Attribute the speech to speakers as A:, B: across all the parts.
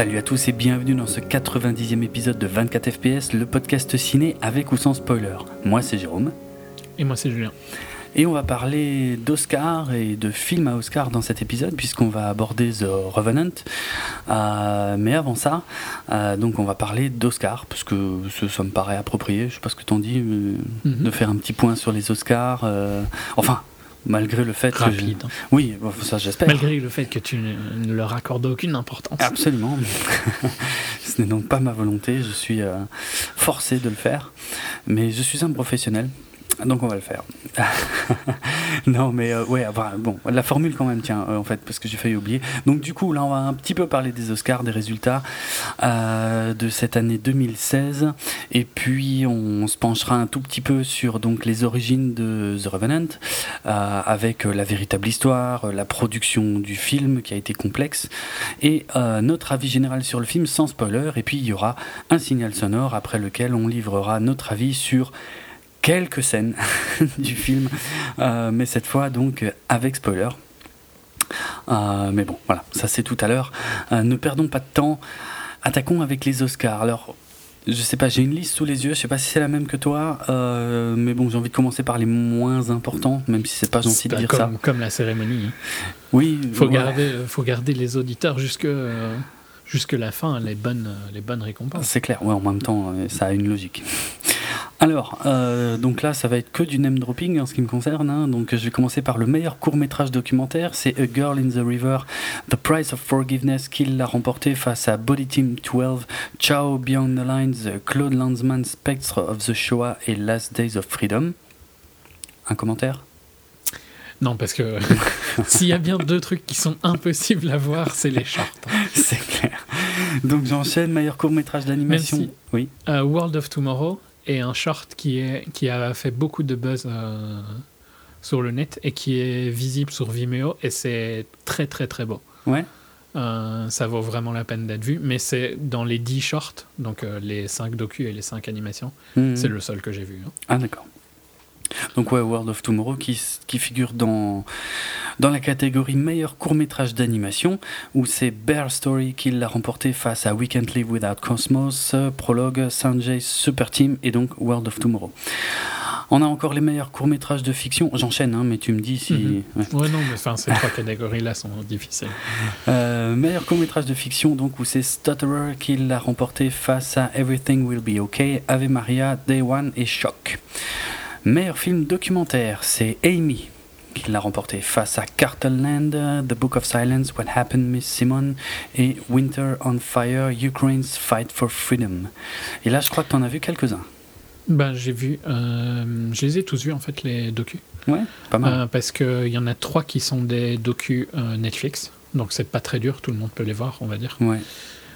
A: Salut à tous et bienvenue dans ce 90e épisode de 24 FPS, le podcast ciné avec ou sans spoiler. Moi c'est Jérôme.
B: Et moi c'est Julien.
A: Et on va parler d'Oscar et de films à Oscar dans cet épisode, puisqu'on va aborder The Revenant. Euh, mais avant ça, euh, donc on va parler d'Oscar, parce que ça me paraît approprié, je sais pas ce que t'en dis, mm de faire un petit point sur les Oscars. Euh, enfin, malgré le fait
B: Rapide.
A: que. Oui, ça j'espère.
B: Malgré le fait que tu ne leur accordes aucune importance.
A: Absolument. Ce n'est donc pas ma volonté, je suis forcé de le faire. Mais je suis un professionnel. Donc on va le faire. non mais euh, ouais, bon, la formule quand même, tiens, euh, en fait, parce que j'ai failli oublier. Donc du coup, là, on va un petit peu parler des Oscars, des résultats euh, de cette année 2016, et puis on se penchera un tout petit peu sur donc les origines de The Revenant, avec la véritable histoire, la production du film qui a été complexe, et notre avis général sur le film sans spoiler, et puis il y aura un signal sonore après lequel on livrera notre avis sur quelques scènes du film, euh, mais cette fois donc avec spoiler. Euh, mais bon, voilà, ça c'est tout à l'heure. Euh, ne perdons pas de temps. Attaquons avec les Oscars. Alors, je sais pas, j'ai une liste sous les yeux. Je sais pas si c'est la même que toi, mais bon, j'ai envie de commencer par les moins importants, même si c'est pas gentil de dire
B: comme,
A: ça.
B: Comme la cérémonie. Hein.
A: Oui.
B: Faut garder, faut garder les auditeurs jusque jusque la fin, les bonnes, les bonnes récompenses.
A: C'est clair. Ouais, en même temps, ça a une logique. Alors, euh, donc là, ça va être que du name dropping en ce qui me concerne. Hein. Donc, je vais commencer par le meilleur court métrage documentaire. C'est A Girl in the River, The Price of Forgiveness, qu'il l'a remporté face à Body Team 12, Ciao Beyond the Lines, Claude Lanzmann, Spectre of the Shoah et Last Days of Freedom. Un commentaire?
B: Non, parce que s'il y a bien deux trucs qui sont impossibles à voir, c'est les shorts.
A: c'est clair. Donc j'enchaîne, meilleur court métrage d'animation.
B: oui. Uh, World of Tomorrow, et un short qui, est, qui a fait beaucoup de buzz euh, sur le net et qui est visible sur Vimeo et c'est très très très beau.
A: Ouais.
B: Euh, ça vaut vraiment la peine d'être vu, mais c'est dans les 10 shorts, donc euh, les 5 docus et les 5 animations, mhm. c'est le seul que j'ai vu. Hein.
A: Ah d'accord. Donc ouais, World of Tomorrow qui, qui figure dans, dans la catégorie meilleur court-métrage d'animation, où c'est Bear Story qui l'a remporté face à We Can't Live Without Cosmos, Prologue, Sanjay Super Team et donc World of Tomorrow. On a encore les meilleurs courts-métrages de fiction. J'enchaîne, hein, mais tu me dis si.
B: Mhm. ouais. non, mais enfin, ces trois catégories-là sont difficiles.
A: Euh, meilleur court-métrage de fiction, donc, où c'est Stutterer qui l'a remporté face à Everything Will Be Okay, Ave Maria, Day One et Shock. Meilleur film documentaire, c'est Amy qui l'a remporté face à Cartelland, The Book of Silence, What Happened Miss Simon et Winter on Fire, Ukraine's Fight for Freedom. Et là, je crois que tu en as vu quelques-uns.
B: Ben, j'ai vu, euh, je les ai tous vus en fait, les docus.
A: Ouais, pas mal.
B: Euh, parce qu'il y en a trois qui sont des docus euh, Netflix, donc c'est pas très dur, tout le monde peut les voir, on va dire.
A: Ouais.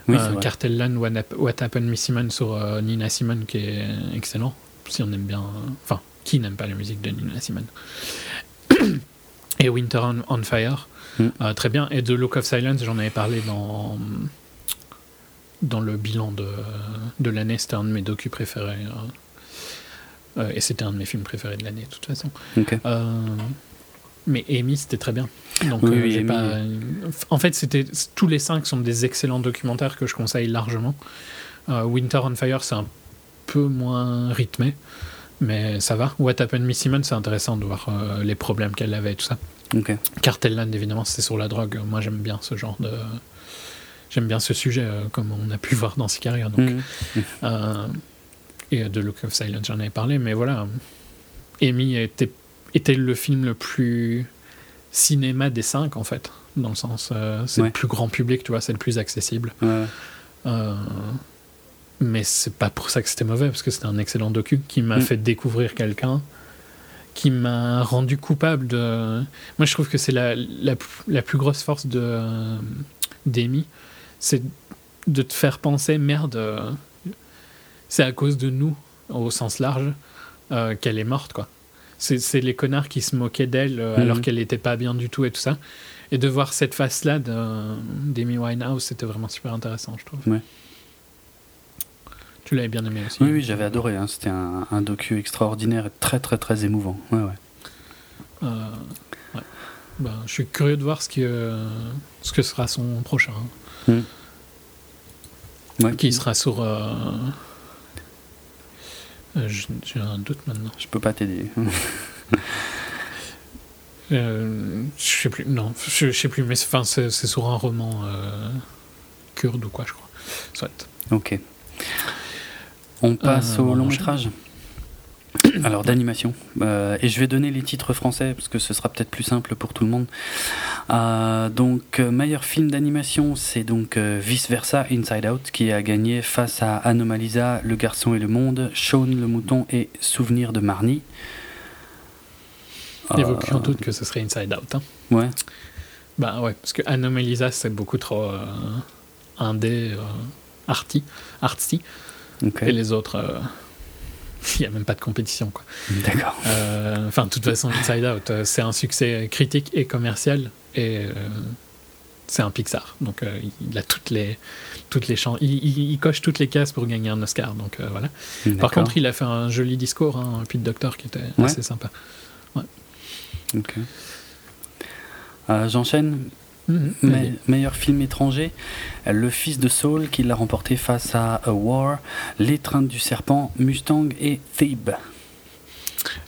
B: Oui, Cartelland, What, Happened Miss Simon sur Nina Simon qui est excellent, si on aime bien. Enfin, qui n'aime pas la musique de Nina Simone? Et Winter on, Fire, mm. euh, très bien. Et de Look of Silence, j'en avais parlé dans, dans le bilan de, de l'année. C'était un de mes docus préférés. Euh, euh, et c'était un de mes films préférés de l'année, de toute façon. mais Amy, c'était très bien. Donc, pas... En fait, c'était tous les cinq sont des excellents documentaires que je conseille largement. Winter on Fire, c'est un peu moins rythmé. Mais ça va. What Happened Miss Simon, c'est intéressant de voir euh, les problèmes qu'elle avait et tout ça.
A: Okay.
B: Cartelland, évidemment, c'est sur la drogue. Moi, j'aime bien ce genre de. J'aime bien ce sujet, euh, comme on a pu voir dans Sicario. Donc, mhm. euh, et de Look of Silence, j'en avais parlé. Mais voilà, Amy était, était le film le plus cinéma des cinq, en fait. Dans le sens, c'est le plus grand public, tu vois, c'est le plus accessible.
A: Ouais
B: mais c'est pas pour ça que c'était mauvais, parce que c'était un excellent docu qui m'a mm. fait découvrir quelqu'un, qui m'a rendu coupable de. Moi, je trouve que c'est la, la, la, plus grosse force de euh, d'Amy, c'est de te faire penser merde, euh, c'est à cause de nous, au sens large, euh, qu'elle est morte, quoi. C'est les connards qui se moquaient d'elle alors mm. qu'elle n'était pas bien du tout et tout ça. Et de voir cette face-là d'Amy Winehouse, c'était vraiment super intéressant, je trouve.
A: Ouais.
B: Tu l'avais bien aimé aussi.
A: Oui, oui j'avais adoré. Hein. C'était un, un, docu extraordinaire et très, très, très émouvant. Ouais, ouais.
B: Euh, ouais. Ben, je suis curieux de voir ce, qui, euh, ce que sera son prochain.
A: Hmm. Ouais.
B: qui sera sur. euh, J'ai un doute maintenant.
A: Je peux pas t'aider.
B: Je sais plus. Non, je, sais plus. Mais c'est- enfin, c'est c'est sur un roman kurde ou quoi, je crois. Soit.
A: ok. On passe
B: Euh,
A: au
B: on
A: long métrage. Alors d'animation. Euh, et je vais donner les titres français parce que ce sera peut-être plus simple pour tout le monde. Euh, donc meilleur film d'animation, c'est donc euh, Vice Versa Inside Out qui a gagné face à Anomalisa, Le Garçon et le Monde, Shaun le Mouton et Souvenir de Marnie.
B: Il n'y avait
A: Euh,
B: aucun doute que ce serait Inside Out. hein.
A: Ouais.
B: Bah ouais, parce que Anomalisa, c'est beaucoup trop indé, arty, artsy.
A: Ok.
B: Et les autres, euh, il n'y a même pas de compétition. quoi.
A: D'accord.
B: Euh, Enfin, de toute façon, Inside Out, euh, c'est un succès critique et commercial. Et euh, c'est un Pixar. Donc, euh, il a toutes les, toutes les chances. Il, il- il coche toutes les cases pour gagner un Oscar. Donc, euh, voilà. Par
A: D'accord.
B: contre, il a fait un joli discours, hein, un Pete Doctor, qui était
A: Ouais.
B: assez sympa.
A: Ok. Euh, J'enchaîne.
B: Mhm.
A: Me- meilleur film étranger, Le Fils de Saul, qui l'a remporté face à A War, L'étreinte du serpent, Mustang et Thebe.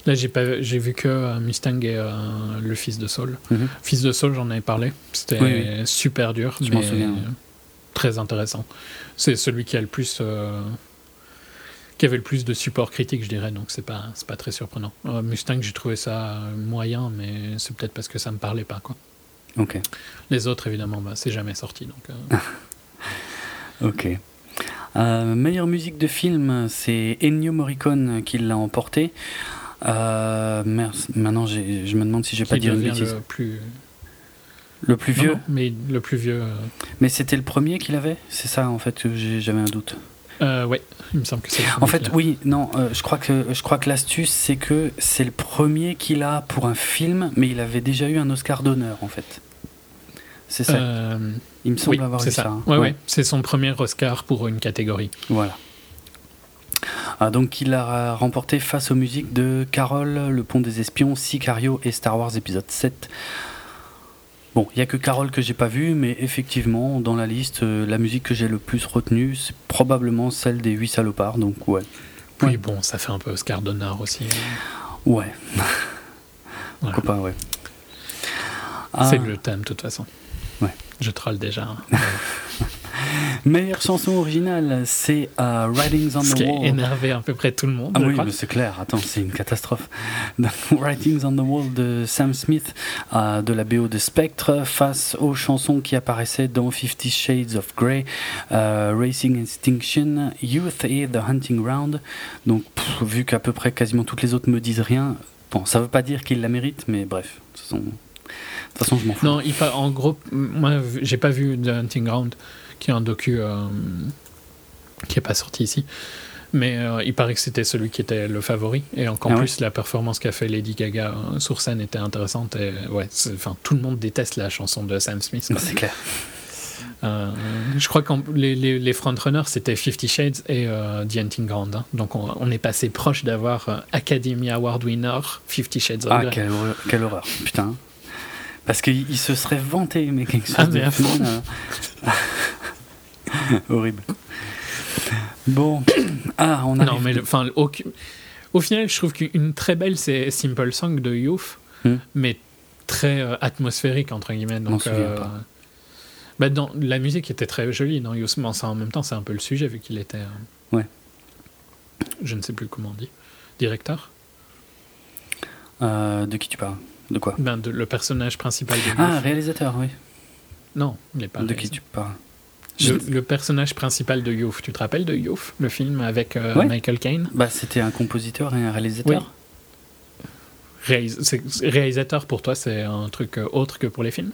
B: Là, j'ai pas, j'ai vu que euh, Mustang et euh, le fils de Saul.
A: Mhm.
B: Fils de Saul, j'en avais parlé. C'était
A: Oui,
B: super dur,
A: Je
B: mais
A: souviens,
B: très intéressant. C'est celui qui a le plus, euh, qui avait le plus de support critique, je dirais. Donc c'est pas, c'est pas très surprenant. Euh, Mustang, j'ai trouvé ça moyen, mais c'est peut-être parce que ça me parlait pas, quoi.
A: Ok.
B: Les autres, évidemment, bah, c'est jamais sorti. Donc, euh,
A: Ok. Euh, meilleure musique de film, c'est Ennio Morricone qui l'a emporté. Euh, maintenant j'ai- je me demande si je vais pas dire une bêtise.
B: le plus
A: Le plus vieux,
B: non, mais le plus vieux. euh,
A: mais c'était le premier qu'il avait? C'est ça en fait j'ai- j'avais un doute.
B: euh, ouais, il me semble que c'est. le
A: En fait, oui, non, euh, je crois que je crois que l'astuce c'est que c'est le premier qu'il a pour un film, mais il avait déjà eu un Oscar d'honneur en fait. C'est ça.
B: Euh,
A: il me semble
B: oui,
A: avoir
B: c'est
A: eu ça.
B: ça.
A: hein.
B: Ouais,
A: Ouais.
B: ouais. C'est son premier Oscar pour une catégorie.
A: Voilà. Ah, donc il a remporté face aux musiques de Carole, Le Pont des Espions, Sicario et Star Wars épisode 7. Bon, il n'y a que Carole que j'ai pas vu, mais effectivement, dans la liste, euh, la musique que j'ai le plus retenue, c'est probablement celle des 8 salopards, donc ouais.
B: Oui,
A: Ouais.
B: bon, ça fait un peu Oscar d'honneur aussi.
A: Ouais.
B: Voilà.
A: Pourquoi pas, ouais.
B: C'est
A: Ah,
B: le thème, de toute façon. Je troll déjà.
A: Meilleure chanson originale, c'est euh, Writings on
B: Ce
A: the
B: qui a
A: Wall.
B: énervé à peu près tout le monde.
A: Ah
B: je
A: oui,
B: crois.
A: mais c'est clair, attends, c'est une catastrophe. Donc, Writings on the Wall de Sam Smith, euh, de la BO de Spectre, face aux chansons qui apparaissaient dans Fifty Shades of Grey, euh, Racing Extinction, Youth et The Hunting Ground. Donc, pff, vu qu'à peu près quasiment toutes les autres me disent rien, bon, ça veut pas dire qu'ils la méritent, mais bref, façon, de toute façon, je m'en fous.
B: Non, il pa- en gros, moi, j'ai pas vu The Hunting Ground, qui est un docu euh, qui est pas sorti ici. Mais euh, il paraît que c'était celui qui était le favori. Et encore
A: Ah ouais
B: plus, la performance qu'a fait Lady Gaga euh, sur scène était intéressante. Et ouais, enfin, tout le monde déteste la chanson de Sam Smith.
A: C'est clair.
B: Euh, je crois que les, les, les frontrunners, c'était Fifty Shades et euh, The Hunting Ground. hein. Donc on, on est passé proche d'avoir euh, Academy Award winner Fifty Shades of
A: Ah, quelle quelle horreur, putain. Parce qu'il il se serait vanté, mais quelque chose
B: Ah,
A: de
B: mais à fond.
A: film, euh, Horrible. Bon. Ah, on arrive.
B: Non, mais enfin, au, au final, je trouve qu'une très belle, c'est Simple Song de Youth,
A: Hmm.
B: mais très euh, atmosphérique, entre guillemets. Donc,
A: pas.
B: bah, dans, la musique était très jolie dans Youth, mais en même temps, c'est un peu le sujet, vu qu'il était. euh,
A: Ouais.
B: Je ne sais plus comment on dit. Directeur
A: Euh, de qui tu parles? De quoi
B: ben, de, Le personnage principal de.
A: Ah, réalisateur, oui.
B: Non, il n'est pas.
A: de qui tu parles
B: Le, personnage principal de Youth, tu te rappelles de Youth, le film avec euh,
A: Ouais.
B: Michael Caine
A: Bah, c'était un compositeur et un réalisateur.
B: Réalis- Réalisateur pour toi, c'est un truc euh, autre que pour les films?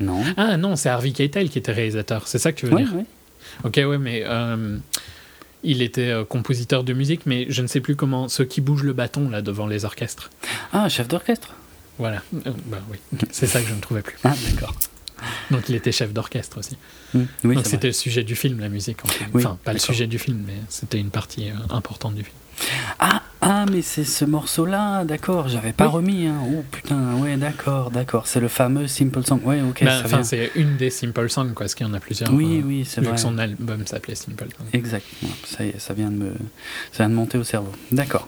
A: Non.
B: Ah non, c'est Harvey Keitel qui était réalisateur, c'est ça que tu veux
A: Ouais,
B: dire?
A: ouais.
B: Ok, ouais, mais euh, il était euh, compositeur de musique, mais je ne sais plus comment. Ceux qui bougent le bâton là devant les orchestres.
A: Ah, chef d'orchestre.
B: Voilà, Euh, bah oui, c'est ça que je ne trouvais plus.
A: Ah, d'accord.
B: Donc il était chef d'orchestre aussi.
A: Oui,
B: Donc c'était le sujet du film, la musique. En fait.
A: Oui,
B: enfin, pas le sujet du film, mais c'était une partie euh, importante du film.
A: Ah, Ah, mais c'est ce morceau-là, d'accord, j'avais pas
B: Oui.
A: remis. Hein. Oh putain, ouais, d'accord, d'accord. C'est le fameux Simple Song. Ouais, ok,
B: Ben,
A: ça
B: c'est une des Simple Songs, quoi, parce qu'il y en a plusieurs.
A: Oui,
B: euh,
A: oui, c'est
B: vu
A: vrai.
B: que son album s'appelait Simple Song.
A: Exact. Ouais, Ça y est, ça vient de me, ça vient de monter au cerveau. D'accord.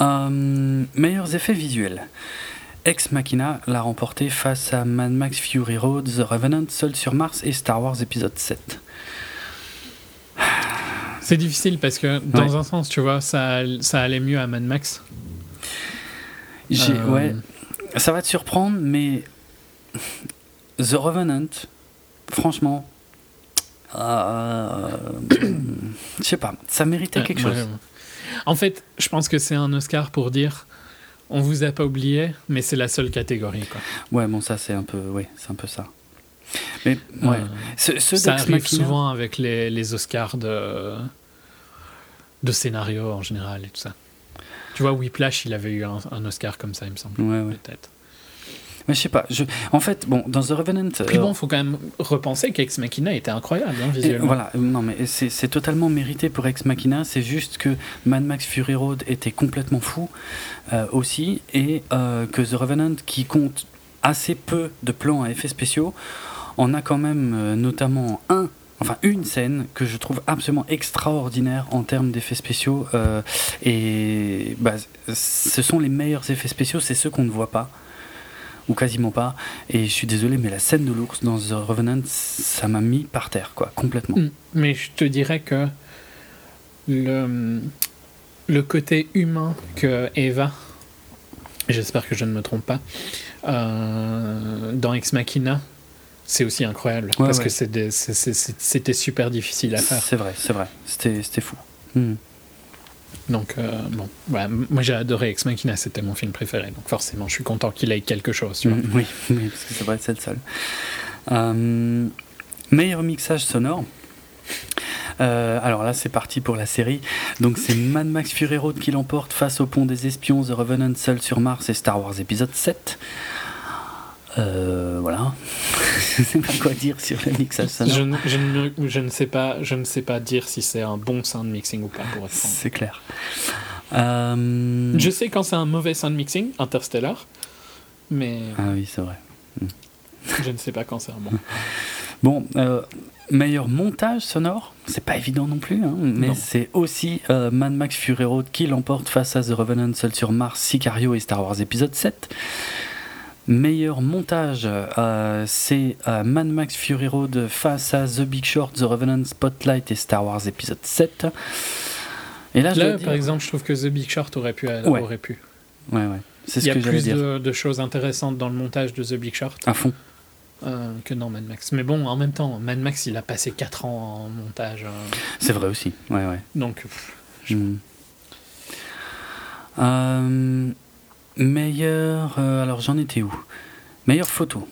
A: Euh, meilleurs effets visuels. Ex Machina l'a remporté face à Mad Max Fury Road, The Revenant, Seul sur Mars et Star Wars épisode 7.
B: C'est difficile parce que, dans
A: Ouais.
B: un sens, tu vois, ça, ça allait mieux à Mad Max.
A: J'ai,
B: Euh,
A: ouais, ça va te surprendre, mais The Revenant, franchement, euh, je sais pas, ça méritait
B: ouais,
A: quelque
B: ouais,
A: chose.
B: ouais. En fait, je pense que c'est un Oscar pour dire on vous a pas oublié, mais c'est la seule catégorie. Quoi.
A: Ouais, bon, ça c'est un peu, ouais, c'est un peu ça. Mais ouais,
B: Euh,
A: ce, ce
B: ça arrive
A: Machina-
B: souvent avec les, les Oscars de, de scénario en général et tout ça. Tu vois, Whiplash, il avait eu un, un Oscar comme ça, il me semble.
A: Ouais, ouais.
B: Peut-être.
A: Mais je sais pas. Je... En fait, bon, dans The Revenant.
B: Puis
A: euh,
B: bon, faut quand même repenser qu'Ex Machina était incroyable hein,
A: et
B: visuellement.
A: voilà, euh, non mais c'est totalement mérité pour Ex Machina, c'est juste que Mad Max Fury Road était complètement fou euh, aussi, et euh, que The Revenant, qui compte assez peu de plans à effets spéciaux, en a quand même euh, notamment un, enfin une scène que je trouve absolument extraordinaire en termes d'effets spéciaux, euh, et bah, ce sont les meilleurs effets spéciaux, c'est ceux qu'on ne voit pas ou quasiment pas. Et je suis désolé, mais la scène de l'ours dans The Revenant, ça m'a mis par terre, quoi, complètement.
B: Mm. Mais je te dirais que le, côté humain que Eva, j'espère que je ne me trompe pas, euh, dans Ex Machina, c'est aussi incroyable.
A: Ouais,
B: parce
A: ouais.
B: que c'était super difficile à faire.
A: C'est vrai, c'est vrai. C'était c'était fou. Mm.
B: Donc, euh, bon, moi j'ai adoré Ex Machina, c'était mon film préféré. Donc, forcément, je suis content qu'il ait quelque chose. Tu vois.
A: Mm, Oui, oui, parce que c'est vrai, c'est le seul. Euh, meilleur mixage sonore. Euh, alors là, c'est parti pour la série. Donc, c'est Mad Max Fury Road qui l'emporte face au pont des espions, The Revenant seul sur Mars et Star Wars épisode 7. Euh, voilà. je sais pas quoi dire sur le mixage sonore.
B: Je, ne- je ne, je ne sais pas, je ne sais pas dire si c'est un bon sound mixing ou pas pour être.
A: C'est clair. Euh,
B: Je sais quand c'est un mauvais sound mixing, Interstellar, mais
A: Ah oui, c'est vrai.
B: je ne sais pas quand c'est un bon.
A: Bon, euh, meilleur montage sonore, c'est pas évident non plus, hein, mais c'est aussi euh, Mad Max Fury Road qui l'emporte face à The Revenant seul sur Mars, Sicario et Star Wars épisode 7. Meilleur montage, euh, c'est euh, Mad Max Fury Road face à The Big Short, The Revenant Spotlight et Star Wars épisode 7. Et là, je
B: par
A: dire-
B: exemple, je trouve que The Big Short aurait pu.
A: Ouais.
B: Aurait pu.
A: ouais, ouais, c'est
B: Il
A: ce
B: y a
A: que j'allais
B: plus de, de choses intéressantes dans le montage de The Big Short
A: À fond.
B: euh, que dans Mad Max. Mais bon, en même temps, Mad Max, il a passé 4 ans en montage. euh,
A: C'est vrai aussi. Ouais, ouais.
B: donc, pff,
A: Hmm. Euh, meilleur. euh, alors j'en étais où? Meilleure photo.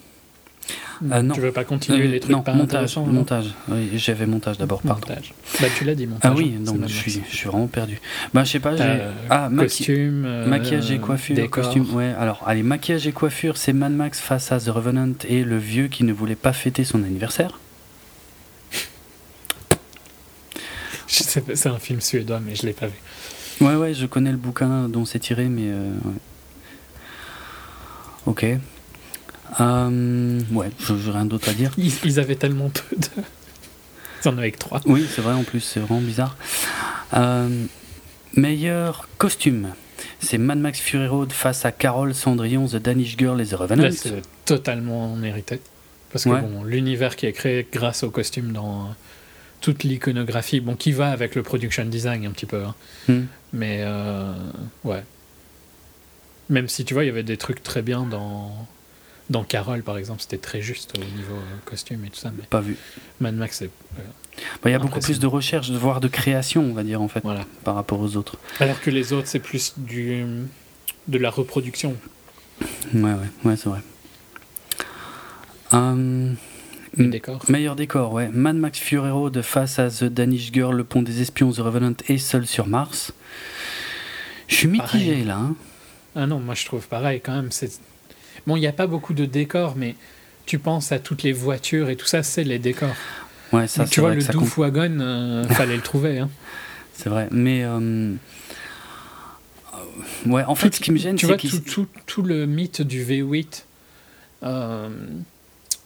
A: Euh, non.
B: tu veux pas continuer
A: Euh,
B: les trucs
A: non, montage.
B: non
A: Montage. Oui, j'avais montage d'abord, pardon.
B: Montage. Bah, tu l'as dit, montage.
A: Ah oui,
B: hein,
A: donc je suis, je suis vraiment perdu. Bah, je sais pas, j'ai.
B: Euh,
A: ah, maqui-
B: euh,
A: maquillage et coiffure,
B: décor.
A: costume. Ouais, alors, allez, maquillage et coiffure, c'est Mad Max face à The Revenant et le vieux qui ne voulait pas fêter son anniversaire.
B: Je sais pas, C'est un film suédois, mais je l'ai pas vu.
A: Ouais, ouais, je connais le bouquin dont c'est tiré, mais. euh, ouais. Ok. Euh, ouais, je j'ai rien d'autre à dire.
B: Ils, ils avaient tellement peu de. Ils en avaient que 3.
A: Oui, c'est vrai, en plus, c'est vraiment bizarre. Euh, meilleur costume. C'est Mad Max Fury Road face à Carol, Cendrillon, The Danish Girl et The Revenant.
B: C'est totalement mérité. Parce que
A: Ouais.
B: bon, l'univers qui est créé grâce au costume dans euh, toute l'iconographie, bon, qui va avec le production design un petit peu, hein.
A: Hmm.
B: mais euh, ouais. Même si tu vois, il y avait des trucs très bien dans dans Carol par exemple, c'était très juste au niveau euh, costume et tout ça. Mais
A: Pas vu.
B: Mad Max, c'est
A: Bah, Il y a beaucoup plus de recherche, voire de création, on va dire, en fait,
B: voilà.
A: par rapport aux autres.
B: Alors que les autres, c'est plus du de la reproduction.
A: Ouais, ouais, ouais, c'est vrai.
B: Les
A: Mm.
B: décors.
A: Meilleur décor, ouais. Mad Max Fury Road face à The Danish Girl, Le Pont des Espions, The Revenant et Seul sur Mars. Je suis mitigé
B: Pareil.
A: là. hein.
B: Ah non, moi je trouve pareil quand même. C'est bon, il n'y a pas beaucoup de décors, mais tu penses à toutes les voitures et tout ça, c'est les décors.
A: Ouais, ça,
B: Donc, tu vois, le Doof
A: compte.
B: Wagon, euh, fallait le trouver. Hein.
A: c'est vrai. Mais. euh, Ouais, en fait, ce qui me gêne,
B: tu
A: c'est
B: vois, tout, tout, tout le mythe du V8, euh,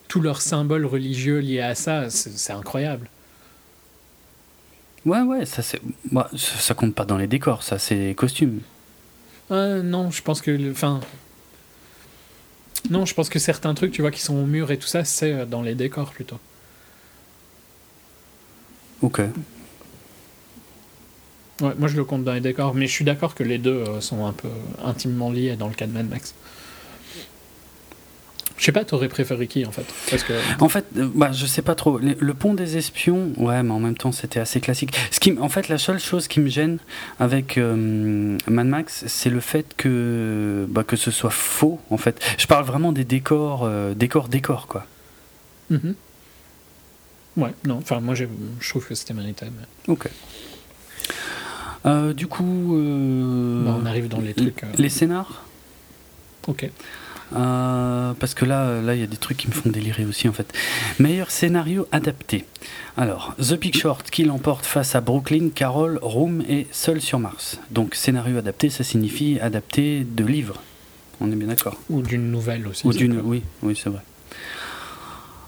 B: tous leurs symboles religieux liés à ça, c'est c'est incroyable.
A: Ouais, ouais, ça, c'est. bah, ça ça compte pas dans les décors, ça, c'est les costumes.
B: Euh, non, je pense que. Enfin. Non, je pense que certains trucs, tu vois, qui sont au mur et tout ça, c'est euh, dans les décors plutôt.
A: Ok.
B: Ouais, moi je le compte dans les décors, mais je suis d'accord que les deux euh, sont un peu intimement liés dans le cas de Mad Max. Je sais pas, t'aurais préféré qui en fait? Parce que.
A: En fait, euh, bah, je sais pas trop. Le, le pont des espions, ouais, mais en même temps, c'était assez classique. Ce qui, en fait, la seule chose qui me gêne avec euh, Mad Max, c'est le fait que, bah, que ce soit faux. En fait, je parle vraiment des décors, euh, décors, décors, quoi.
B: Mhm. Ouais, non, enfin moi je trouve que c'était mérité. mais-
A: Ok. Euh, du coup,
B: Bah, on arrive dans les trucs.
A: les scénars?
B: Ok.
A: Euh, parce que là, là, il y a des trucs qui me font délirer aussi en fait. Meilleur scénario adapté. Alors, The Big Short qui l'emporte face à Brooklyn, Carol, Room et Seul sur Mars. Donc, scénario adapté, ça signifie adapté de livres. On est bien d'accord.
B: Ou d'une nouvelle aussi.
A: Ou d'une, oui, oui, c'est vrai.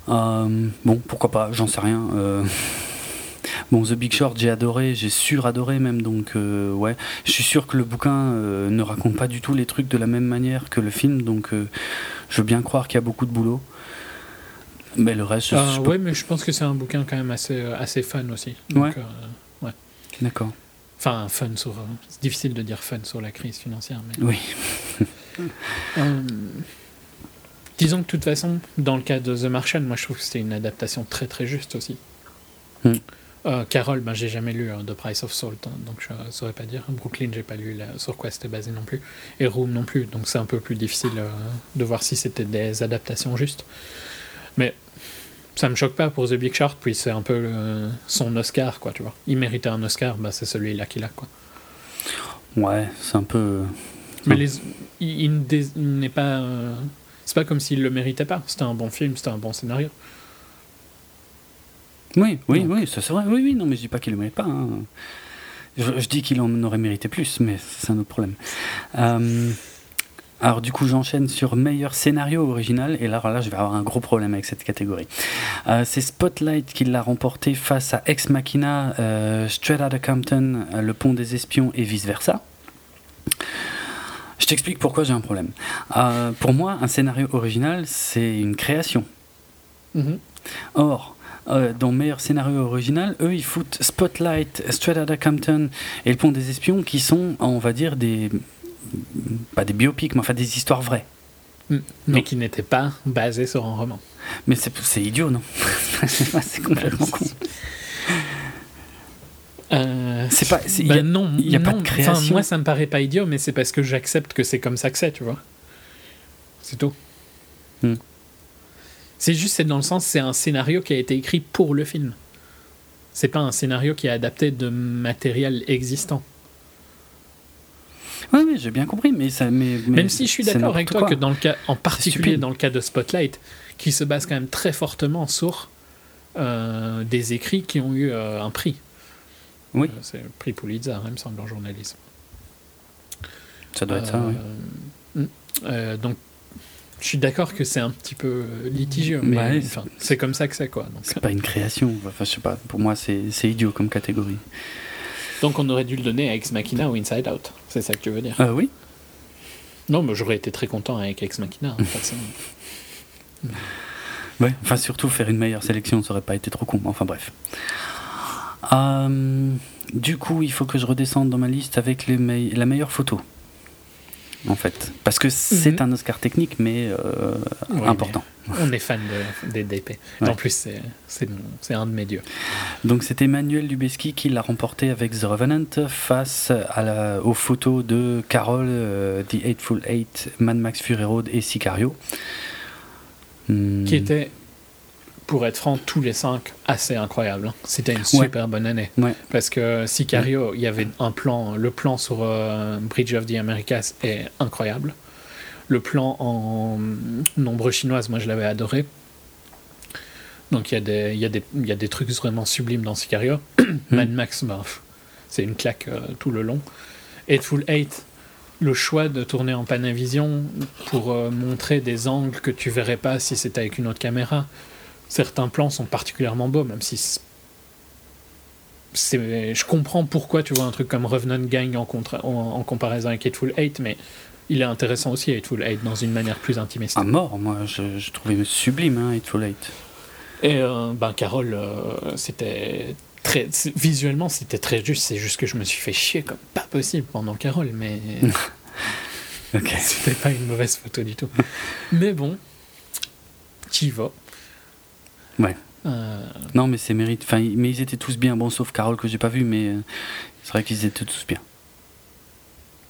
A: Euh, bon, pourquoi pas, j'en sais rien. Euh, Bon, The Big Short, j'ai adoré, j'ai suradoré même, donc euh, ouais. Je suis sûr que le bouquin euh, ne raconte pas du tout les trucs de la même manière que le film, donc euh, je veux bien croire qu'il y a beaucoup de boulot. Mais le reste, je,
B: Ah,
A: je peux-
B: ouais, mais je pense que c'est un bouquin quand même assez, assez fun aussi. Donc,
A: Ouais.
B: euh,
A: D'accord.
B: Enfin, fun sur. euh, C'est difficile de dire fun sur la crise financière, mais.
A: Oui.
B: Disons que de toute façon, dans le cas de The Martian, moi je trouve que c'était une adaptation très très juste aussi.
A: Hmm.
B: Euh, Carol, ben, j'ai jamais lu euh, The Price of Salt, hein, donc je ne saurais pas dire. Brooklyn, j'ai pas lu sur quoi c'était basé non plus. Et Room non plus, donc c'est un peu plus difficile euh, de voir si c'était des adaptations justes. Mais ça me choque pas pour The Big Short, puis c'est un peu euh, son Oscar, quoi, tu vois. Il méritait un Oscar, bah, c'est celui-là qu'il a, quoi.
A: Ouais, c'est un peu.
B: Mais les, il, il n'est pas. euh, c'est pas comme s'il le méritait pas. C'était un bon film, c'était un bon scénario.
A: Oui, oui,
B: Donc.
A: oui, ça c'est vrai. Oui, oui, non, mais je dis pas qu'il le mérite pas. hein. Je, je dis qu'il en aurait mérité plus, mais c'est un autre problème. Euh, alors du coup, j'enchaîne sur meilleur scénario original, et là, là, je vais avoir un gros problème avec cette catégorie. Euh, c'est Spotlight qui l'a remporté face à Ex Machina, euh, Straight Outta Compton, euh, Le Pont des Espions et vice versa. Je t'explique pourquoi j'ai un problème. Euh, pour moi, un scénario original, c'est une création. Or, euh, dans meilleur scénario original, eux ils foutent Spotlight, Straight Outta Compton et Le Pont des Espions qui sont, on va dire, des. pas des biopics, mais enfin des histoires vraies.
B: Mais
A: Non.
B: qui n'était pas basé sur un roman.
A: Mais c'est idiot, non C'est complètement con.
B: Euh,
A: C'est pas- c'est-
B: bah
A: y a-
B: non,
A: pas de création.
B: Enfin, moi, ça me paraît pas idiot, mais c'est parce que j'accepte que c'est comme ça que c'est, tu vois. C'est tout.
A: Hmm.
B: C'est juste, c'est dans le sens, c'est un scénario qui a été écrit pour le film. C'est pas un scénario qui est adapté de matériel existant.
A: Oui, oui, j'ai bien compris, mais ça. Mais, mais
B: Même si je suis d'accord avec toi
A: quoi.
B: que dans le cas, en particulier dans le cas de Spotlight, qui se base quand même très fortement sur euh, des écrits qui ont eu euh, un prix.
A: Oui.
B: Euh, c'est le prix Pulitzer, hein, il me semble, en journalisme.
A: Ça doit être ça, oui.
B: Mm. Donc, je suis d'accord que c'est un petit peu euh, litigieux, mais
A: Ouais,
B: enfin, c'est comme ça que c'est, quoi.
A: C'est pas une création. Enfin, je sais pas. Pour moi, c'est idiot comme catégorie.
B: donc, on aurait dû le donner à Ex Machina ou Inside Out. C'est ça que tu veux dire?
A: Euh, oui.
B: Non, mais j'aurais été très content avec Ex Machina. hein.
A: Ouais, enfin surtout faire une meilleure sélection, ça aurait pas été trop con. Enfin bref. Euh, du coup, il faut que je redescende dans ma liste avec les la meilleure photo. En fait, parce que c'est
B: Mhm.
A: un Oscar technique, mais euh,
B: Ouais,
A: important.
B: On est fan de, des DP.
A: Ouais.
B: En plus, c'est, un de mes dieux.
A: Donc c'est Emmanuel Lubezki qui l'a remporté avec The Revenant face à la- aux photos de Carol, euh, The Eightful Eight, Mad Max Fury Road et Sicario. Hmm.
B: Qui était, pour être franc, tous les cinq assez incroyables. hein. C'était une super bonne année.
A: Ouais.
B: Parce que Sicario, il y avait un plan, le plan sur euh, Bridge of the Americas est incroyable. Le plan en nombre chinoise, moi je l'avais adoré. Donc il y, a des- y, y a trucs vraiment sublimes dans Sicario. Mad Max, bah, c'est une claque euh, tout le long. Hateful Eight, le choix de tourner en Panavision pour euh, montrer des angles que tu verrais pas si c'était avec une autre caméra. Certains plans sont particulièrement beaux, même si je comprends pourquoi tu vois un truc comme Revenant Gang en, contra- en, en comparaison avec Hateful Eight, mais il est intéressant aussi Hateful Eight dans une manière plus intimiste.
A: À mort, moi, je, je trouvais sublime, hein, Hateful Eight.
B: Et euh, ben Carole, euh, c'était très visuellement c'était très juste. C'est juste que je me suis fait chier comme pas possible pendant Carole, mais
A: Ok.
B: c'était pas une mauvaise photo du tout. mais bon, t'y vas.
A: Ouais.
B: Euh,
A: Non, mais c'est mérite. Enfin, ils- mais ils étaient tous bien. Bon, sauf Carole que j'ai pas vu, mais euh, c'est vrai qu'ils étaient tous bien.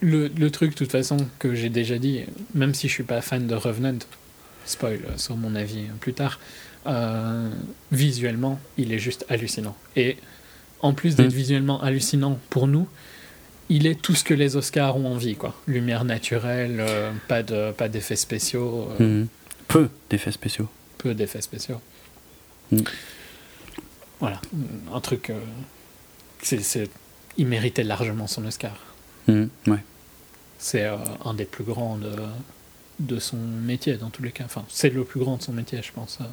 B: le, le truc, de toute façon, que j'ai déjà dit, même si je suis pas fan de Revenant, spoil euh, sur mon avis plus tard, euh, visuellement, il est juste hallucinant. Et en plus d'être
A: Mm.
B: visuellement hallucinant pour nous, il est tout ce que les Oscars ont envie, quoi. Lumière naturelle, euh, pas de pas d'effets spéciaux, euh,
A: Mhm. Peu d'effets spéciaux.
B: peu d'effets spéciaux.
A: Mm.
B: Voilà, un truc. euh, c'est, il méritait largement son Oscar.
A: Mhm, Ouais.
B: C'est euh, un des plus grands de, de son métier, dans tous les cas. Enfin, c'est le plus grand de son métier, je pense. euh.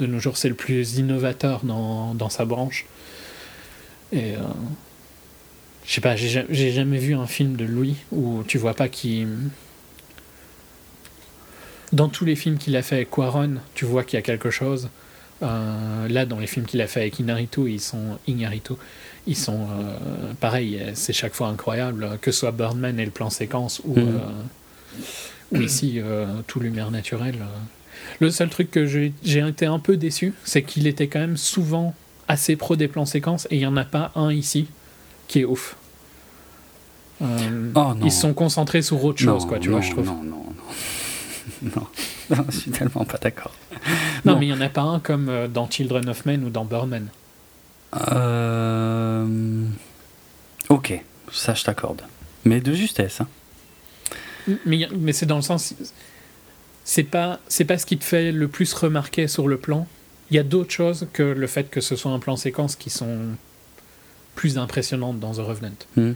B: De nos jours, c'est le plus innovateur dans, dans sa branche. Et. euh, je sais pas, j'ai ja- j'ai jamais vu un film de Louis où tu vois pas qu'il. Dans tous les films qu'il a fait avec Quaron, tu vois qu'il y a quelque chose. Euh, là, dans les films qu'il a fait avec Inaritu, ils sont Iñárritu, ils sont euh, pareil. C'est chaque fois incroyable, que ce soit Birdman et le plan séquence ou,
A: Mhm.
B: euh, ou ici euh, tout lumière naturelle. euh. Le seul truc que j'ai j'ai été un peu déçu, c'est qu'il était quand même souvent assez pro des plans séquences et il n'y en a pas un ici qui est ouf. Euh,
A: Oh, non.
B: ils se sont concentrés sur autre chose,
A: non,
B: quoi, tu
A: non,
B: vois, je trouve.
A: Non, non, non. je suis tellement pas d'accord.
B: Non, mais il n'y en a pas un comme euh, dans Children of Men ou dans Birdman.
A: Euh... Ok, ça je t'accorde. Mais de justesse. Hein.
B: Mais, mais c'est dans le sens. C'est pas, c'est pas ce qui te fait le plus remarquer sur le plan. Il y a d'autres choses que le fait que ce soit un plan séquence qui sont plus impressionnantes dans The Revenant.
A: Mhm.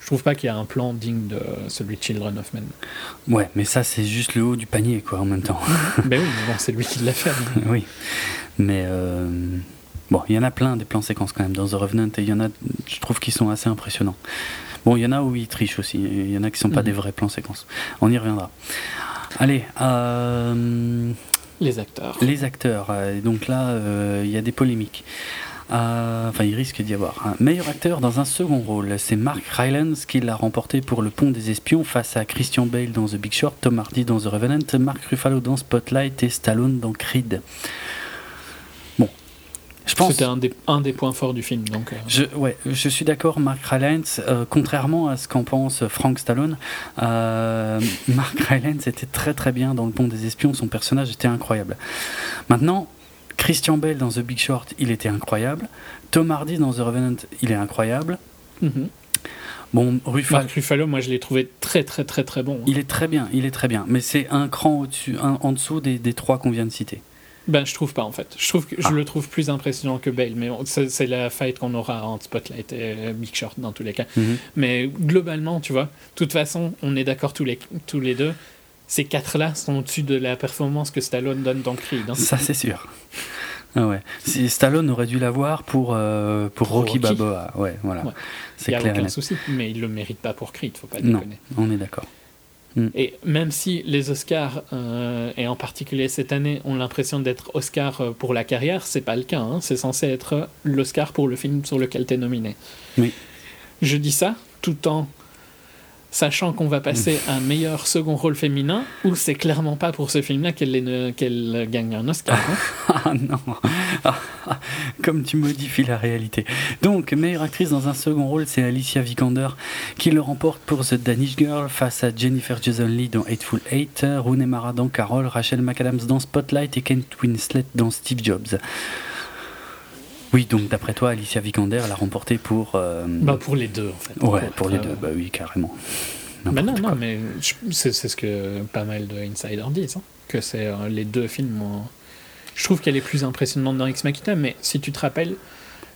B: Je trouve pas qu'il y a un plan digne de celui de Children of Men.
A: Ouais, mais ça c'est juste le haut du panier quoi en même temps.
B: ben oui, mais bon, c'est lui qui l'a fait.
A: oui. Mais euh, bon, il y en a plein des plans séquences quand même dans The Revenant et il y en a, je trouve qu'ils sont assez impressionnants. Bon, il y en a où ils trichent aussi. Il y en a qui sont pas
B: Mhm.
A: des vrais plans séquences. On y reviendra. Allez, euh,
B: Les acteurs.
A: les acteurs. euh, donc là, euh, il y a des polémiques. Euh, Enfin, il risque d'y avoir. Un meilleur acteur dans un second rôle, c'est Mark Rylance qui l'a remporté pour Le Pont des Espions face à Christian Bale dans The Big Short, Tom Hardy dans The Revenant, Mark Ruffalo dans Spotlight et Stallone dans Creed. Bon, je pense.
B: C'était un des, un des points forts du film. Donc, euh,
A: Je, ouais, je suis d'accord, Mark Rylance, euh, contrairement à ce qu'en pense Frank Stallone, euh, Mark Rylance était très très bien dans Le Pont des Espions, son personnage était incroyable. Maintenant, Christian Bale dans The Big Short, il était incroyable. Tom Hardy dans The Revenant, il est incroyable.
B: mhm.
A: Bon, Ruffalo,
B: Mark Ruffalo, moi, je l'ai trouvé très, très, très, très bon. hein.
A: il est très bien, il est très bien, mais c'est un cran au-dessus, un- en dessous des, des trois qu'on vient de citer.
B: Ben, je trouve pas en fait. Je trouve que
A: Ah.
B: je le trouve plus impressionnant que Bale, mais c'est la fight qu'on aura entre Spotlight et euh, Big Short dans tous les cas.
A: Mhm.
B: Mais globalement, tu vois, de toute façon, on est d'accord tous les, tous les deux. Ces quatre-là sont au-dessus de la performance que Stallone donne dans Creed. hein.
A: Ça, c'est sûr. Ah ouais. Si Stallone aurait dû l'avoir pour, euh, pour
B: Pour
A: Rocky,
B: Rocky.
A: Balboa. Ouais, voilà.
B: Ouais.
A: C'est
B: Il n'y a aucun souci, mais il le mérite pas pour Creed, faut pas
A: Non,
B: déconner.
A: on est d'accord.
B: Et même si les Oscars, euh, et en particulier cette année, ont l'impression d'être Oscar euh, pour la carrière, c'est pas le cas. hein. C'est censé être l'Oscar pour le film sur lequel tu es nominé.
A: Oui.
B: Je dis ça tout en sachant qu'on va passer à un meilleur second rôle féminin, où c'est clairement pas pour ce film-là qu'elle gagne un Oscar. hein.
A: Ah non Ah, Comme tu modifies la réalité. Donc, meilleure actrice dans un second rôle, c'est Alicia Vikander qui le remporte pour The Danish Girl face à Jennifer Jason Leigh dans Hateful Eight, Rooney Mara dans Carol, Rachel McAdams dans Spotlight et Kate Winslet dans Steve Jobs. Oui, donc d'après toi, Alicia Vikander l'a remporté pour. euh,
B: Bah, pour les deux, en fait.
A: ouais, pour les deux, bah oui, carrément.
B: Bah non, non, mais c'est ce que pas mal de insiders disent, hein, que c'est euh, les deux films. euh, Je trouve qu'elle est plus impressionnante dans Ex Machina, mais si tu te rappelles,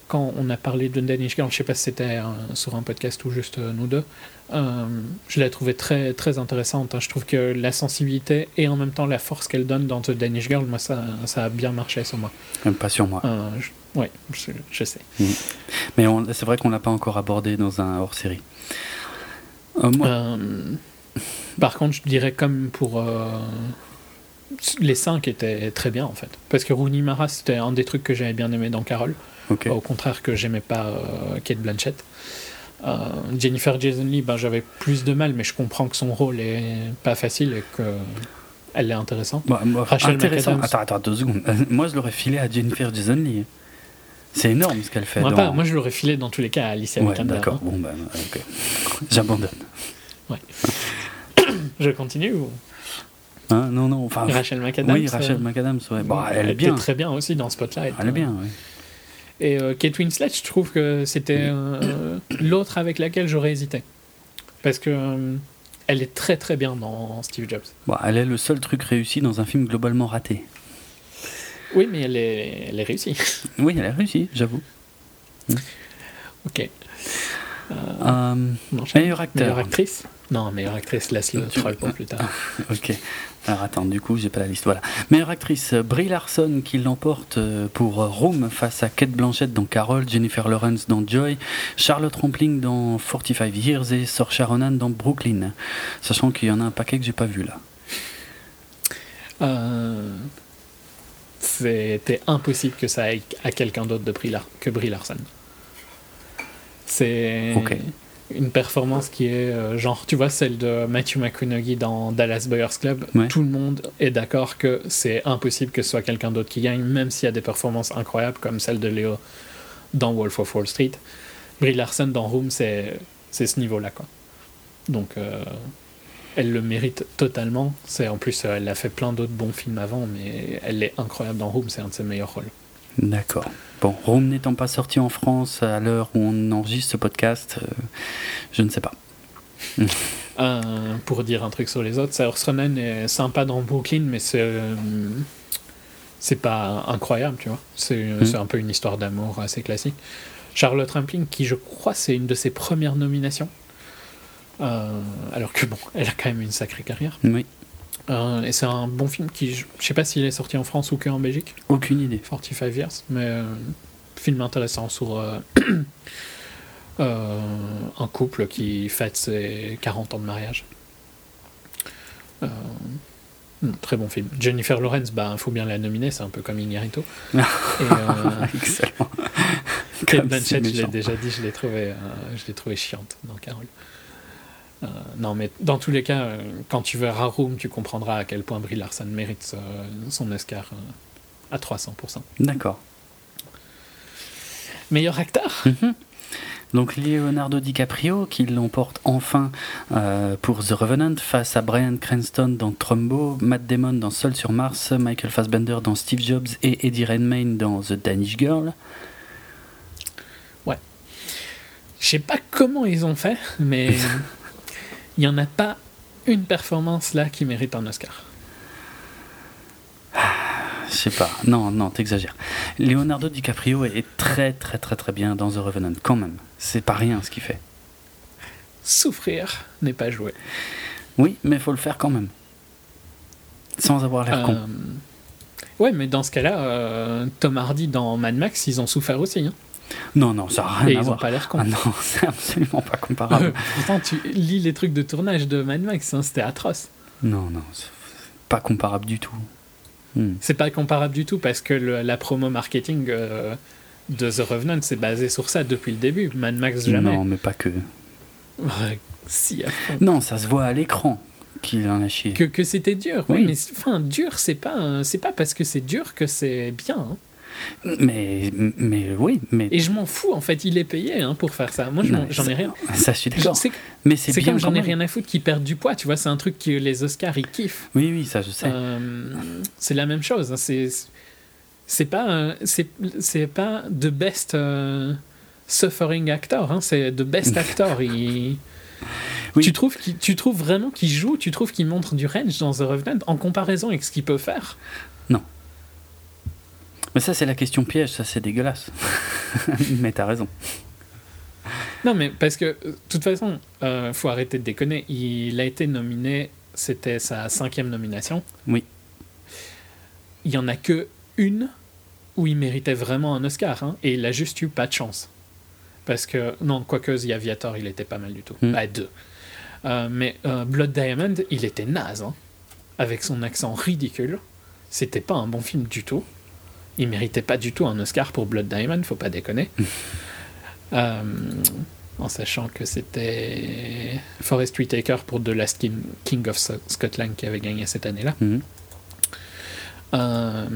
B: quand on a parlé de Danish Girl, je sais pas si c'était euh, sur un podcast ou juste nous deux, euh, je l'ai trouvée très, très intéressante. hein. Je trouve que la sensibilité et en même temps la force qu'elle donne dans The Danish Girl, moi, ça, ça a bien marché sur moi.
A: Même pas sur moi.
B: Euh, je- ouais, je, je sais.
A: Mais on- c'est vrai qu'on l'a pas encore abordé dans un hors-série. Euh, moi,
B: Euh, par contre, je dirais comme pour. euh, les cinq étaient très bien en fait. Parce que Rooney Mara, c'était un des trucs que j'avais bien aimé dans Carol.
A: ok.
B: Au contraire que j'aimais pas euh, Kate Blanchett. Euh, Jennifer Jason Leigh, ben, j'avais plus de mal, mais je comprends que son rôle est pas facile et que elle est intéressante.
A: Bah, moi,
B: Rachel
A: intéressant. Attends, attends, deux secondes. Euh, Moi, je l'aurais filé à Jennifer Jason Leigh. C'est énorme ce qu'elle fait.
B: Moi,
A: dans-
B: pas, moi, je l'aurais filé dans tous les cas à Alicia
A: ouais, d'accord.
B: hein.
A: Bon, bah, ok. J'abandonne.
B: Je continue ou?
A: Hein, non, non. Enfin,
B: Rachel McAdams
A: oui, Rachel
B: euh,
A: McAdams. Ouais. Bon, elle est
B: était
A: bien.
B: très bien aussi dans Spotlight.
A: Elle est bien, ouais.
B: Et euh, Kate Winslet, je trouve que c'était euh, l'autre avec laquelle j'aurais hésité. Parce que euh, elle est très très bien dans Steve Jobs.
A: Bon, elle est le seul truc réussi dans un film globalement raté.
B: Oui, mais elle est, elle est réussie.
A: Oui, elle a réussi, j'avoue.
B: ok.
A: Euh,
B: enchaîne.
A: meilleur acteur.
B: Meilleure actrice Non, meilleure actrice, laisse-le
A: Tu-
B: troll pour plus tard.
A: Ok. Alors attends, du coup, j'ai pas la liste. Voilà. Meilleure actrice, euh, Brie Larson qui l'emporte euh, pour euh, Room face à Kate Blanchett dans Carol, Jennifer Lawrence dans Joy, Charlotte Rampling dans 45 Years et Saoirse Ronan dans Brooklyn. Sachant qu'il y en a un paquet que j'ai pas vu là.
B: Euh, C'était impossible que ça aille à quelqu'un d'autre de Brie Lar- que Brie Larson. C'est
A: Ok.
B: Une performance qui est euh, genre, tu vois, celle de Matthew McConaughey dans Dallas Buyers Club.
A: Ouais.
B: Tout le monde est d'accord que c'est impossible que ce soit quelqu'un d'autre qui gagne, même s'il y a des performances incroyables comme celle de Léo dans Wolf of Wall Street. Brie Larson dans Room, c'est ce niveau-là, quoi. Donc, euh, elle le mérite totalement. C'est en plus, elle a fait plein d'autres bons films avant, mais elle est incroyable dans Room. C'est un de ses meilleurs rôles.
A: D'accord. Bon, Room n'étant pas sorti en France à l'heure où on enregistre ce podcast, euh, je ne sais pas.
B: Euh, pour dire un truc sur les autres, Saoirse Ronan est sympa dans Brooklyn, mais c'est euh, c'est pas incroyable, tu vois. C'est
A: Mhm.
B: c'est un peu une histoire d'amour assez classique. Charlotte Rampling, qui je crois c'est une de ses premières nominations. Euh, alors que bon, elle a quand même une sacrée carrière.
A: Oui,
B: Euh, et c'est un bon film qui, je sais pas s'il est sorti en France ou que en Belgique.
A: aucune idée.
B: 45 Years, mais euh, film intéressant sur euh, un couple qui fête ses 40 ans de mariage. Hmm, très bon film. Jennifer Lawrence, bah, faut bien la nominer, c'est un peu comme Iñárritu. Et euh,
A: Excellent.
B: Kate Blanchett, je l'ai déjà dit, je l'ai trouvée, euh, je l'ai trouvée chiante dans Carole. Euh, non, mais dans tous les cas, euh, quand tu verras Room, tu comprendras à quel point Brie Larson mérite euh, son Oscar à 300%.
A: D'accord.
B: Meilleur acteur
A: Mhm. Donc Leonardo DiCaprio qui l'emporte enfin euh, pour The Revenant face à Brian Cranston dans Trumbo, Matt Damon dans Seul sur Mars, Michael Fassbender dans Steve Jobs et Eddie Redmayne dans The Danish Girl.
B: Je sais pas comment ils ont fait, mais il n'y en a pas une performance là qui mérite un Oscar.
A: Je sais pas, non, non, t'exagères. Leonardo DiCaprio est très très très très bien dans The Revenant quand même. C'est pas rien ce qu'il fait.
B: Souffrir n'est pas jouer.
A: Oui, mais faut le faire quand même. Sans avoir l'air con.
B: Euh, Ouais, mais dans ce cas-là, euh, Tom Hardy dans Mad Max, ils ont souffert aussi. hein.
A: Non, non, ça n'a rien
B: et
A: à
B: ils n'ont
A: voir.
B: pas l'air.
A: Ah non, c'est absolument pas comparable.
B: Pourtant, tu lis les trucs de tournage de Mad Max, hein, c'était atroce.
A: non, non, c'est pas comparable du tout. Hmm.
B: C'est pas comparable du tout parce que le- la promo marketing euh, de The Revenant, c'est basé sur ça depuis le début. Mad Max, jamais.
A: Non, mais pas que.
B: Ouais, si, à fond.
A: Non, ça se voit à l'écran qu'il en a chié.
B: que, que c'était dur. Oui, mais enfin, dur, c'est pas, c'est pas parce que c'est dur que c'est bien. hein.
A: Mais, mais oui, mais
B: Et je m'en fous, en fait, il est payé hein, pour faire ça. Moi, j'en ai rien.
A: ça, je suis d'accord.
B: C'est
A: Mais c'est bien
B: comme j'en ai rien à foutre qu'ils perdent du poids, tu vois. C'est un truc que les Oscars ils kiffent.
A: Oui, oui, ça je sais.
B: Euh, c'est la même chose. hein, C'est c'est pas c'est pas the best euh, suffering actor. hein, c'est the best actor. il-
A: Oui.
B: Tu trouves qu'il- tu trouves vraiment qu'il joue, tu trouves qu'il montre du range dans The Revenant en comparaison avec ce qu'il peut faire?
A: Mais ça, c'est la question piège, ça, c'est dégueulasse. mais t'as raison.
B: Non, mais parce que, de toute façon, euh, faut arrêter de déconner. Il a été nominé, c'était sa cinquième nomination.
A: Oui.
B: Il y en a que une où il méritait vraiment un Oscar, hein, et il a juste eu pas de chance. Parce que, non, quoique The Aviator, il était pas mal du tout.
A: Mm.
B: Bah, deux. Euh, mais euh, Blood Diamond, il était naze, hein, avec son accent ridicule. C'était pas un bon film du tout. Il méritait pas du tout un Oscar pour Blood Diamond, faut pas déconner. Euh, en sachant que c'était Forest Whitaker pour The Last King, King of Sc- Scotland qui avait gagné cette année-là.
A: Mhm.
B: Euh,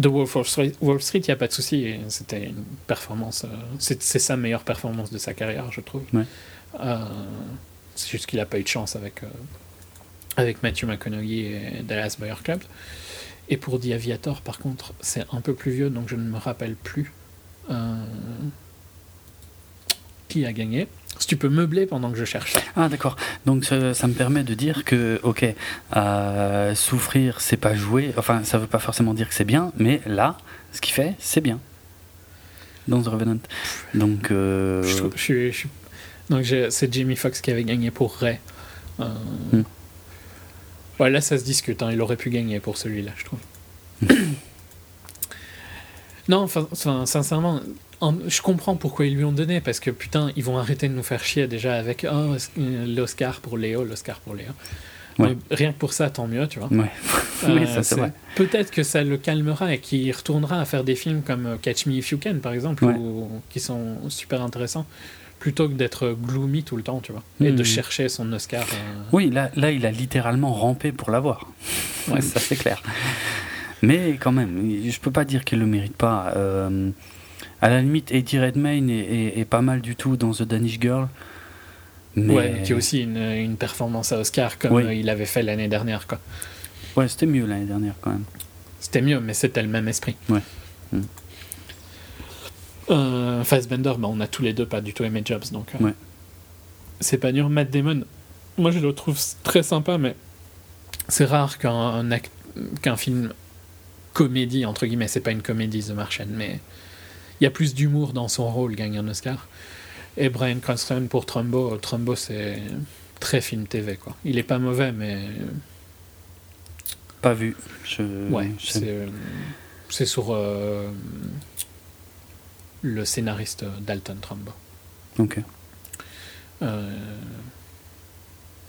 B: The Wolf of Street, Wall Street, il n'y a pas de souci. C'était une performance. euh, c'est sa meilleure performance de sa carrière, je trouve.
A: Ouais.
B: C'est juste qu'il n'a pas eu de chance avec, avec Matthew McConaughey et Dallas Buyer Club. Et pour The Aviator, par contre, c'est un peu plus vieux, donc je ne me rappelle plus euh, qui a gagné. Si tu peux meubler pendant que je cherche.
A: Ah d'accord. Donc ça, ça me permet de dire que, ok, euh, souffrir, c'est pas jouer. Enfin, ça veut pas forcément dire que c'est bien, mais là, ce qu'il fait, c'est bien. Dans The Revenant. Donc, euh,
B: Je je je Donc c'est Jamie Foxx qui avait gagné pour Ray. Euh,
A: Hmm.
B: Ouais, là ça se discute, hein, il aurait pu gagner pour celui-là, je trouve. non, enfin, sincèrement, en- je comprends pourquoi ils lui ont donné, parce que putain, ils vont arrêter de nous faire chier déjà avec oh, l'Oscar pour Léo, l'Oscar pour Léo.
A: Ouais.
B: Donc, rien que pour ça, tant mieux, tu vois.
A: ouais.
B: Euh. Peut-être que ça le calmera et qu'il retournera à faire des films comme euh, Catch Me If You Can, par exemple,
A: Ouais.
B: ou- qui sont super intéressants, plutôt que d'être gloomy tout le temps, tu vois, et de chercher son Oscar. euh,
A: Oui, là, là, il a littéralement rampé pour l'avoir.
B: Ouais.
A: ça c'est clair. Mais quand même, je peux pas dire qu'il le mérite pas. Euh, à la limite, Eddie Redmayne est, est- est pas mal du tout dans The Danish Girl. Mais...
B: Ouais, qui est aussi une, une performance à Oscar comme
A: Oui.
B: euh, il avait fait l'année dernière. quoi.
A: Ouais, c'était mieux l'année dernière quand même.
B: C'était mieux, mais c'était le même esprit.
A: Ouais. Mm.
B: Euh, Fassbender, bah, on a tous les deux pas du tout aimé Jobs, donc euh,
A: Ouais.
B: c'est pas dur. Matt Damon, moi je le trouve très sympa, mais c'est rare qu'un film comédie, entre guillemets, c'est pas une comédie The Martian, mais il y a plus d'humour dans son rôle, gagne un Oscar. Et Brian Cranston pour Trumbo, Trumbo c'est très film TV, quoi. Il est pas mauvais, mais
A: Pas vu. Je...
B: Ouais, euh, c'est sur euh, le scénariste Dalton Trumbo.
A: Ok.
B: Euh,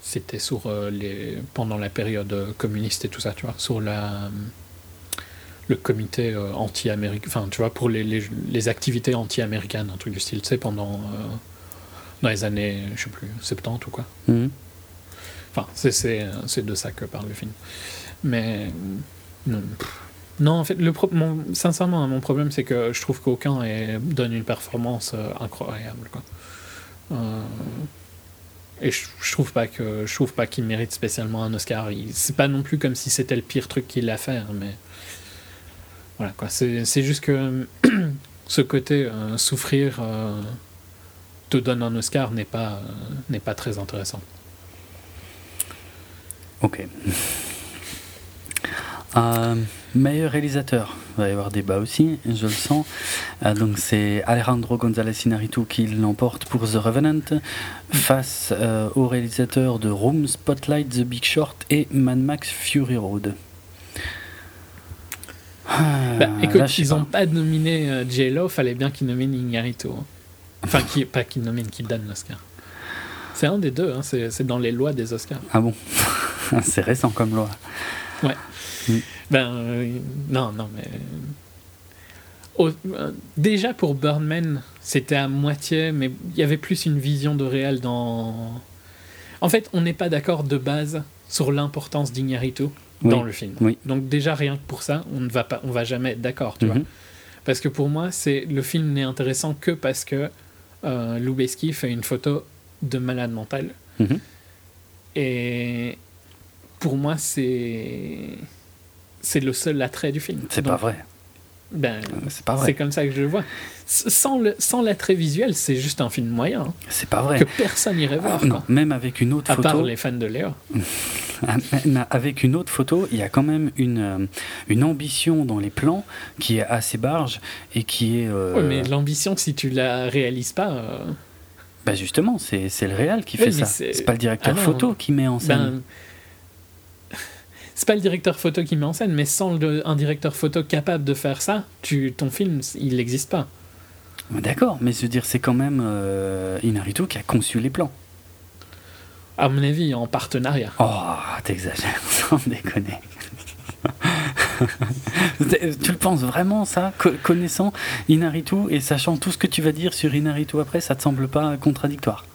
B: C'était sur euh, les pendant la période communiste et tout ça, tu vois, sur la le comité euh, anti-américain, enfin, tu vois, pour les, les, les activités anti-américaines, un truc du style, tu sais, pendant dans les années, je sais plus, 70 ou quoi.
A: Mhm.
B: Enfin, c'est- de ça que parle le film. Mais non, pff. Non en fait, le pro- mon- sincèrement, mon problème, c'est que je trouve qu'aucun donne une performance euh, incroyable. Quoi. Euh, et je, trouve pas que je trouve pas qu'il mérite spécialement un Oscar. C'est pas non plus comme si c'était le pire truc qu'il a à faire, mais voilà quoi. C'est juste que ce côté euh, souffrir te donne un Oscar n'est pas n'est pas très intéressant.
A: Ok. Euh, meilleur réalisateur, il va y avoir débat aussi, je le sens. Euh, donc c'est Alejandro González Iñárritu qui l'emporte pour The Revenant face euh, au réalisateur de Room, Spotlight, The Big Short et Mad Max Fury Road. Ah,
B: Bah, écoute, ils
A: pas.
B: n'ont pas nominé euh, J-Lo, fallait bien qu'ils nominent Iñárritu. hein. Enfin, qui, pas qu'ils nominent, qu'ils donnent l'Oscar. C'est un des deux, hein, c'est dans les lois des Oscars.
A: Ah bon? C'est récent comme loi.
B: Ben, euh, non, non, mais. Au- euh, déjà pour Birdman, c'était à moitié, mais il y avait plus une vision de réel dans. En fait, on n'est pas d'accord de base sur l'importance d'Iñárritu
A: Oui.
B: dans le film.
A: Oui.
B: Donc déjà rien que pour ça, on ne va pas, on va jamais être d'accord, tu vois.
A: Mhm.
B: Parce que pour moi, c'est le film n'est intéressant que parce que euh, Lubeski fait une photo de malade mental.
A: Mhm.
B: Et pour moi, c'est c'est le seul attrait du film.
A: C'est pas vrai.
B: Ben,
A: C'est pas
B: c'est
A: vrai.
B: comme ça que je le vois. Sans le sans l'attrait visuel, c'est juste un film moyen hein,
A: C'est pas vrai.
B: que personne n'irait voir.
A: Ah, non, même avec une autre
B: À part
A: photo.
B: les fans de Léo.
A: avec une autre photo, il y a quand même une, euh, une ambition dans les plans qui est assez barge et qui est. euh,
B: Ouais, mais l'ambition, si tu la réalises pas, euh,
A: bah justement, c'est c'est le réal qui
B: Oui,
A: fait ça.
B: c'est-
A: C'est pas le directeur
B: Ah
A: photo qui met en scène.
B: ben. C'est pas le directeur photo qui met en scène, mais sans le- un directeur photo capable de faire ça, tu, ton film, il n'existe pas.
A: D'accord, mais je veux dire, c'est quand même euh, qui a conçu les plans.
B: À mon avis, en partenariat.
A: Oh, t'exagères, sans déconner. tu le penses vraiment, ça Co- Connaissant Inaritu et sachant tout ce que tu vas dire sur Inaritu après, ça te semble pas contradictoire?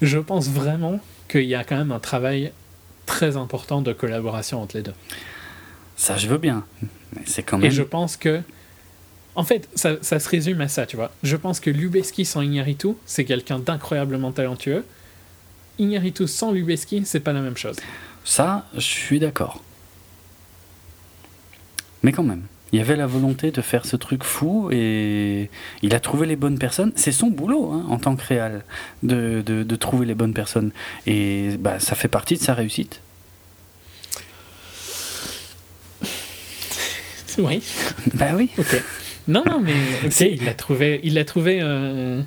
B: Je pense vraiment qu'il y a quand même un travail très important de collaboration entre les deux.
A: Ça, je veux bien. Mais c'est quand
B: Et
A: même.
B: je pense que. En fait, ça, ça se résume à ça, tu vois. Je pense que Lubeski sans Iñárritu, c'est quelqu'un d'incroyablement talentueux. Iñárritu sans Lubeski, c'est pas la même chose.
A: Ça, je suis d'accord. Mais quand même, il y avait la volonté de faire ce truc fou et il a trouvé les bonnes personnes. C'est son boulot hein, en tant que réal de, de- de trouver les bonnes personnes. Et bah, ça fait partie de sa réussite.
B: Oui,
A: bah oui.
B: ok. Non, non, mais ok, il l'a trouvé. Il l'a trouvé. euh,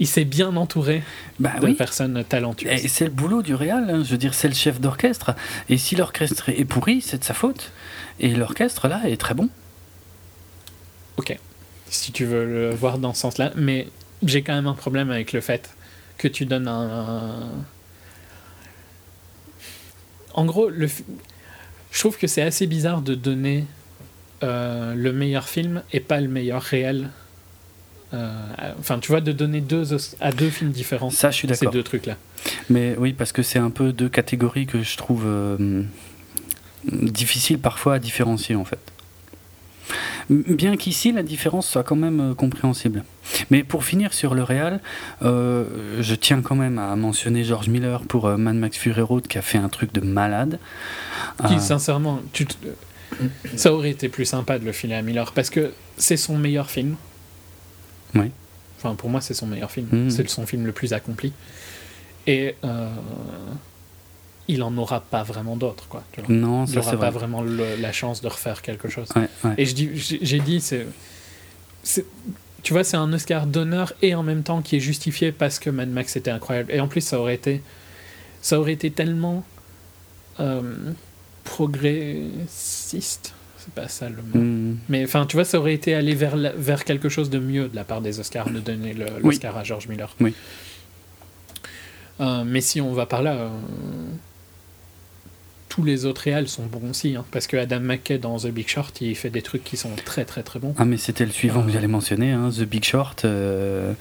B: il s'est bien entouré
A: Bah
B: de
A: oui.
B: personnes talentueuses.
A: Et c'est le boulot du réal, hein. je veux dire, c'est le chef d'orchestre. Et si l'orchestre est pourri, c'est de sa faute. Et l'orchestre, là, est très bon.
B: Ok, si tu veux le voir dans ce sens-là. Mais j'ai quand même un problème avec le fait que tu donnes un. En gros, le... je trouve que c'est assez bizarre de donner euh, le meilleur film et pas le meilleur réel. Euh, Enfin, tu vois, de donner deux à deux films différents.
A: Ça, je suis
B: Ces
A: d'accord.
B: deux trucs-là.
A: Mais oui, parce que c'est un peu deux catégories que je trouve euh, difficiles parfois à différencier en fait. Bien qu'ici la différence soit quand même euh, compréhensible. Mais pour finir sur le réal, euh, je tiens quand même à mentionner George Miller pour euh, Mad Max Fury Road qui a fait un truc de malade.
B: Qui,
A: Euh,
B: sincèrement, tu te- ça aurait été plus sympa de le filer à Miller parce que c'est son meilleur film.
A: Oui.
B: Enfin, pour moi, c'est son meilleur film.
A: Mhm.
B: C'est son film le plus accompli. Et euh, il en aura pas vraiment d'autres, quoi. tu vois.
A: non,
B: Il n'aura pas
A: vrai.
B: vraiment le- la chance de refaire quelque chose.
A: Ouais, ouais.
B: Et je dis, j'ai dit, c'est, c'est- tu vois, c'est un Oscar d'honneur et en même temps qui est justifié parce que Mad Max était incroyable. Et en plus, ça aurait été, ça aurait été tellement euh, progressiste. C'est pas ça le mot.
A: Mm.
B: Mais enfin, tu vois, ça aurait été aller vers, la- vers quelque chose de mieux de la part des Oscars, de donner le-
A: Oui.
B: l'Oscar à George Miller.
A: Oui.
B: Euh, mais si on va par là, euh, tous les autres réals sont bons aussi, hein, parce que Adam McKay dans The Big Short, il fait des trucs qui sont très très très bons.
A: Ah mais c'était le suivant que
B: Euh.
A: j'allais mentionner, hein, The Big Short. euh,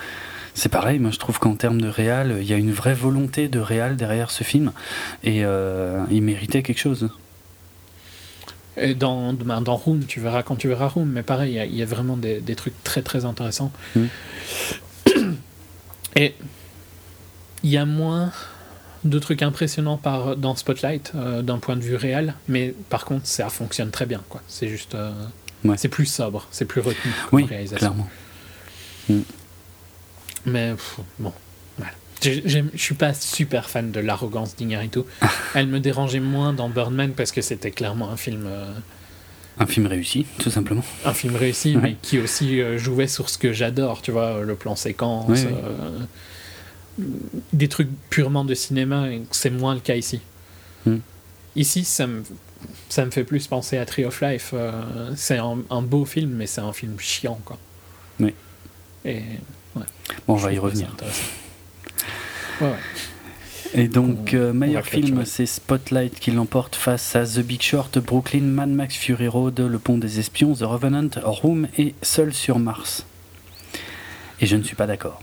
A: c'est pareil, moi je trouve qu'en termes de réal, il y a une vraie volonté de réal derrière ce film et euh, il méritait quelque chose.
B: Et dans, ben, dans Room, tu verras quand tu verras Room, mais pareil, il y a- il y, a vraiment des, des trucs très très intéressants.
A: Mm.
B: Et il y a moins de trucs impressionnants par, dans Spotlight euh, d'un point de vue réel, mais par contre, ça fonctionne très bien. quoi. C'est juste. euh,
A: Ouais.
B: C'est plus sobre, c'est plus retenu
A: Oui,
B: réalisation.
A: clairement.
B: Mais pff, bon, voilà. Je suis pas super fan de l'arrogance d'Iñárritu. Elle me dérangeait moins dans Birdman parce que c'était clairement un film. euh,
A: Un film réussi, tout simplement.
B: un film réussi,
A: Ouais.
B: mais qui aussi jouait sur ce que j'adore, tu vois, le plan séquence, des trucs purement de cinéma, c'est moins le cas ici.
A: Hmm.
B: Ici, ça me, ça me fait plus penser à Tree of Life. euh, c'est un, un beau film, mais c'est un film chiant, quoi.
A: Oui.
B: Et
A: Bon, on
B: je
A: va y revenir.
B: intéressant. Ouais, ouais.
A: Et donc,
B: On-
A: euh, meilleur film, c'est Spotlight qui l'emporte face à The Big Short, Brooklyn, Mad Max Fury Road, Le Pont des Espions, The Revenant, Room et Seul sur Mars. Et je ne suis pas d'accord.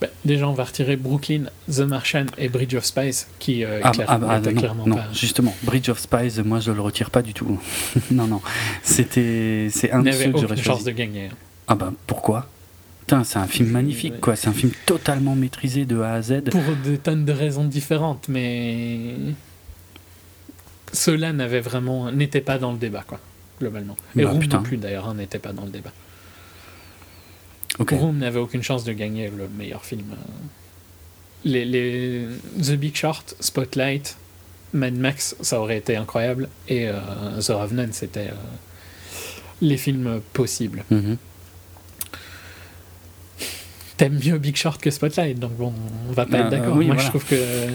B: Bah, déjà, on va retirer Brooklyn, The Martian et Bridge of Spies, qui euh,
A: Ah,
B: clair-
A: ah, ah, non,
B: clairement
A: non,
B: pas.
A: justement, Bridge of Spies, moi je le retire pas du tout. non, non, c'était, c'est un de
B: n'avait
A: ceux que j'aurais
B: chance de gagner.
A: Ah ben pourquoi? Putain, c'est un film magnifique,
B: Ouais.
A: quoi. C'est un film totalement maîtrisé de A à Z.
B: pour des tonnes de raisons différentes, mais ceux-là n'avaient vraiment n'étaient pas dans le débat, quoi, globalement. Et
A: Bah,
B: Room non plus d'ailleurs hein, n'était pas dans le débat. Room n'avait aucune chance de gagner le meilleur film. euh. les, les The Big Short, Spotlight, Mad Max, ça aurait été incroyable. Et euh, The Revenant, c'était euh, les films possibles.
A: Mhm.
B: T'aimes mieux Big Short que Spotlight, donc bon, on va pas
A: Ah,
B: être d'accord.
A: oui,
B: moi,
A: voilà.
B: je trouve que.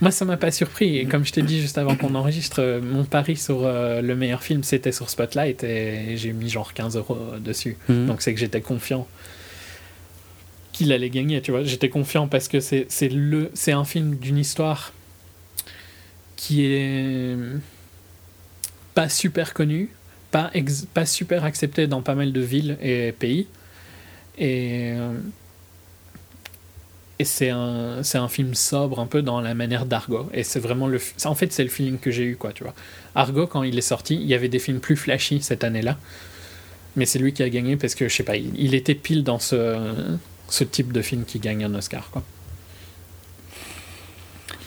B: Moi, ça m'a pas surpris. Et comme je t'ai dit juste avant qu'on enregistre, euh, mon pari sur euh, le meilleur film, c'était sur Spotlight. Et j'ai mis genre 15 euros dessus.
A: Mhm.
B: Donc c'est que j'étais confiant qu'il allait gagner, tu vois. J'étais confiant parce que c'est c'est le c'est un film d'une histoire qui est pas super connu, pas ex- pas super accepté dans pas mal de villes et pays. Et euh, et c'est un film sobre un peu dans la manière d'Argo et c'est vraiment le en fait c'est le feeling que j'ai eu quoi, tu vois. Argo quand il est sorti, il y avait des films plus flashy cette année-là. Mais c'est lui qui a gagné parce que, je sais pas, il, il était pile dans ce, ce type de film qui gagne un Oscar, quoi.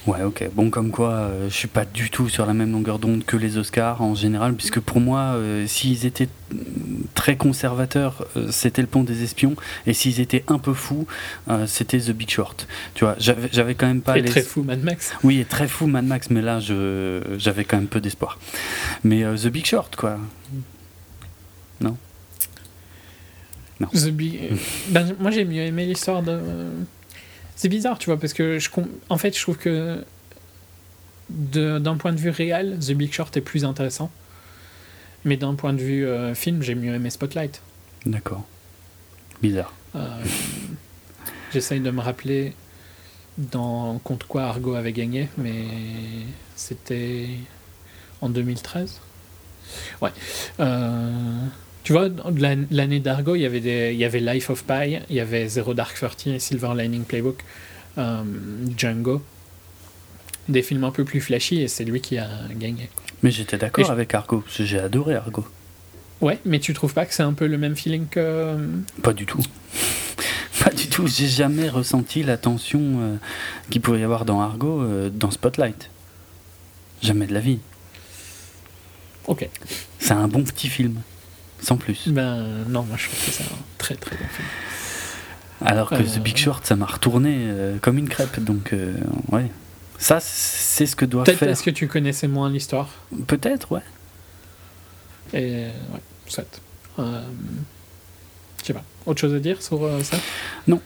A: Ouais, ok. Bon, comme quoi, euh, je suis pas du tout sur la même longueur d'onde que les Oscars en général, puisque pour moi, euh, s'ils étaient très conservateurs, euh, c'était le pont des espions, et s'ils étaient un peu fous, euh, c'était The Big Short. Tu vois, j'avais quand même pas
B: Et
A: les...
B: très fou, Mad Max.
A: Oui, et très fou Mad Max, mais là, j'avais quand même peu d'espoir. Mais The Big Short, quoi.
B: The Big- ben, moi, j'ai mieux aimé l'histoire de. C'est bizarre, tu vois, parce que je, en fait, je trouve que d'un point de vue réel, The Big Short est plus intéressant. Mais d'un point de vue euh, film, j'ai mieux aimé Spotlight.
A: D'accord. Bizarre.
B: Euh, J'essaye de me rappeler dans contre quoi Argo avait gagné, mais c'était en 2013. Ouais. Euh, tu vois, l'année d'Argo, il y avait des, il y avait Life of Pi, il y avait Zero Dark Thirty, Silver Lining Playbook, euh, Django. Des films un peu plus flashy et c'est lui qui a gagné.
A: Mais j'étais d'accord avec Argo, parce que j'ai adoré Argo.
B: Ouais, mais tu trouves pas que c'est un peu le même feeling que. euh,
A: Pas du tout. Pas du tout. J'ai jamais ressenti la tension euh, qu'il pouvait y avoir dans Argo euh, dans Spotlight. Jamais de la vie.
B: Ok.
A: C'est un bon petit film, sans plus.
B: Ben non, moi je trouve que c'est un très très bon film.
A: Alors que
B: Euh,
A: The Big Short, ça m'a retourné euh, comme une crêpe. Donc, euh, ouais. Ça, c'est ce que doit
B: Peut-être
A: faire.
B: parce que tu connaissais moins l'histoire.
A: Peut-être, ouais.
B: Et ouais, soit. Euh, je sais pas. Autre chose à dire sur euh, ça?
A: Non.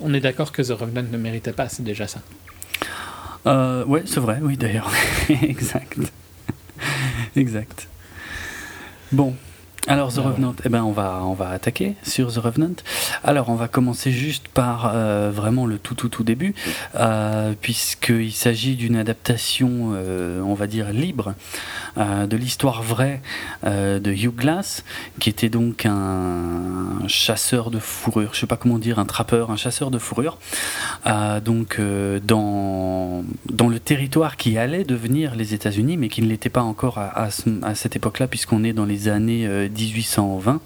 B: On est d'accord que The Revenant ne méritait pas, c'est déjà ça.
A: Euh, ouais, c'est vrai, oui, d'ailleurs. exact. exact. Bon. Alors The
B: ouais.
A: Revenant, eh ben on va on va attaquer sur The Revenant. Alors on va commencer juste par euh, vraiment le tout tout tout début, euh, puisqu'il s'agit d'une adaptation, euh, on va dire libre, euh, de l'histoire vraie euh, de Hugh Glass, qui était donc un chasseur de fourrure, je sais pas comment dire, un trappeur, un chasseur de fourrure, euh, donc euh, dans dans le territoire qui allait devenir les États-Unis, mais qui ne l'était pas encore à, à à cette époque-là, puisqu'on est dans les années euh, 1820.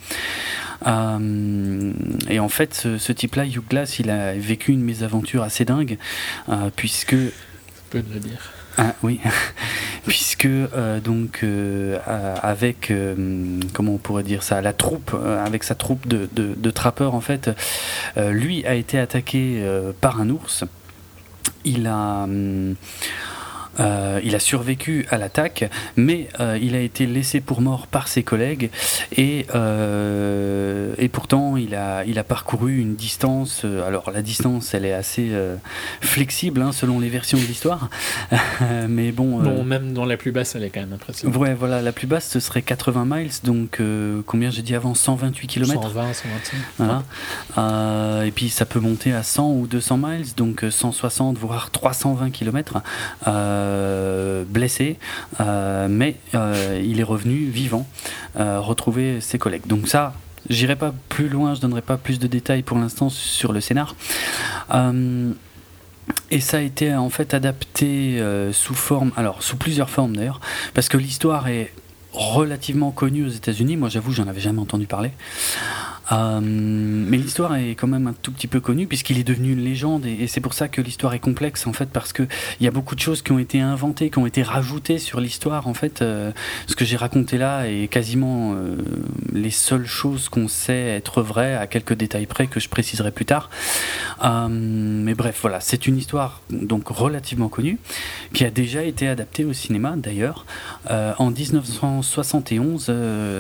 A: Euh, et en fait, ce, ce type-là, Hugh Glass, il a vécu une mésaventure assez dingue, euh, puisque
B: Je peux le dire.
A: ah, oui, puisque euh, donc euh, avec euh, comment on pourrait dire ça, la troupe, avec sa troupe de, de- de trappeurs en fait, lui a été attaqué par un ours. Il a hum, euh, il a survécu à l'attaque, mais euh, il a été laissé pour mort par ses collègues et, euh, et pourtant il a, il a parcouru une distance. alors la distance, elle est assez flexible hein, selon les versions de l'histoire, mais bon.
B: Bon, même dans la plus basse, elle est quand même impressionnante.
A: Ouais, voilà, la plus basse ce serait 80 miles, donc combien j'ai dit avant 128 km
B: 120, 125.
A: voilà. Et puis ça peut monter à 100 ou 200 miles, donc euh, 160 voire 320 km blessé, euh, mais euh, il est revenu vivant, euh, retrouver ses collègues. Donc ça, j'irai pas plus loin, je donnerai pas plus de détails pour l'instant sur le scénar. Euh, et ça a été en fait adapté euh, sous forme, alors sous plusieurs formes d'ailleurs, parce que l'histoire est relativement connue aux États-Unis. Moi, j'avoue, j'en avais jamais entendu parler. Euh, mais l'histoire est quand même un tout petit peu connue puisqu'il est devenu une légende et, c'est pour ça que l'histoire est complexe en fait parce que il y a beaucoup de choses qui ont été inventées, qui ont été rajoutées sur l'histoire en fait. Euh, ce que j'ai raconté là est quasiment euh, les seules choses qu'on sait être vraies à quelques détails près que je préciserai plus tard. mais bref, voilà, c'est une histoire donc relativement connue qui a déjà été adaptée au cinéma d'ailleurs en 1971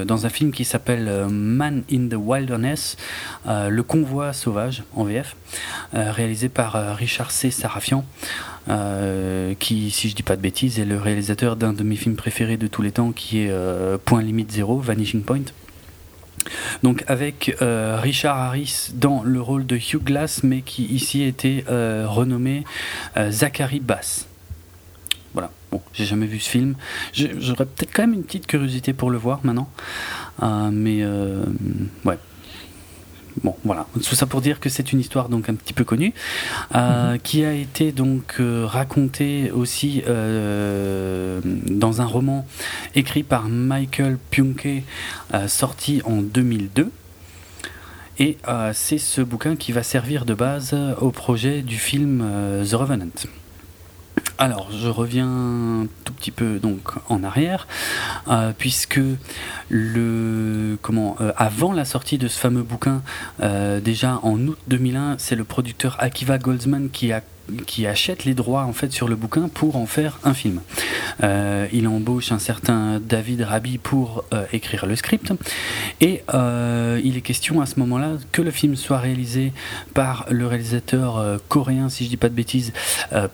A: dans un film qui s'appelle Man in the Wild euh, le convoi sauvage en VF, euh, réalisé par euh, Richard C. Sarafian. qui, si je dis pas de bêtises, est le réalisateur d'un de mes films préférés de tous les temps, qui est Point Limite Zéro, Vanishing Point. Donc avec Richard Harris dans le rôle de Hugh Glass, mais qui ici était renommé Zachary Bass. Voilà. Bon, j'ai jamais vu ce film. J'aurais peut-être quand même une petite curiosité pour le voir maintenant. mais ouais, Bon, voilà. Tout ça pour dire que c'est une histoire donc un petit peu connue, euh, mhm. qui a été donc euh, racontée aussi euh, dans un roman écrit par Michael Punke, sorti en 2002. Et c'est ce bouquin qui va servir de base au projet du film The Revenant. Alors, je reviens tout petit peu donc en arrière, euh, puisque le comment euh, avant la sortie de ce fameux bouquin, euh, déjà en août 2001, c'est le producteur Akiva Goldsman qui a qui achète les droits en fait sur le bouquin pour en faire un film. Il embauche un certain David Rabi pour écrire le script et il est question à ce moment-là que le film soit réalisé par le réalisateur coréen, si je dis pas de bêtises,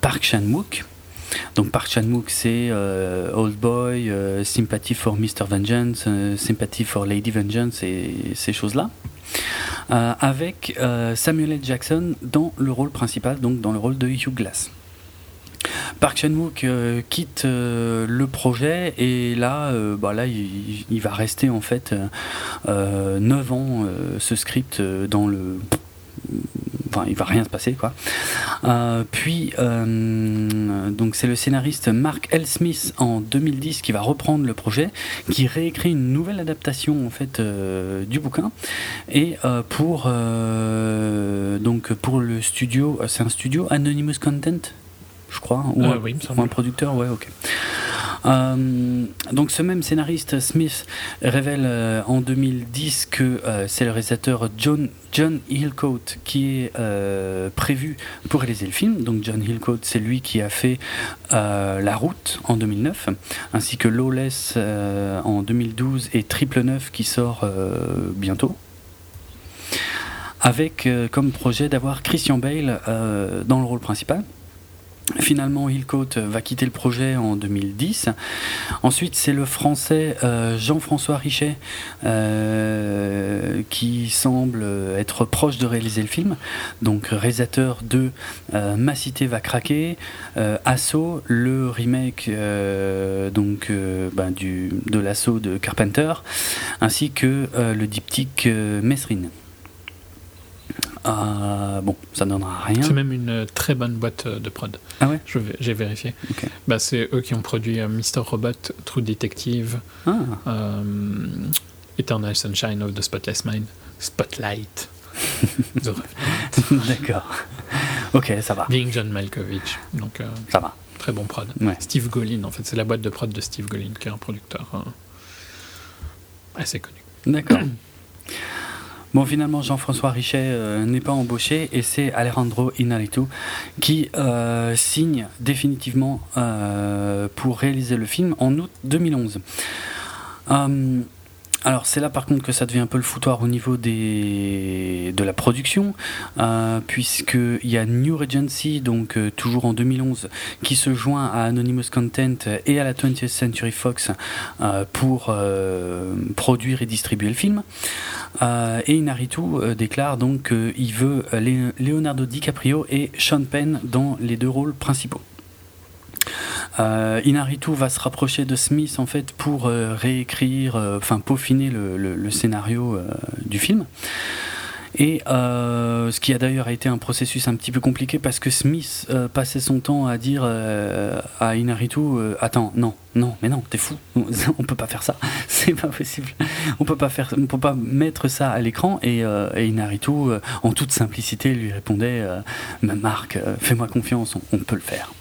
A: Park Chan-wook. Donc Park Chan-wook, c'est Old Boy, Sympathy for Mr. Vengeance, Sympathy for Lady Vengeance et ces choses-là. Euh, avec euh, Samuel L. Jackson dans le rôle principal, donc dans le rôle de Hugh Glass. Park Chan-wook euh, quitte le projet et là, bah là il, va rester en fait 9 ans ce script dans le enfin il va rien se passer quoi. Euh, puis euh, donc c'est le scénariste Mark L. Smith en 2010 qui va reprendre le projet, qui réécrit une nouvelle adaptation en fait euh, du bouquin et pour donc pour le studio, c'est un studio Anonymous Content, je crois, ou, ou un producteur, ouais ok. Euh, donc ce même scénariste Smith révèle euh, en 2010 que euh, c'est le réalisateur John, John Hillcoat qui est prévu pour réaliser le film. Donc John Hillcoat, c'est lui qui a fait La Route en 2009, ainsi que Lawless en 2012 et Triple Neuf qui sort bientôt avec comme projet d'avoir Christian Bale dans le rôle principal. Finalement, Hillcoat va quitter le projet en 2010. Ensuite, c'est le français euh, Jean-François Richet euh, qui semble être proche de réaliser le film. Donc, réalisateur de euh, Ma cité va craquer, Assaut, le remake donc, ben, du, de l'assaut de Carpenter, ainsi que le diptyque Mesrine. Euh, bon, ça donnera rien.
B: C'est même une très bonne boîte de prod.
A: Ah ouais
B: J'ai vérifié. Bah, c'est eux qui ont produit euh, Mr. Robot, True Detective, ah. euh, Eternal Sunshine of the Spotless Mind, Spotlight.
A: D'accord. Ok, ça va.
B: Being John Malkovich. Donc,
A: ça va.
B: Très bon prod. Steve Golin, en fait, c'est la boîte de prod de Steve Golin, qui est un producteur assez connu.
A: D'accord. Bon, finalement, Jean-François Richet euh, n'est pas embauché et c'est Alejandro Inarritu qui euh, signe définitivement euh, pour réaliser le film en août 2011. Alors c'est là par contre que ça devient un peu le foutoir au niveau des, de la production, euh, puisqu'il y a New Regency, donc euh, toujours en 2011, qui se joint à Anonymous Content et à la 20th Century Fox euh, pour produire et distribuer le film. et Inaritu déclare donc qu'il veut Leonardo DiCaprio et Sean Penn dans les deux rôles principaux. Euh, Inaritu va se rapprocher de Smith en fait pour euh, réécrire, euh, enfin peaufiner le, scénario du film. Et euh, ce qui a d'ailleurs été un processus un petit peu compliqué parce que Smith euh, passait son temps à dire euh, à Inaritu Attends, non, non, mais non, t'es fou, on peut pas faire ça, c'est pas possible. On peut pas faire, on peut pas mettre ça à l'écran. Et, et, Inaritu, en toute simplicité, lui répondait Marc, fais-moi confiance, on, peut le faire.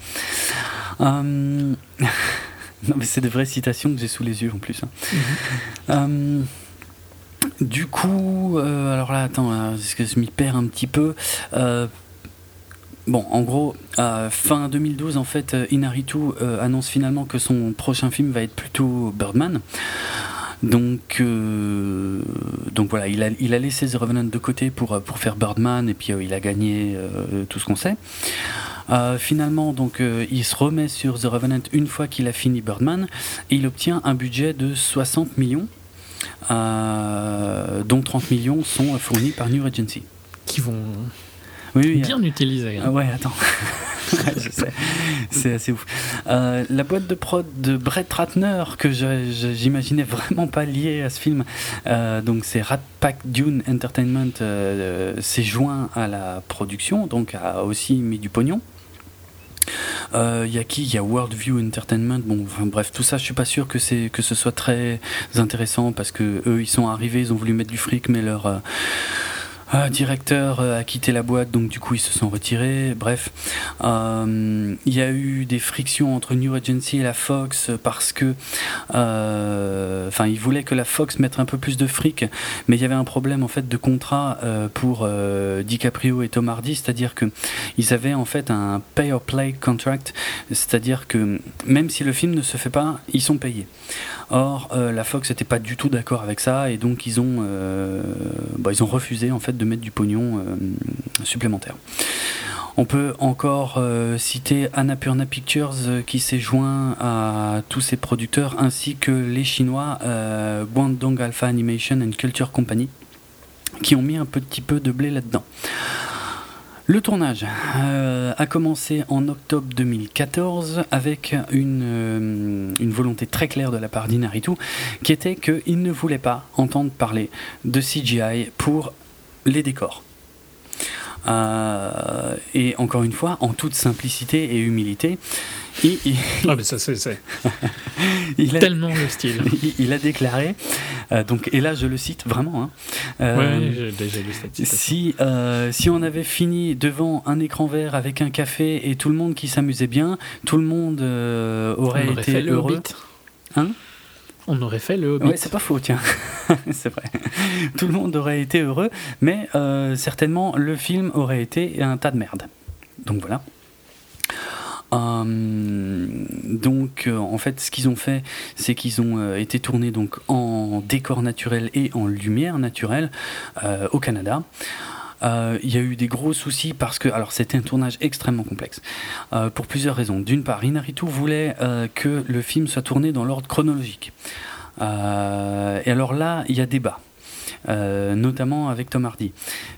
A: non, mais c'est de vraies citations que j'ai sous les yeux en plus. Hein. Mm-hmm. Du coup, euh, alors là, attends, est-ce que je m'y perds un petit peu euh, Bon, en gros, fin 2012, en fait, Inaritu euh, annonce finalement que son prochain film va être plutôt Birdman. Donc, donc voilà, il a, laissé The Revenant de côté pour, pour faire Birdman et puis il a gagné tout ce qu'on sait. finalement, donc, il se remet sur The Revenant une fois qu'il a fini Birdman et il obtient un budget de 60 millions euh, dont 30 millions sont fournis par New Regency.
B: Qui vont bien utiliser. Hein.
A: Ah ouais, attends. c'est assez ouf. Euh, la boîte de prod de Brett Ratner, que j'imaginais vraiment pas liée à ce film, euh, donc c'est Rat Pack Dune Entertainment, s'est joint à la production, donc a aussi mis du pognon. Il euh, y a qui? Il y a Worldview Entertainment. Bon, enfin, bref, tout ça, je suis pas sûr que c'est que ce soit très intéressant parce que eux, ils sont arrivés, ils ont voulu mettre du fric, mais leur euh, un directeur euh, a quitté la boîte, donc du coup ils se sont retirés. Bref, euh, il y a eu des frictions entre New Agency et la Fox parce que, euh, enfin, ils voulaient que la Fox mette un peu plus de fric, mais il y avait un problème en fait de contrat pour DiCaprio et Tom Hardy, c'est-à-dire que ils avaient en fait un pay or play contract, c'est-à-dire que même si le film ne se fait pas, ils sont payés. Or, la Fox n'était pas du tout d'accord avec ça et donc ils ont, bah, ils ont refusé en fait de mettre du pognon euh, supplémentaire. On peut encore euh, citer Annapurna Pictures euh, qui s'est joint à tous ses producteurs ainsi que les Chinois Guangdong Alpha Animation and Culture Company qui ont mis un petit peu de blé là-dedans. Le tournage a commencé en octobre 2014 avec une, une, volonté très claire de la part d'Inaritu qui était qu'il ne voulait pas entendre parler de CGI pour les décors. Euh, et encore une fois, en toute simplicité et humilité,
B: il, ah, mais ça, c'est, tellement le style.
A: Il, a déclaré, euh, donc, et là je le cite vraiment, hein,
B: euh, j'ai déjà lu cette
A: si, si on avait fini devant un écran vert avec un café et tout le monde qui s'amusait bien, tout le monde aurait, été heureux.
B: Hein? On aurait fait le.
A: Ouais, c'est pas faux, tiens. c'est vrai. Tout le monde aurait été heureux, mais euh, certainement le film aurait été un tas de merde. Donc voilà. Hum, donc euh, en fait ce qu'ils ont fait c'est qu'ils ont euh, été tournés donc en décor naturel et en lumière naturelle au Canada il y a eu des gros soucis parce que, alors c'était un tournage extrêmement complexe, euh, pour plusieurs raisons. D'une part, Inaritu voulait euh, que le film soit tourné dans l'ordre chronologique. et alors là, il y a débat. Euh, notamment avec Tom Hardy,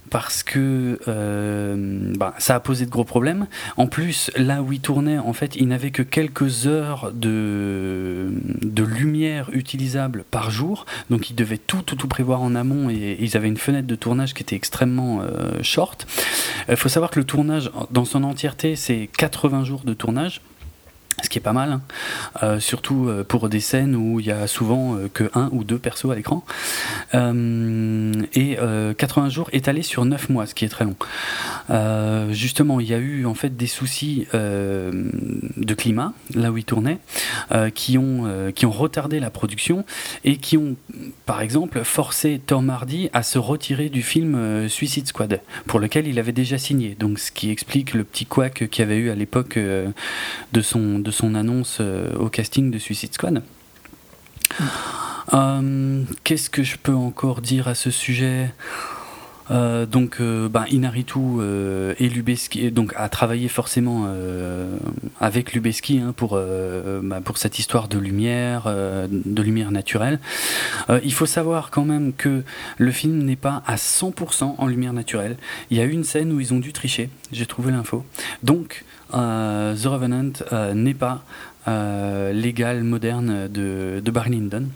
A: parce que euh, bah, ça a posé de gros problèmes. En plus, là où il tournait, en fait, il n'avait que quelques heures de, lumière utilisable par jour, donc il devait tout, tout, tout prévoir en amont, et, ils avaient une fenêtre de tournage qui était extrêmement euh, short. Il faut savoir que le tournage, dans son entièreté, c'est 80 jours de tournage ce qui est pas mal, hein. euh, surtout euh, pour des scènes où il y a souvent euh, que un ou deux persos à l'écran. et 80 jours étalés sur 9 mois, ce qui est très long. justement, il y a eu en fait des soucis de climat, là où il tournait, qui, ont, qui ont retardé la production et qui ont, par exemple, forcé Tom Hardy à se retirer du film Suicide Squad, pour lequel il avait déjà signé. Donc, ce qui explique le petit couac qu'il y avait eu à l'époque de son de son annonce euh, au casting de Suicide Squad. Euh, qu'est-ce que je peux encore dire à ce sujet? Euh, donc, ben, Inaritu et Lubeski donc a travaillé forcément avec Lubeski hein, pour bah, pour cette histoire de lumière, de lumière naturelle. il faut savoir quand même que le film n'est pas à 100% en lumière naturelle. Il y a une scène où ils ont dû tricher. J'ai trouvé l'info. Donc The Revenant euh, n'est pas euh, l'égal moderne de, de Barry Lyndon.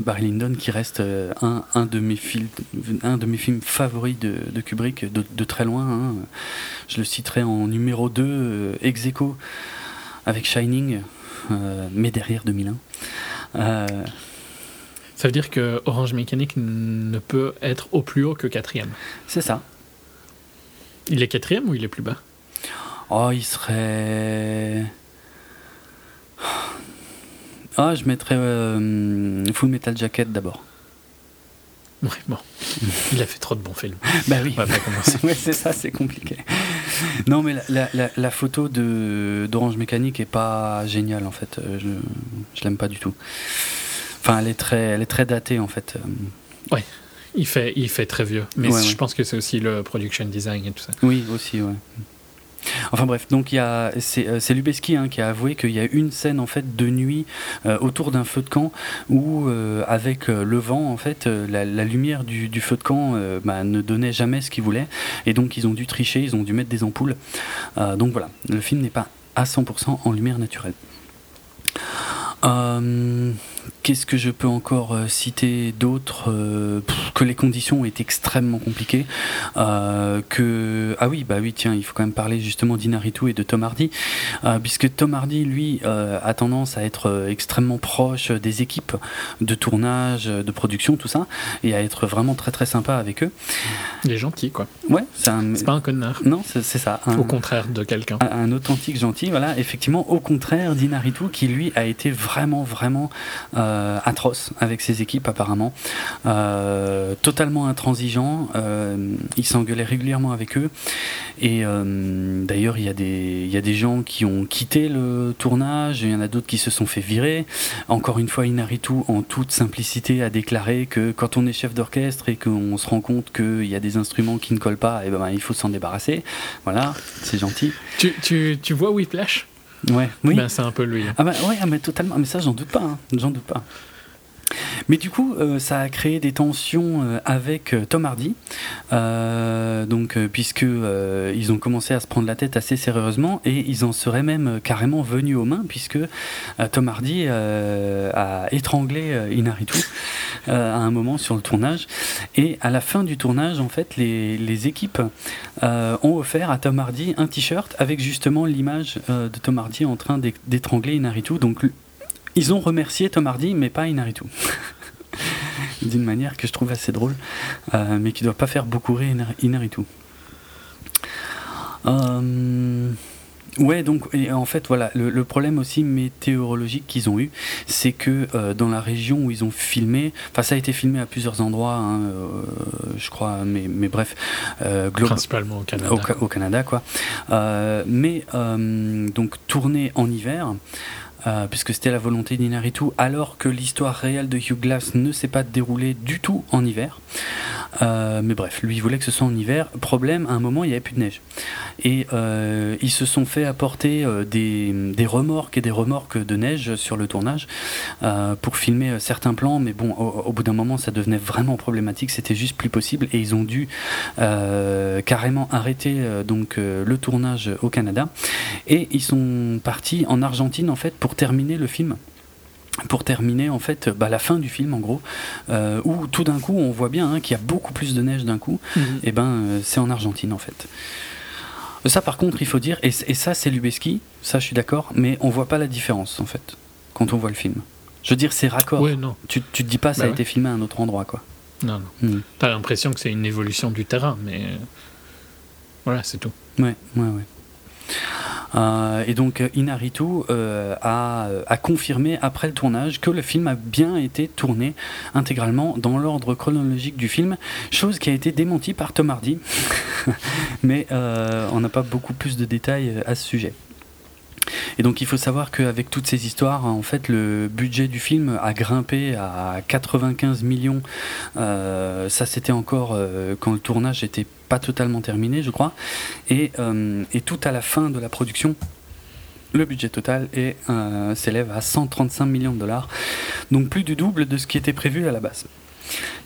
A: Barry Lyndon qui reste euh, un, un, de mes films, un de mes films favoris de, de Kubrick de, de, très loin. Hein. Je le citerai en numéro 2, euh, ex aequo, avec Shining, euh, mais derrière 2001. Euh,
B: ça veut dire que Orange Mécanique ne peut être au plus haut que quatrième.
A: C'est ça.
B: Il est quatrième ou il est plus bas?
A: Oh, il serait. Ah, je mettrais euh, Full Metal Jacket d'abord.
B: Oui, bon. Il a fait trop de bons films.
A: bah oui.
B: On va pas commencer.
A: ouais, c'est ça, c'est compliqué. Non, mais la, la, la photo d'Orange Mécanique est pas géniale en fait. Je, je l'aime pas du tout. Enfin, elle est très, elle est très datée en fait.
B: Ouais. Il fait, il fait très vieux. Mais ouais, je ouais. pense que c'est aussi le production design et tout ça.
A: Oui, aussi, ouais. Enfin bref, donc a c'est euh, Lubeski hein, qui a avoué qu'il y a une scène en fait de nuit euh, autour d'un feu de camp où euh, avec le vent en fait la, lumière du, feu de camp bah, ne donnait jamais ce qu'il voulait et donc ils ont dû tricher, ils ont dû mettre des ampoules. donc voilà, le film n'est pas à 100% en lumière naturelle. Qu'est-ce que je peux encore euh, citer d'autre euh, Que les conditions étaient extrêmement compliquées. Euh, que ah oui bah oui tiens il faut quand même parler justement d'Inaritu et de Tom Hardy euh, puisque Tom Hardy lui euh, a tendance à être extrêmement proche des équipes de tournage, de production tout ça et à être vraiment très très sympa avec eux.
B: Il est gentil quoi.
A: Ouais c'est un.
B: Pas un connard.
A: Non c'est ça. Un,
B: au contraire de quelqu'un.
A: Un, un, authentique gentil voilà effectivement au contraire d'Inaritu qui lui a été vraiment vraiment euh, atroce avec ses équipes apparemment, euh, totalement intransigeant. Euh, il s'engueulait régulièrement avec eux. Et d'ailleurs, il y, a des, y a des gens qui ont quitté le tournage, il y en a d'autres qui se sont fait virer. Encore une fois, Inaritu, en toute simplicité, a déclaré que quand on est chef d'orchestre et qu'on se rend compte qu'il y a des instruments qui ne collent pas, et eh ben, il faut s'en débarrasser. Voilà, c'est gentil.
B: Tu, tu, tu vois Whiplash?
A: Ouais, oui.
B: Ben, c'est un peu lui.
A: Ah bah ouais, mais totalement. Mais ça, j'en doute pas. Hein. J'en doute pas. Mais du coup, euh, ça a créé des tensions euh, avec euh, Tom Hardy, donc puisque ils ont commencé à se prendre la tête assez sérieusement et ils en seraient même carrément venus aux mains puisque Tom Hardy a étranglé Inaritu à un moment sur le tournage. Et à la fin du tournage, en fait, les, équipes ont offert à Tom Hardy un t-shirt avec justement l'image de Tom Hardy en train d'étrangler Inaritu, ils ont remercié Tom Hardy, mais pas Inaritu. D'une manière que je trouve assez drôle, euh, mais qui ne doit pas faire beaucoup rire Inaritu. Euh, ouais, donc et en fait, voilà, le, le problème aussi météorologique qu'ils ont eu, c'est que euh, dans la région où ils ont filmé, enfin, ça a été filmé à plusieurs endroits, hein, euh, je crois, mais, mais bref,
B: principalement au Canada,
A: au, au Canada quoi. mais donc tourné en hiver. Euh, puisque c'était la volonté d'Inaritu, alors que l'histoire réelle de Hugh Glass ne s'est pas déroulée du tout en hiver. Euh, mais bref, lui voulait que ce soit en hiver. Problème, à un moment il n'y avait plus de neige. Et euh, ils se sont fait apporter euh, des, remorques et des remorques de neige sur le tournage pour filmer certains plans, mais bon, au, au bout d'un moment ça devenait vraiment problématique, c'était juste plus possible et ils ont dû carrément arrêter donc le tournage au Canada. Et ils sont partis en Argentine en fait pour terminer le film pour terminer en fait bah, la fin du film en gros euh, où tout d'un coup on voit bien hein, qu'il y a beaucoup plus de neige d'un coup mm -hmm. et ben euh, c'est en Argentine en fait ça par contre il faut dire et, et ça c'est Lubeski ça je suis d'accord mais on voit pas la différence en fait quand on voit le film je veux dire c'est raccord
B: ouais, non.
A: Tu, tu te dis pas ça bah a ouais. été filmé à un autre endroit quoi
B: non, non. Mm. t'as l'impression que c'est une évolution du terrain mais voilà c'est tout
A: ouais ouais ouais euh, et donc Inaritu euh, a, a, confirmé après le tournage que le film a bien été tourné intégralement dans l'ordre chronologique du film, chose qui a été démentie par Tom Hardy. Mais euh, on n'a pas beaucoup plus de détails à ce sujet. Et donc il faut savoir qu'avec toutes ces histoires, en fait, le budget du film a grimpé à 95 millions. Euh, ça, c'était encore euh, quand le tournage n'était pas totalement terminé, je crois. Et, euh, et, tout à la fin de la production, le budget total s'élève à 135 millions de dollars. Donc plus du double de ce qui était prévu à la base.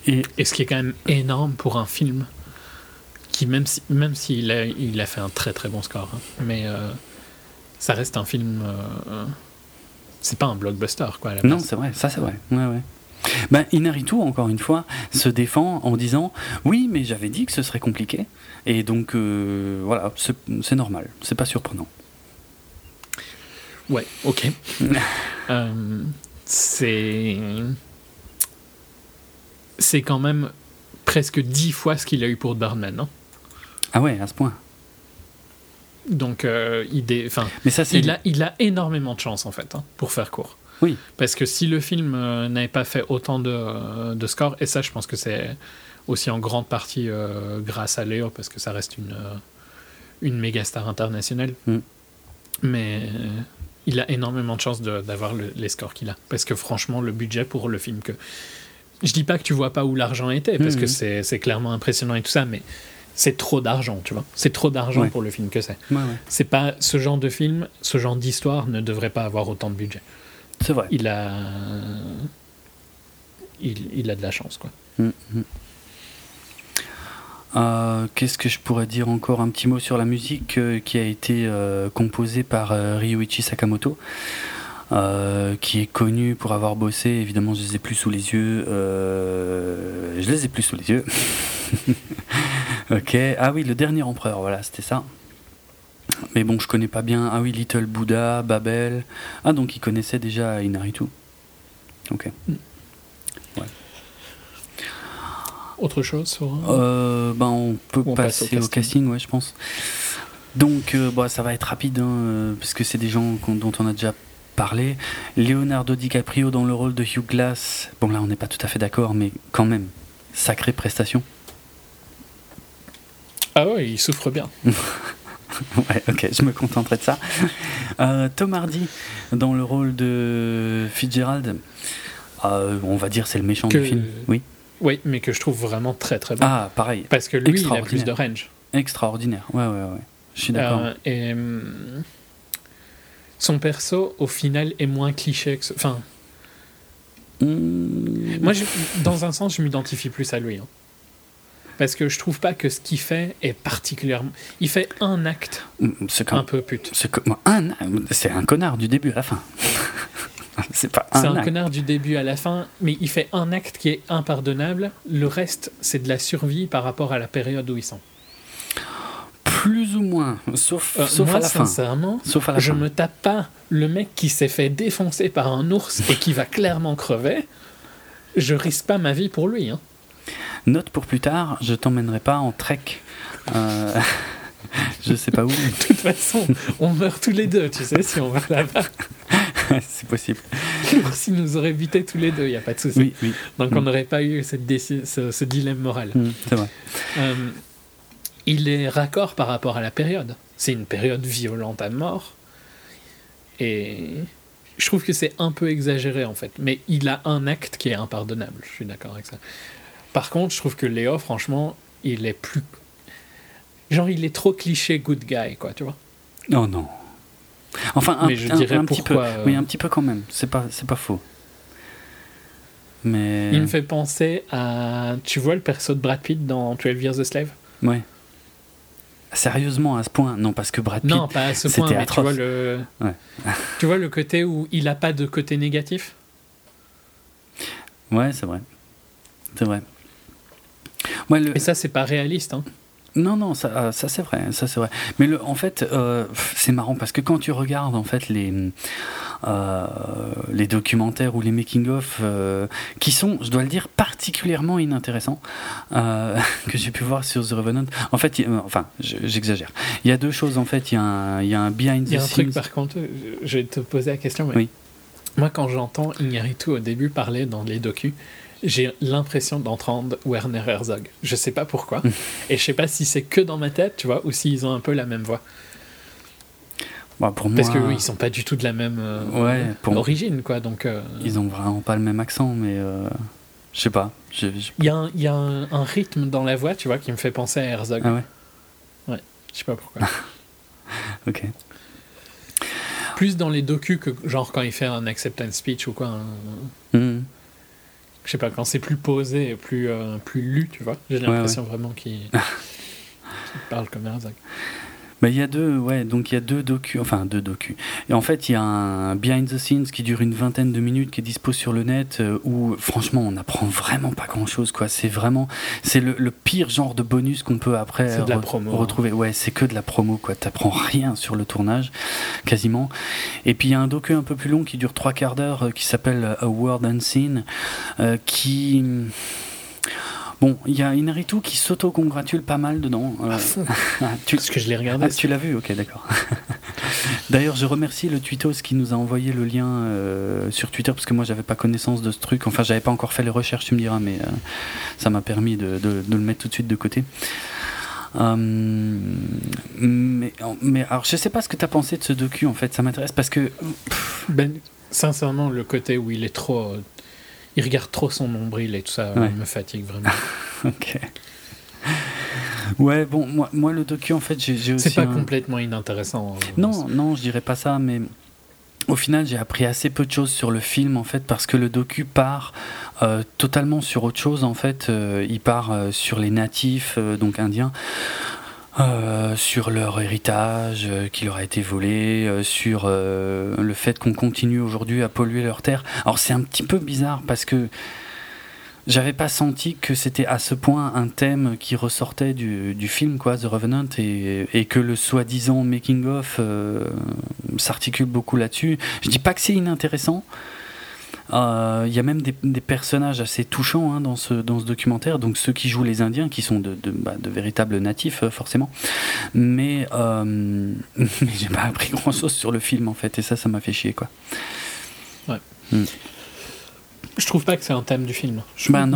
B: Et, ce qui est quand même énorme pour un film qui, même s'il si, même a, il a fait un très très bon score, hein, mais ça reste un film. Euh, c'est pas un blockbuster, quoi.
A: non, c'est vrai, ça c'est vrai. Ouais, ouais. Ben, Inaritu, encore une fois, se défend en disant Oui, mais j'avais dit que ce serait compliqué. Et donc, euh, voilà, c'est normal. C'est pas surprenant.
B: Ouais, ok. Euh, c'est. C'est quand même presque dix fois ce qu'il a eu pour Birdman. hein.
A: Ah ouais, à ce point.
B: Donc, euh, il, enfin,
A: Mais ça,
B: il, a, il a énormément de chance, en fait, hein, pour faire court.
A: Oui.
B: Parce que si le film euh, n'avait pas fait autant de, euh, de scores, et ça, je pense que c'est aussi en grande partie euh, grâce à Léo, parce que ça reste une, une méga star internationale.
A: Mm.
B: Mais il a énormément de chance d'avoir le- les scores qu'il a. Parce que franchement, le budget pour le film que. Je dis pas que tu vois pas où l'argent était, parce
A: Mhm.
B: que c'est c'est clairement impressionnant et tout ça, mais c'est trop d'argent, tu vois. C'est trop d'argent
A: Ouais.
B: pour le film que c'est.
A: Ouais, ouais.
B: C'est pas ce genre de film, ce genre d'histoire ne devrait pas avoir autant de budget.
A: C'est vrai.
B: Il a, il, il a de la chance quoi.
A: Mm, mm. Euh, Qu'est-ce que je pourrais dire encore Un petit mot sur la musique euh, qui a été euh, composée par Ryuichi Sakamoto, euh, qui est connu pour avoir bossé. Évidemment, je les ai plus sous les yeux. euh, je les ai plus sous les yeux. ok. Ah oui, le dernier empereur. Voilà, c'était ça. Mais bon, je connais pas bien. Ah oui, Little Buddha, Babel. Ah donc il connaissait déjà Inaritu. Ok.
B: Autre chose sur.
A: Euh, ben, on peut
B: On
A: passer
B: au
A: au
B: casting.
A: casting, ouais, je pense. Donc, euh, bah, ça va être rapide, hein, parce que c'est des gens dont on a déjà parlé. Leonardo DiCaprio dans le rôle de Hugh Glass. Bon, là, on n'est pas tout à fait d'accord, mais quand même, sacrée prestation.
B: Ah ouais, il souffre bien.
A: ouais, ok, je me contenterai de ça. Euh, Tom Hardy dans le rôle de Fitzgerald. Euh, on va dire c'est le méchant
B: Que-
A: du film. Oui.
B: Oui, mais que je trouve vraiment très très bien.
A: Ah, pareil.
B: Parce que lui, il a plus de range.
A: Extraordinaire. Ouais, ouais, ouais. Je suis d'accord.
B: Euh, et hum, son perso, au final, est moins cliché que. ce- Enfin,
A: Mmh.
B: moi, je- dans un sens, je m'identifie plus à lui. hein. Parce que je trouve pas que ce qu'il fait est particulièrement. Il fait un acte
A: C'est quand
B: un peu pute.
A: C'est comme un, c'est un connard du début à la fin. c'est pas un,
B: C'est un connard du début à la fin, mais il fait un acte qui est impardonnable. Le reste, c'est de la survie par rapport à la période où ils sont.
A: Plus ou moins, sauf,
B: Euh,
A: sauf
B: moi,
A: à la fin.
B: sincèrement,
A: Sauf à la
B: je
A: fin.
B: me tape pas le mec qui s'est fait défoncer par un ours et qui va clairement crever. Je risque pas ma vie pour lui. Hein.
A: Note pour plus tard, je t'emmènerai pas en trek. Euh, je sais pas où.
B: De toute façon, on meurt tous les deux, tu sais, si on va là-bas.
A: c'est possible.
B: L'ours, il nous aurait buté tous les deux, il n'y a pas de souci.
A: Oui, oui.
B: Donc
A: Mm.
B: on n'aurait pas eu cette ce, ce dilemme moral.
A: Mmh, c'est vrai.
B: Euh, il est raccord par rapport à la période. C'est une période violente à mort. Et je trouve que c'est un peu exagéré en fait. Mais il a un acte qui est impardonnable. Je suis d'accord avec ça. Par contre, je trouve que Léo, franchement, il est plus. Genre, il est trop cliché good guy, quoi, tu vois.
A: Oh non. Enfin, un,
B: Mais je
A: un-
B: dirais
A: un petit peu.
B: pourquoi, euh,
A: Oui, un petit peu quand même. C'est pas, c'est pas faux. Mais.
B: Il me fait penser à. Tu vois le perso de Brad Pitt dans 12 Years a Slave?
A: Ouais. Sérieusement, à ce point Non, parce que Brad Pitt.
B: Non, pas à ce
A: c'était
B: point, mais tu
A: atroce.
B: vois, le...
A: Ouais.
B: tu vois le côté où il n'a pas de côté négatif?
A: Ouais, c'est vrai. C'est vrai. Ouais, le...
B: Et ça, c'est pas réaliste. Hein.
A: Non, non, ça, euh, ça c'est vrai, ça c'est vrai. Mais le, en fait, euh, c'est marrant parce que quand tu regardes en fait les euh, les documentaires ou les making of euh, qui sont, je dois le dire, particulièrement inintéressants que j'ai pu voir sur The Revenant. En fait, enfin, je- j'exagère. Il y a deux choses en fait. Il y a un, il y a un behind
B: Il y
A: the
B: a un truc,
A: scenes.
B: par contre, je- vais te poser la question. Mais
A: Oui.
B: Moi, quand j'entends Iñárritu au début parler dans les docus, j'ai l'impression d'entendre Werner Herzog. Je sais pas pourquoi. Et je sais pas si c'est que dans ma tête, tu vois, ou s'ils ont un peu la même voix.
A: Bah, pour moi,
B: Parce que oui, ils sont pas du tout de la même euh,
A: Ouais, pour-
B: origine, quoi. Donc, euh,
A: ils ont vraiment pas le même accent, mais euh, je sais pas.
B: Il y a, un, il y a un, un rythme dans la voix, tu vois, qui me fait penser à Herzog.
A: Ah ouais,
B: Je sais pas pourquoi.
A: ok.
B: Plus dans les docus que, genre, quand il fait un acceptance speech ou quoi. un-
A: Hmm.
B: Je sais pas, quand c'est plus posé et plus, euh, plus lu, tu vois. J'ai
A: Ouais,
B: l'impression vraiment qu'il qu'il parle comme Herzog.
A: Bah, il y a deux, ouais, donc il y a deux docus, enfin deux docus. Et en fait, il y a un behind the scenes qui dure une vingtaine de minutes, qui est dispo sur le net, euh, où franchement, on n'apprend vraiment pas grand chose, quoi. C'est vraiment, c'est le, le, pire genre de bonus qu'on peut après
B: re promo, hein.
A: retrouver. Ouais, c'est que de la promo, quoi. T'apprends rien sur le tournage, quasiment. Et puis il y a un docu un peu plus long qui dure trois quarts d'heure, euh, qui s'appelle A World Unseen, euh, qui Bon, il y a Inaritu qui s'auto-congratule pas mal dedans.
B: Euh, tu... Parce que je l'ai regardé.
A: Ah, tu l'as vu Ok, d'accord. D'ailleurs, je remercie le Tweetos qui nous a envoyé le lien euh, sur Twitter parce que moi, j'avais pas connaissance de ce truc. Enfin, j'avais pas encore fait les recherches, tu me diras, mais euh, ça m'a permis de, de, de, le mettre tout de suite de côté. Euh, mais, mais alors, je sais pas ce que tu as pensé de ce docu en fait. Ça m'intéresse parce que.
B: ben, sincèrement, le côté où il est trop il regarde trop son nombril et tout ça ouais. me fatigue vraiment.
A: ok. Ouais, bon, moi, moi le docu, en fait, j'ai aussi.
B: C'est pas
A: un...
B: complètement inintéressant.
A: Hein, non, non, je dirais pas ça, mais au final, j'ai appris assez peu de choses sur le film, en fait, parce que le docu part euh, totalement sur autre chose, en fait. Euh, il part euh, sur les natifs, donc indiens. Euh, sur leur héritage euh, qui leur a été volé, euh, sur le fait qu'on continue aujourd'hui à polluer leurs terres. Alors c'est un petit peu bizarre parce que j'avais pas senti que c'était à ce point un thème qui ressortait du, du film, quoi, The Revenant, et, et que le soi-disant making-of s'articule beaucoup là-dessus. Je dis pas que c'est inintéressant, il euh, y a même des, des, personnages assez touchants hein, dans, ce, dans ce documentaire, donc ceux qui jouent les Indiens, qui sont de, de, bah, de véritables natifs, euh, forcément. Mais, euh, mais j'ai pas appris grand chose sur le film, en fait, et ça, ça m'a fait chier, quoi.
B: Ouais. Mm. Je trouve pas que c'est un thème du film.
A: Bah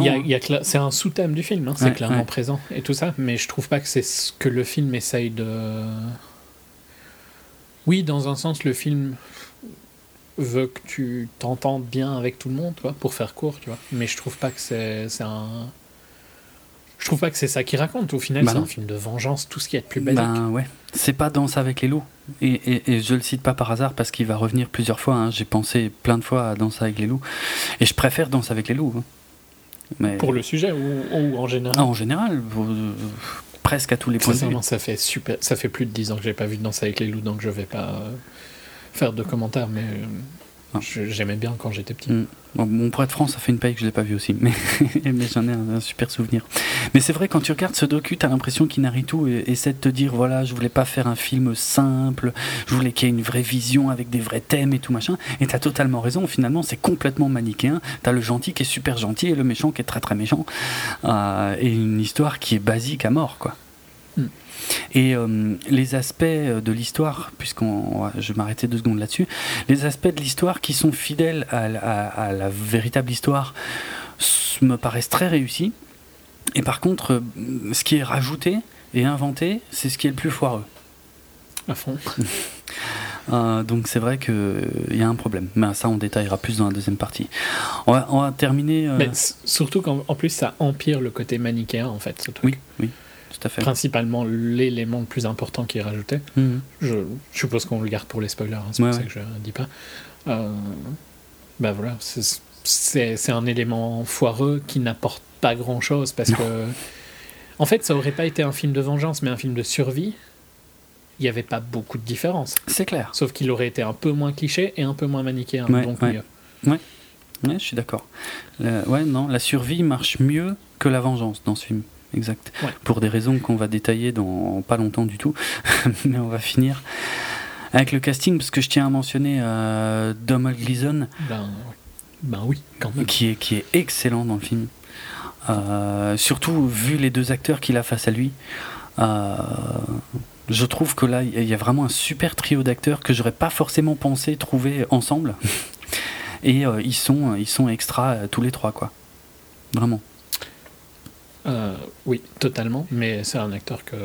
B: c'est un sous-thème du film, hein, c'est ouais, clairement ouais. présent et tout ça, mais je trouve pas que c'est ce que le film essaye de. Oui, dans un sens, le film veut que tu t'entendes bien avec tout le monde, tu vois, pour faire court, tu vois. Mais je trouve pas que c'est un. Je trouve pas que c'est ça qui raconte. Au final, bah c'est un film de vengeance, tout ce qui est de plus basique.
A: Ben ouais. C'est pas Danse avec les loups. Et, et, et, je le cite pas par hasard parce qu'il va revenir plusieurs fois. Hein. J'ai pensé plein de fois à Danse avec les loups. Et je préfère Danse avec les loups. Hein.
B: Mais... Pour le sujet ou, ou en général?
A: Ah, En général. Euh, presque à tous les points de vue.
B: Ça fait, super... ça fait plus de 10 ans que j'ai pas vu Danse avec les loups, donc je vais pas. Euh faire de commentaires, mais euh, j'aimais bien quand j'étais petit.
A: Mm. Bon, pour être franc, ça fait une paille que je l'ai pas vu aussi, mais, mais j'en ai un, un, super souvenir. Mais c'est vrai, quand tu regardes ce docu, tu as l'impression qu'Inaritu essaie de te dire voilà, je voulais pas faire un film simple, je voulais qu'il y ait une vraie vision avec des vrais thèmes et tout machin. Et tu as totalement raison, finalement, c'est complètement manichéen. Tu as le gentil qui est super gentil et le méchant qui est très très méchant. Euh, et une histoire qui est basique à mort, quoi. Et euh, les aspects de l'histoire, puisqu'on, je vais m'arrêter deux secondes là-dessus, les aspects de l'histoire qui sont fidèles à, à, à, la véritable histoire me paraissent très réussis. Et par contre, ce qui est rajouté et inventé, c'est ce qui est le plus foireux.
B: À fond.
A: Euh, donc c'est vrai qu'il euh, y a un problème. Mais ça, on détaillera plus dans la deuxième partie. On va, on va terminer. Euh...
B: Mais surtout qu'en plus, ça empire le côté manichéen, en fait. Ce truc.
A: Oui, oui. Tout à fait.
B: Principalement l'élément le plus important qui est rajouté.
A: Mm
B: -hmm. je, je, suppose qu'on le garde pour les spoilers, hein, c'est
A: ouais,
B: pour
A: ouais.
B: ça que je ne dis pas. Euh, ben voilà, c'est un élément foireux qui n'apporte pas grand chose parce non. que. En fait, ça aurait pas été un film de vengeance, mais un film de survie. Il n'y avait pas beaucoup de différence.
A: C'est clair.
B: Sauf qu'il aurait été un peu moins cliché et un peu moins manichéen.
A: Ouais,
B: donc
A: ouais.
B: mieux.
A: Ouais. ouais, je suis d'accord. Ouais, non, la survie marche mieux que la vengeance dans ce film. Exact.
B: Ouais.
A: Pour des raisons qu'on va détailler dans pas longtemps du tout. mais on va finir avec le casting, parce que je tiens à mentionner euh, Domhnall Gleeson.
B: Ben, ben oui, quand même.
A: Qui est, qui est excellent dans le film. Euh, surtout vu les deux acteurs qu'il a face à lui. Euh, je trouve que là, il y a vraiment un super trio d'acteurs que j'aurais pas forcément pensé trouver ensemble. Et euh, ils, sont, ils sont extra tous les trois, quoi. Vraiment.
B: Euh, oui, totalement. Mais c'est un acteur que,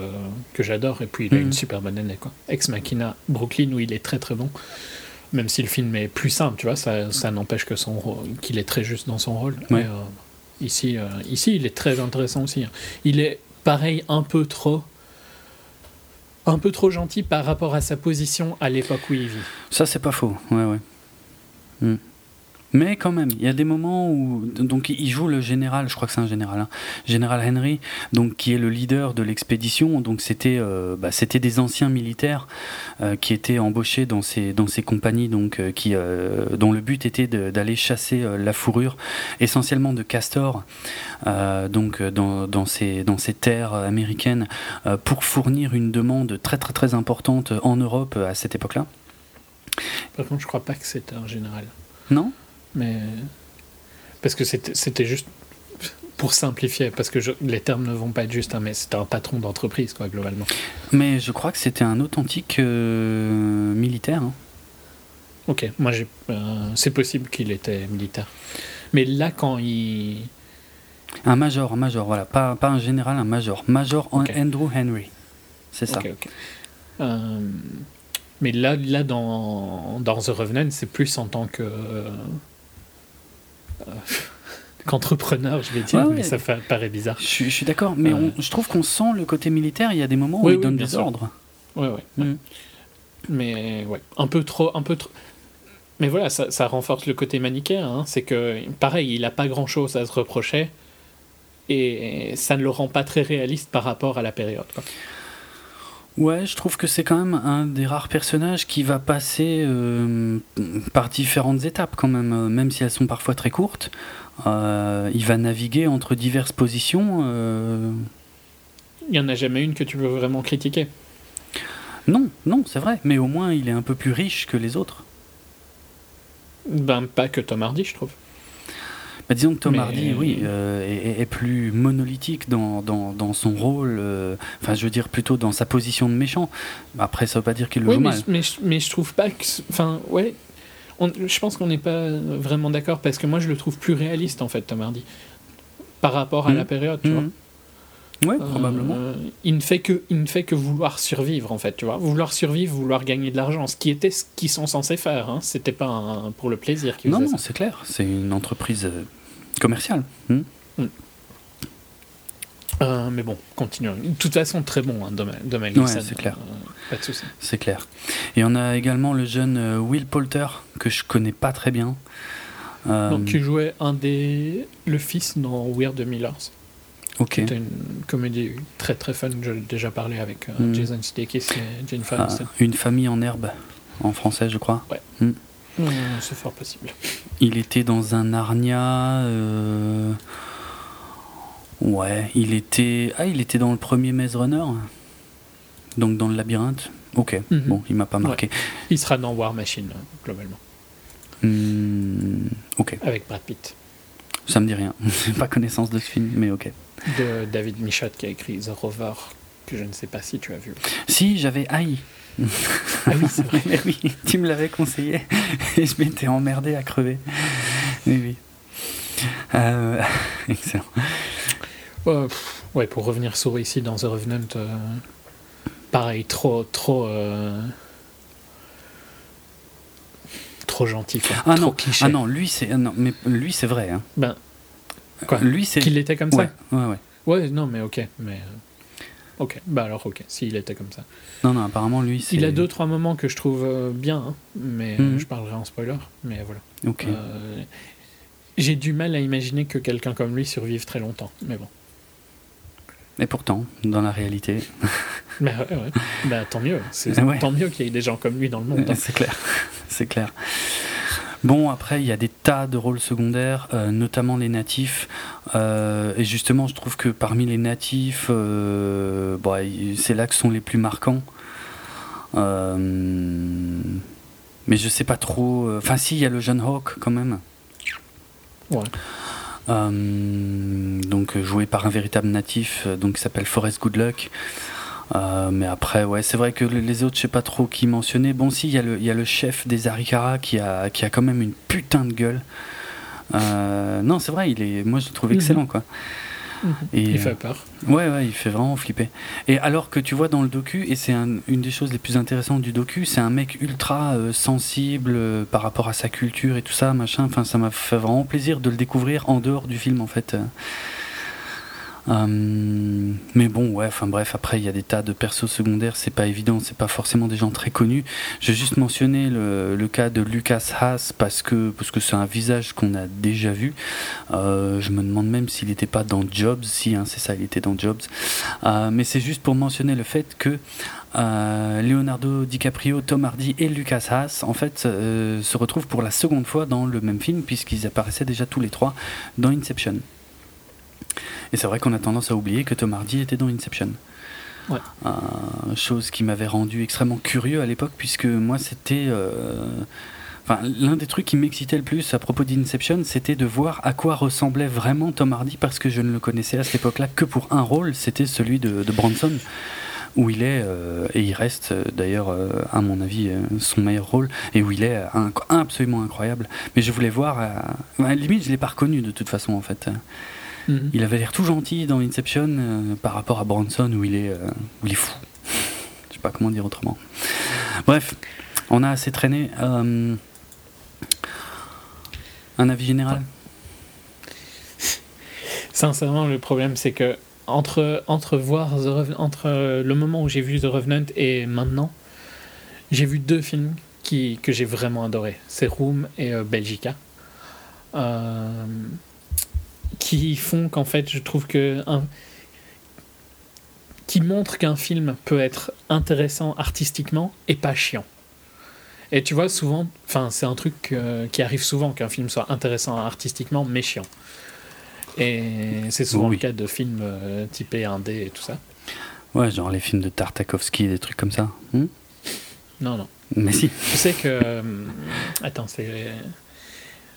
B: que j'adore. Et puis, il a mmh. une super bonne année, quoi. Ex Machina, Brooklyn, où il est très très bon. Même si le film est plus simple, tu vois, ça, ça n'empêche que son qu'il est très juste dans son rôle.
A: Ouais.
B: Et, Ici, euh, ici, il est très intéressant aussi. Il est pareil, un peu trop. Un peu trop gentil par rapport à sa position à l'époque où il vit.
A: Ça, c'est pas faux. Ouais, ouais. Mm. Mais quand même, il y a des moments où donc il joue le général, je crois que c'est un général, hein, général Henry, donc qui est le leader de l'expédition. Donc c'était euh, bah, c'était des anciens militaires euh, qui étaient embauchés dans ces dans ces compagnies, donc euh, qui dont le but était d'aller chasser la fourrure, essentiellement de castors, donc dans, dans ces dans ces terres américaines, pour fournir une demande très très très importante en Europe à cette époque-là.
B: Par contre, je crois pas que c'était un général.
A: Non?
B: Mais. Parce que c'était juste pour simplifier, parce que les termes ne vont pas être justes, hein, mais c'était un patron d'entreprise, quoi, globalement.
A: Mais je crois que c'était un authentique euh, militaire. Hein.
B: Ok, moi j'ai. Euh, c'est possible qu'il était militaire. Mais là, quand il.
A: Un major, un major, voilà. Pas, pas un général, un major. Major Andrew Henry. C'est ça. Ok,
B: euh, mais là, là dans, dans The Revenant, c'est plus en tant que. Euh, qu'entrepreneur, je vais dire, mais ça fait, paraît bizarre.
A: Je, suis d'accord, mais je trouve qu'on sent le côté militaire. Il y a des moments où il donne des ordres.
B: Ouais, ouais. Mm. Mais ouais, un peu trop, un peu trop. Mais voilà, ça, ça renforce le côté manichéen. Hein. C'est que, pareil, il n'a pas grand-chose à se reprocher et ça ne le rend pas très réaliste par rapport à la période. Quoi.
A: Ouais, je trouve que c'est quand même un des rares personnages qui va passer euh, par différentes étapes quand même, euh, même si elles sont parfois très courtes. Euh, il va naviguer entre diverses positions.
B: Il n'y en a jamais une que tu veux vraiment critiquer.
A: Non, non, c'est vrai, mais au moins il est un peu plus riche que les autres.
B: Ben, pas que Tom Hardy, je trouve.
A: Bah, disons que Tom Hardy, oui, euh, est, plus monolithique dans, dans, son rôle, euh, enfin je veux dire plutôt dans sa position de méchant. Après, ça veut pas dire qu'il le joue
B: mais,
A: mal.
B: Mais, mais, je trouve pas que... Enfin, ouais, je pense qu'on n'est pas vraiment d'accord parce que moi je le trouve plus réaliste en fait, Tom Hardy, par rapport à mmh. la période, tu mmh. vois.
A: Oui, probablement. Euh,
B: il, ne fait que, il ne fait que vouloir survivre, en fait, tu vois. Vouloir survivre, vouloir gagner de l'argent, ce qui était ce qu'ils sont censés faire. Hein. C'était pas pour le plaisir qu'ils
A: Non, non, c'est clair. C'est une entreprise euh, commerciale. Hmm. Hmm.
B: Euh, mais bon, continuons. De toute façon, très bon, hein, Domaine.
A: Ouais, c'est clair.
B: pas de souci.
A: C'est clair. Et on a également le jeune Will Poulter, que je connais pas très bien.
B: Donc, qui jouait un des... le fils dans Weird Millers. C'était une comédie très très fun. J'ai déjà parlé avec euh, hmm. Jason Sudeikis et Jennifer ah,
A: Une famille en herbe, en français, je crois.
B: Ouais. Hmm. Hmm, c'est fort possible.
A: Il était dans un Narnia. Euh, ouais, il était. Ah, il était dans le premier Maze Runner. Donc dans le labyrinthe. Ok, mhm. bon, il m'a pas marqué.
B: Il sera dans War Machine, globalement.
A: ok.
B: Avec Brad Pitt.
A: Ça me dit rien. J'ai pas connaissance de ce film, mais ok
B: de David Michaud qui a écrit The Rover, que je ne sais pas si tu as vu.
A: Si, j'avais haï.
B: ah oui, c'est vrai.
A: oui, tu me l'avais conseillé et je m'étais emmerdé à crever. Oui, oui. Euh, excellent.
B: ouais, pour revenir sur ici dans The Revenant, euh, pareil, trop, trop. Euh, trop gentil, quoi.
A: Ah
B: trop
A: non, cliché. ah non, lui c'est, non, mais lui c'est vrai. Hein.
B: Ben,
A: Quoi Lui, c'est.
B: Qu'il était comme ça
A: Ouais, ouais.
B: Ouais, non, mais ok. Mais. Euh, ok, bah alors ok, s'il était comme ça.
A: Non, non, apparemment lui c'est...
B: Il a deux, trois moments que je trouve euh, bien, hein, mais euh, mhm. je parlerai en spoiler, mais voilà.
A: Ok.
B: J'ai du mal à imaginer que quelqu'un comme lui survive très longtemps, mais bon.
A: Et pourtant, dans la réalité...
B: bah, ouais, ouais. bah tant mieux, c'est tant mieux qu'il y ait des gens comme lui dans le monde. Hein.
A: C'est clair, c'est clair. Bon, après, il y a des tas de rôles secondaires, euh, notamment les natifs. Euh, et justement, je trouve que parmi les natifs, euh, c'est là que sont les plus marquants. mais je sais pas trop. Enfin, si, il y a le jeune Hawk quand même.
B: Ouais.
A: donc joué par un véritable natif, donc qui s'appelle Forrest Goodluck. Euh, mais après, ouais, c'est vrai que les autres, je sais pas trop qui mentionner. Bon, si, il y, y, a le chef des Arikara qui a, qui a quand même une putain de gueule. Euh, non, c'est vrai, il est, moi je le trouve mhm. excellent, quoi.
B: Mhm. Et, il fait peur.
A: Ouais, ouais, il fait vraiment flipper. Et alors que tu vois dans le docu, et c'est une des choses les plus intéressantes du docu, c'est un mec ultra euh, sensible par rapport à sa culture et tout ça, machin. Enfin, ça m'a fait vraiment plaisir de le découvrir en dehors du film, en fait. Euh, mais bon, ouais, enfin bref, après il y a des tas de persos secondaires, c'est pas évident, c'est pas forcément des gens très connus. J'ai juste mentionné le, cas de Lucas Haas parce que parce que c'est un visage qu'on a déjà vu. Euh, je me demande même s'il n'était pas dans Jobs, si hein, c'est ça, il était dans Jobs. Euh, mais c'est juste pour mentionner le fait que Leonardo DiCaprio, Tom Hardy et Lucas Haas en fait se retrouvent pour la seconde fois dans le même film puisqu'ils apparaissaient déjà tous les trois dans Inception. Et c'est vrai qu'on a tendance à oublier que Tom Hardy était dans Inception.
B: Ouais.
A: Euh, chose qui m'avait rendu extrêmement curieux à l'époque, puisque moi, c'était. euh, Enfin, l'un des trucs qui m'excitait le plus à propos d'Inception, c'était de voir à quoi ressemblait vraiment Tom Hardy, parce que je ne le connaissais à cette époque-là que pour un rôle, c'était celui de, de Bronson, où il est, euh, et il reste d'ailleurs, euh, à mon avis, euh, son meilleur rôle, et où il est absolument incroyable. Mais je voulais voir, euh, ouais, limite, je ne l'ai pas reconnu de toute façon, en fait.
B: Mhm.
A: Il avait l'air tout gentil dans Inception euh, par rapport à Bronson où il est, euh, où il est fou. Je sais pas comment dire autrement. Bref, on a assez traîné. Euh, un avis général?
B: Sincèrement, le problème, c'est que entre, entre, voir The Reven- entre le moment où j'ai vu The Revenant et maintenant, j'ai vu deux films qui, que j'ai vraiment adorés. C'est Room et euh, Belgica. Euh, qui font qu'en fait, je trouve que. Un, qui montrent qu'un film peut être intéressant artistiquement et pas chiant. Et tu vois, souvent, enfin, c'est un truc euh, qui arrive souvent qu'un film soit intéressant artistiquement mais chiant. Et c'est souvent
A: Oui.
B: le cas de films euh, typés indé et tout ça.
A: Ouais, genre les films de Tartakovsky, des trucs comme ça. Hmm
B: Non, non.
A: Mais si.
B: Je sais que. euh, attends, c'est.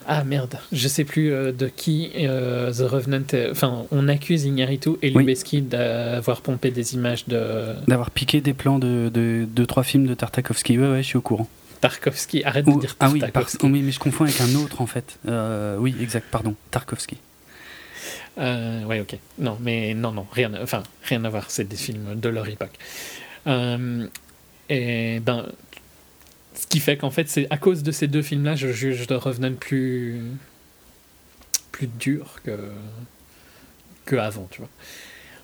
B: Ah merde, je sais plus euh, de qui euh, The Revenant. Enfin, on accuse Iñárritu et
A: Oui.
B: Lubezki d'avoir pompé des images de
A: D'avoir piqué des plans de, de, de trois films de Tartakovsky. Ouais, ouais, je suis au courant.
B: Tarkovsky. Arrête de
A: Ou-
B: dire
A: ah oui, par-
B: Tartakovsky.
A: oui, mais je confonds avec un autre en fait. Euh, oui, exact, pardon. Tarkovsky.
B: Ouais, ok. Non, mais non, non, rien, à- enfin, rien à voir. C'est des films de leur époque. Et ben, ce qui fait qu'en fait, c'est à cause de ces deux films-là, je juge The Revenant plus plus dur que que avant, tu vois.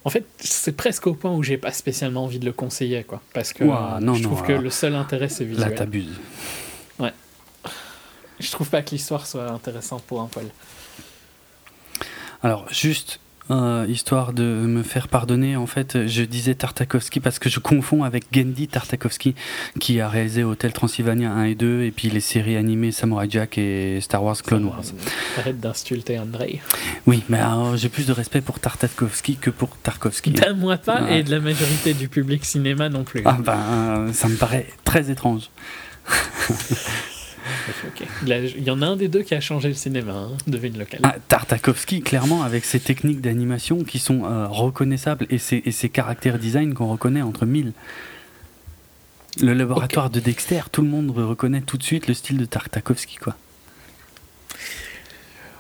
B: En fait, c'est presque au point où j'ai pas spécialement envie de le conseiller, quoi, parce que
A: non,
B: je
A: non,
B: trouve que
A: alors-
B: le seul intérêt c'est
A: Là,
B: visuel.
A: t'abuses.
B: je trouve pas que l'histoire soit intéressante pour un poil.
A: Alors, juste euh, histoire de me faire pardonner, en fait, je disais Tartakovsky parce que je confonds avec Gendy Tartakovsky, qui a réalisé Hotel Transylvania 1 et 2, et puis les séries animées Samurai Jack et Star Wars Clone Wars.
B: Arrête d'insulter Andrei.
A: Oui, mais j'ai plus de respect pour Tartakovsky que pour Tarkovsky.
B: Ben, moi pas,
A: Ouais.
B: et de la majorité du public cinéma non plus.
A: Ah ben, euh, ça me paraît très étrange.
B: Là, Il y en a un des deux qui a changé le cinéma, hein. devine lequel.
A: Ah, Tartakovsky, clairement, avec ses techniques d'animation qui sont euh, reconnaissables et ses, et ses caractères design qu'on reconnaît entre mille. Le laboratoire de Dexter, tout le monde reconnaît tout de suite le style de Tartakovsky, quoi.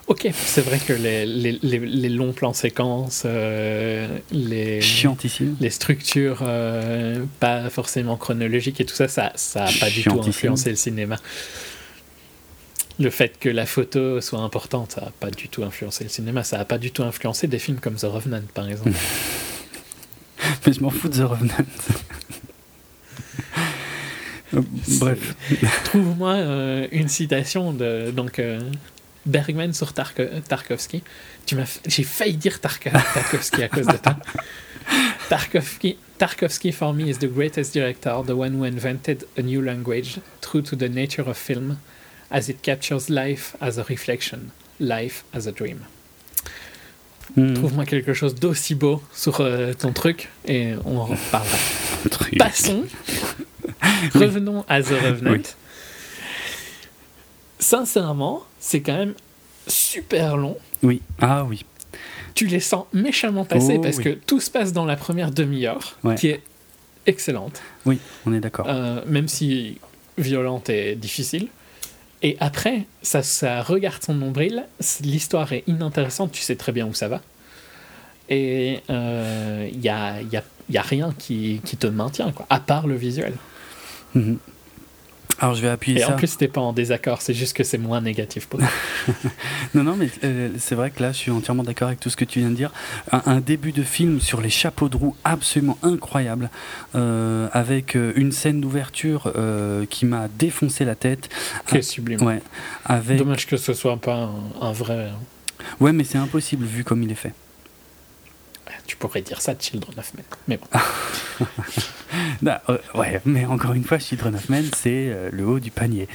B: Ok, c'est vrai que les, les, les, les longs plans séquences, euh, les, les structures euh, pas forcément chronologiques et tout ça, ça ça a pas du tout influencé le cinéma. Le fait que la photo soit importante, ça n'a pas du tout influencé le cinéma. Ça n'a pas du tout influencé des films comme The Revenant, par exemple.
A: Mais je m'en fous de The Revenant. Bref.
B: Trouve-moi euh, une citation de donc euh, Bergman sur Tarko- Tarkovsky. J'ai failli dire Tarko- Tarkovsky à cause de toi. Tarkovsky, Tarkovsky for me is the greatest director, the one who invented a new language, true to the nature of film, as it captures life as a reflection, life as a dream.
A: Hmm.
B: Trouve-moi quelque chose d'aussi beau sur euh, ton truc et on en reparlera. Passons. Revenons à The Revenant.
A: Oui.
B: Sincèrement, c'est quand même super long.
A: Oui. Ah oui.
B: Tu les sens méchamment passer
A: Oh,
B: parce
A: oui.
B: que tout se passe dans la première demi-heure,
A: Ouais.
B: qui est excellente,
A: Oui, on est d'accord.
B: euh, même si violente et difficile. Et après, ça, ça regarde son nombril, l'histoire est inintéressante, tu sais très bien où ça va. Et il n'y a, y a- rien qui, te maintient, quoi, à part le visuel.
A: Mhm. Alors je vais appuyer
B: Et
A: ça.
B: en plus, t'es pas en désaccord, c'est juste que c'est moins négatif pour toi.
A: Non, non, mais euh, c'est vrai que là, je suis entièrement d'accord avec tout ce que tu viens de dire. Un, un début de film sur les chapeaux de roue absolument incroyable, euh, avec euh, une scène d'ouverture euh, qui m'a défoncé la tête.
B: Qui est sublime.
A: Ouais, avec...
B: Dommage que ce soit pas un, un vrai.
A: ouais, mais c'est impossible vu comme il est fait.
B: Tu pourrais dire ça de Children of Men. Mais bon.
A: Bah, euh, ouais, mais encore une fois, Children of Men, c'est euh, le haut du panier.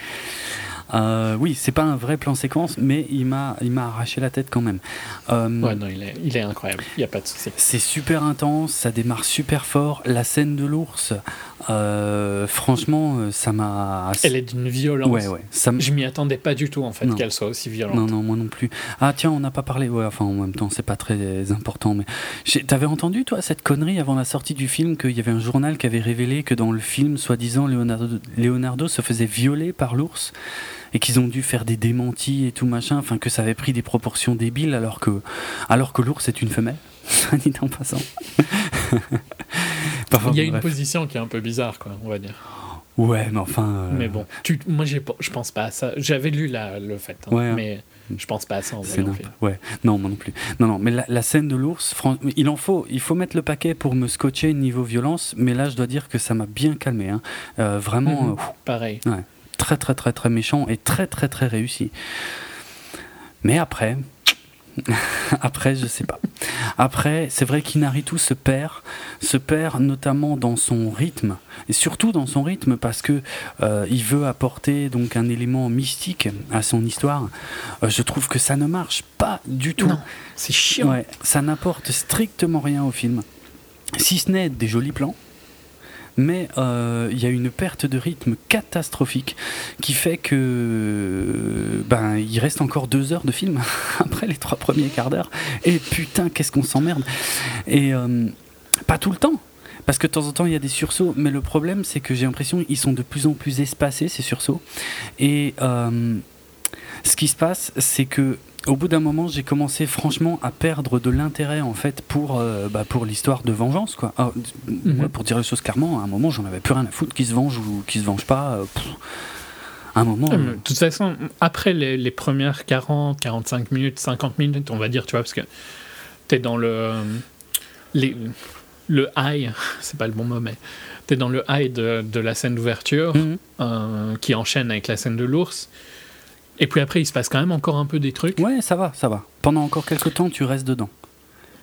A: Euh, oui, c'est pas un vrai plan séquence, mais il m'a, il m'a arraché la tête quand même. Euh,
B: Ouais, non, il est, il est incroyable. Il n'y a pas de souci.
A: C'est super intense, ça démarre super fort. La scène de l'ours, euh, franchement, euh, ça m'a.
B: Elle est d'une violence.
A: Ouais, ouais. Ça
B: Je m'y attendais pas du tout, en fait, qu'elle soit aussi violente.
A: Non, non, moi non plus. Ah, tiens, on n'a pas parlé. Ouais, enfin, en même temps, c'est pas très important. Mais t'avais entendu, toi, cette connerie avant la sortie du film qu'il y avait un journal qui avait révélé que dans le film, soi-disant, Leonardo, Leonardo se faisait violer par l'ours et qu'ils ont dû faire des démentis et tout machin. Enfin, que ça avait pris des proportions débiles alors que, alors que l'ours est une femelle. Dit en passant. Enfin,
B: Il y a une
A: bref.
B: position qui est un peu bizarre, quoi, on va dire.
A: Ouais, mais enfin. euh,
B: Mais bon, tu, moi, je pense pas à ça. J'avais lu la, le fait, hein,
A: Ouais, hein.
B: mais je pense pas à ça en film.
A: Ouais, non, moi non plus. Non, non, mais la, la scène de l'ours, il en faut, il faut mettre le paquet pour me scotcher niveau violence, mais là, je dois dire que ça m'a bien calmé. hein. Euh, vraiment,
B: Mhm.
A: euh,
B: Pareil.
A: très, très, très, très méchant et très, très, très réussi. Mais après, après, je sais pas. Après, c'est vrai qu'Inaritu se perd, se perd notamment dans son rythme, et surtout dans son rythme parce que euh, il veut apporter donc un élément mystique à son histoire. Euh, je trouve que ça ne marche pas du tout.
B: C'est chiant.
A: Ouais, ça n'apporte strictement rien au film, si ce n'est des jolis plans. Mais euh, il y a une perte de rythme catastrophique qui fait que ben il reste encore deux heures de film après les trois premiers quarts d'heure. Et putain, qu'est-ce qu'on s'emmerde. Et euh, pas tout le temps. Parce que de temps en temps, il y a des sursauts, mais le problème, c'est que j'ai l'impression qu'ils sont de plus en plus espacés, ces sursauts. Et euh, ce qui se passe, c'est que au bout d'un moment, j'ai commencé franchement à perdre de l'intérêt en fait pour, euh, bah, pour l'histoire de vengeance. Quoi. Ah, d-
B: Mhm.
A: pour dire les choses clairement, à un moment, j'en avais plus rien à foutre qui se venge ou qui se venge pas. euh, pff. à un moment.
B: Mais De toute façon, après les, les premières 40, 45 minutes, 50 minutes, on va dire, tu vois, parce que t'es dans le. Les, le high, c'est pas le bon mot, mais t'es dans le high de, de la scène d'ouverture
A: Mhm.
B: euh, qui enchaîne avec la scène de l'ours. Et puis après, il se passe quand même encore un peu des trucs.
A: Ouais, ça va, ça va. Pendant encore quelques temps, tu restes dedans.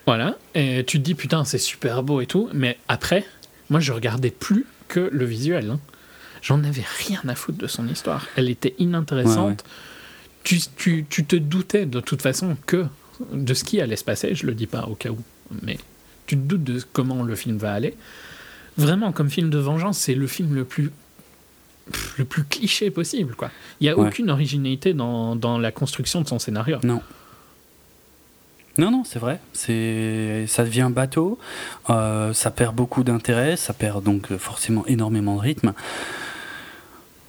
B: Voilà. Et tu te dis, putain, c'est super beau et tout. Mais après, moi, je regardais plus que le visuel. hein. J'en avais rien à foutre de son histoire. Elle était inintéressante. Tu, tu, tu te doutais de toute façon que de ce qui allait se passer. Je le dis pas au cas où. Mais tu te doutes de comment le film va aller. Vraiment, comme film de vengeance, c'est le film le plus pff, le plus cliché possible quoi. Il y a
A: Ouais.
B: aucune originalité dans, dans la construction de son scénario.
A: Non. Non, non, c'est vrai. C'est, ça devient bateau. euh, ça perd beaucoup d'intérêt. Ça perd donc forcément énormément de rythme.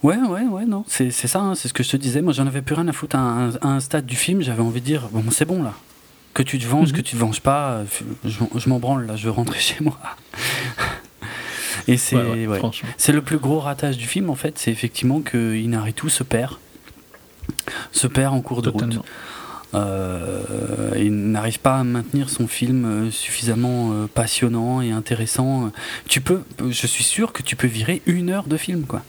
A: Ouais, ouais, ouais, non. C'est, c'est ça. hein, c'est ce que je te disais. Moi, j'en avais plus rien à foutre à un, à un stade du film. J'avais envie de dire, bon, c'est bon là. Que tu te venges,
B: Mhm.
A: que tu te venges pas. euh, Je, je m'en branle là. Je veux rentrer chez moi. Et c'est,
B: Ouais, ouais.
A: C'est le plus gros ratage du film en fait, c'est effectivement que Inaritu se perd, se perd en cours de route. Euh, il n'arrive pas à maintenir son film euh, suffisamment euh, passionnant et intéressant. Tu peux, je suis sûr que tu peux virer une heure de film quoi.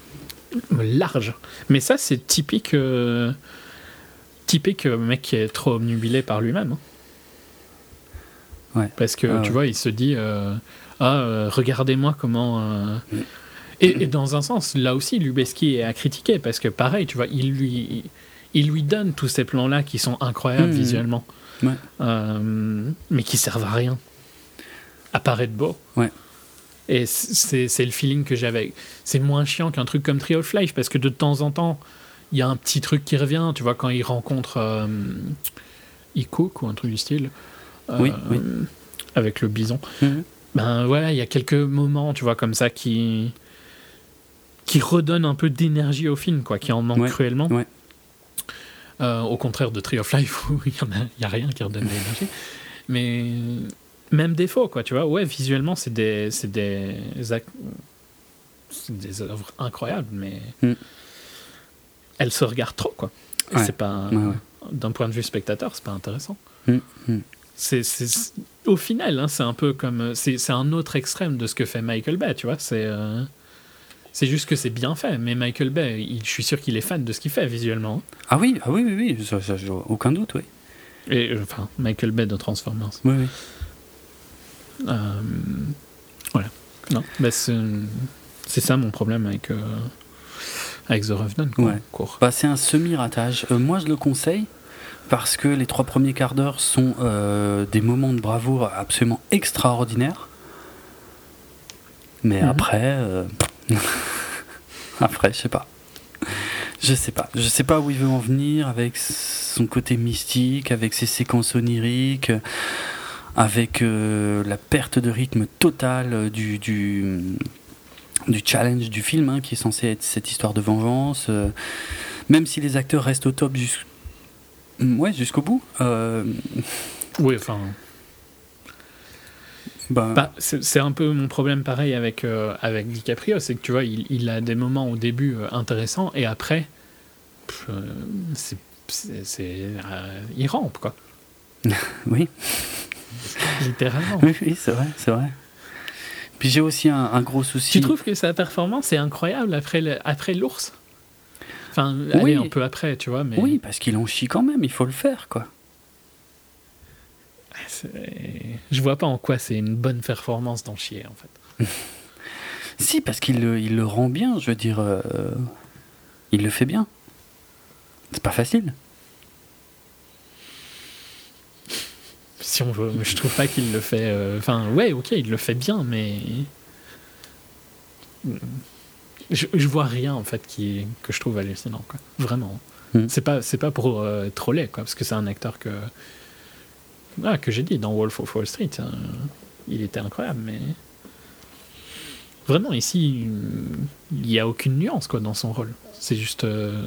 B: large. Mais ça, c'est typique, euh, typique mec qui est trop obnubilé par lui-même. hein.
A: Ouais.
B: Parce que
A: Ah
B: tu vois, il se dit Ah, euh, regardez-moi comment. euh. Et, et dans un sens, là aussi, Lubeski est à critiquer parce que pareil, tu vois, il lui, il lui donne tous ces plans-là qui sont incroyables
A: Mm.
B: visuellement,
A: Ouais.
B: Euh, mais qui servent à rien. À part être beau.
A: Ouais.
B: Et c'est c'est le feeling que j'avais. C'est moins chiant qu'un truc comme Tree of Life parce que de temps en temps, il y a un petit truc qui revient. Tu vois, quand il rencontre euh, Ikook ou un truc du style. euh,
A: Oui, oui.
B: Avec le bison.
A: Mhm.
B: Ben voilà, il y a quelques moments, tu vois, comme ça qui qui redonnent un peu d'énergie au film, quoi, qui en manque
A: Ouais,
B: cruellement.
A: ouais.
B: Euh, au contraire de Tree of Life où il y, en a, a rien qui redonne de l'énergie. Mais même défaut, quoi, tu vois. Ouais, visuellement, c'est des, c'est des, des œuvres incroyables, mais
A: Mm.
B: elle se regarde trop, quoi.
A: Ouais.
B: C'est pas. D'un point de vue spectateur, c'est pas intéressant.
A: Mm, mm.
B: C'est- au final, hein, c'est un peu comme. C'est, c'est un autre extrême de ce que fait Michael Bay, tu vois. C'est, euh, c'est juste que c'est bien fait. Mais Michael Bay, il- je suis sûr qu'il est fan de ce qu'il fait visuellement.
A: Ah oui, ah oui, oui, oui, ça, ça, aucun doute, oui.
B: Et, euh, enfin, Michael Bay de Transformers.
A: Oui, oui.
B: Euh, voilà. Non, bah, c'est, ça mon problème avec, euh, avec The Revenant. Quoi,
A: Ouais. Bah, c'est un semi-ratage. Euh, moi, je le conseille parce que les trois premiers quarts d'heure sont euh, des moments de bravoure absolument extraordinaires. Mais
B: Mhm.
A: après, euh, après, je sais pas. Je sais pas. Je sais pas où il veut en venir avec son côté mystique, avec ses séquences oniriques, avec euh, la perte de rythme totale du, du, du challenge du film, hein, qui est censé être cette histoire de vengeance. même si les acteurs restent au top jus- ouais, jusqu'au bout. euh,
B: Oui, enfin.
A: bah,
B: Bah, c'est un peu mon problème pareil avec, euh, avec DiCaprio, c'est que tu vois, il, il a des moments au début euh, intéressants et après, c'est, il rampe quoi,
A: oui,
B: littéralement.
A: oui, oui, c'est vrai, c'est vrai. Puis j'ai aussi un, un gros souci.
B: Tu trouves que sa performance est incroyable après, le- après l'ours? Enfin,
A: Oui.
B: un peu après, tu vois, mais
A: Oui, parce qu'il en chie quand même, il faut le faire, quoi.
B: c'est- je vois pas en quoi c'est une bonne performance d'en chier en fait.
A: Si, parce qu'il le, il le rend bien, je veux dire. euh, il le fait bien. C'est pas facile.
B: Si on veut, je trouve pas qu'il le fait. euh, Enfin, ouais, ok, il le fait bien, mais je, je vois rien en fait qui que je trouve hallucinant, quoi. Vraiment.
A: Mm.
B: C'est pas, c'est pas pour euh, troller, quoi, parce que c'est un acteur que, ah, que j'ai dit dans Wolf of Wall Street, hein, il était incroyable, mais vraiment ici, il y a aucune nuance, quoi, dans son rôle. C'est juste euh,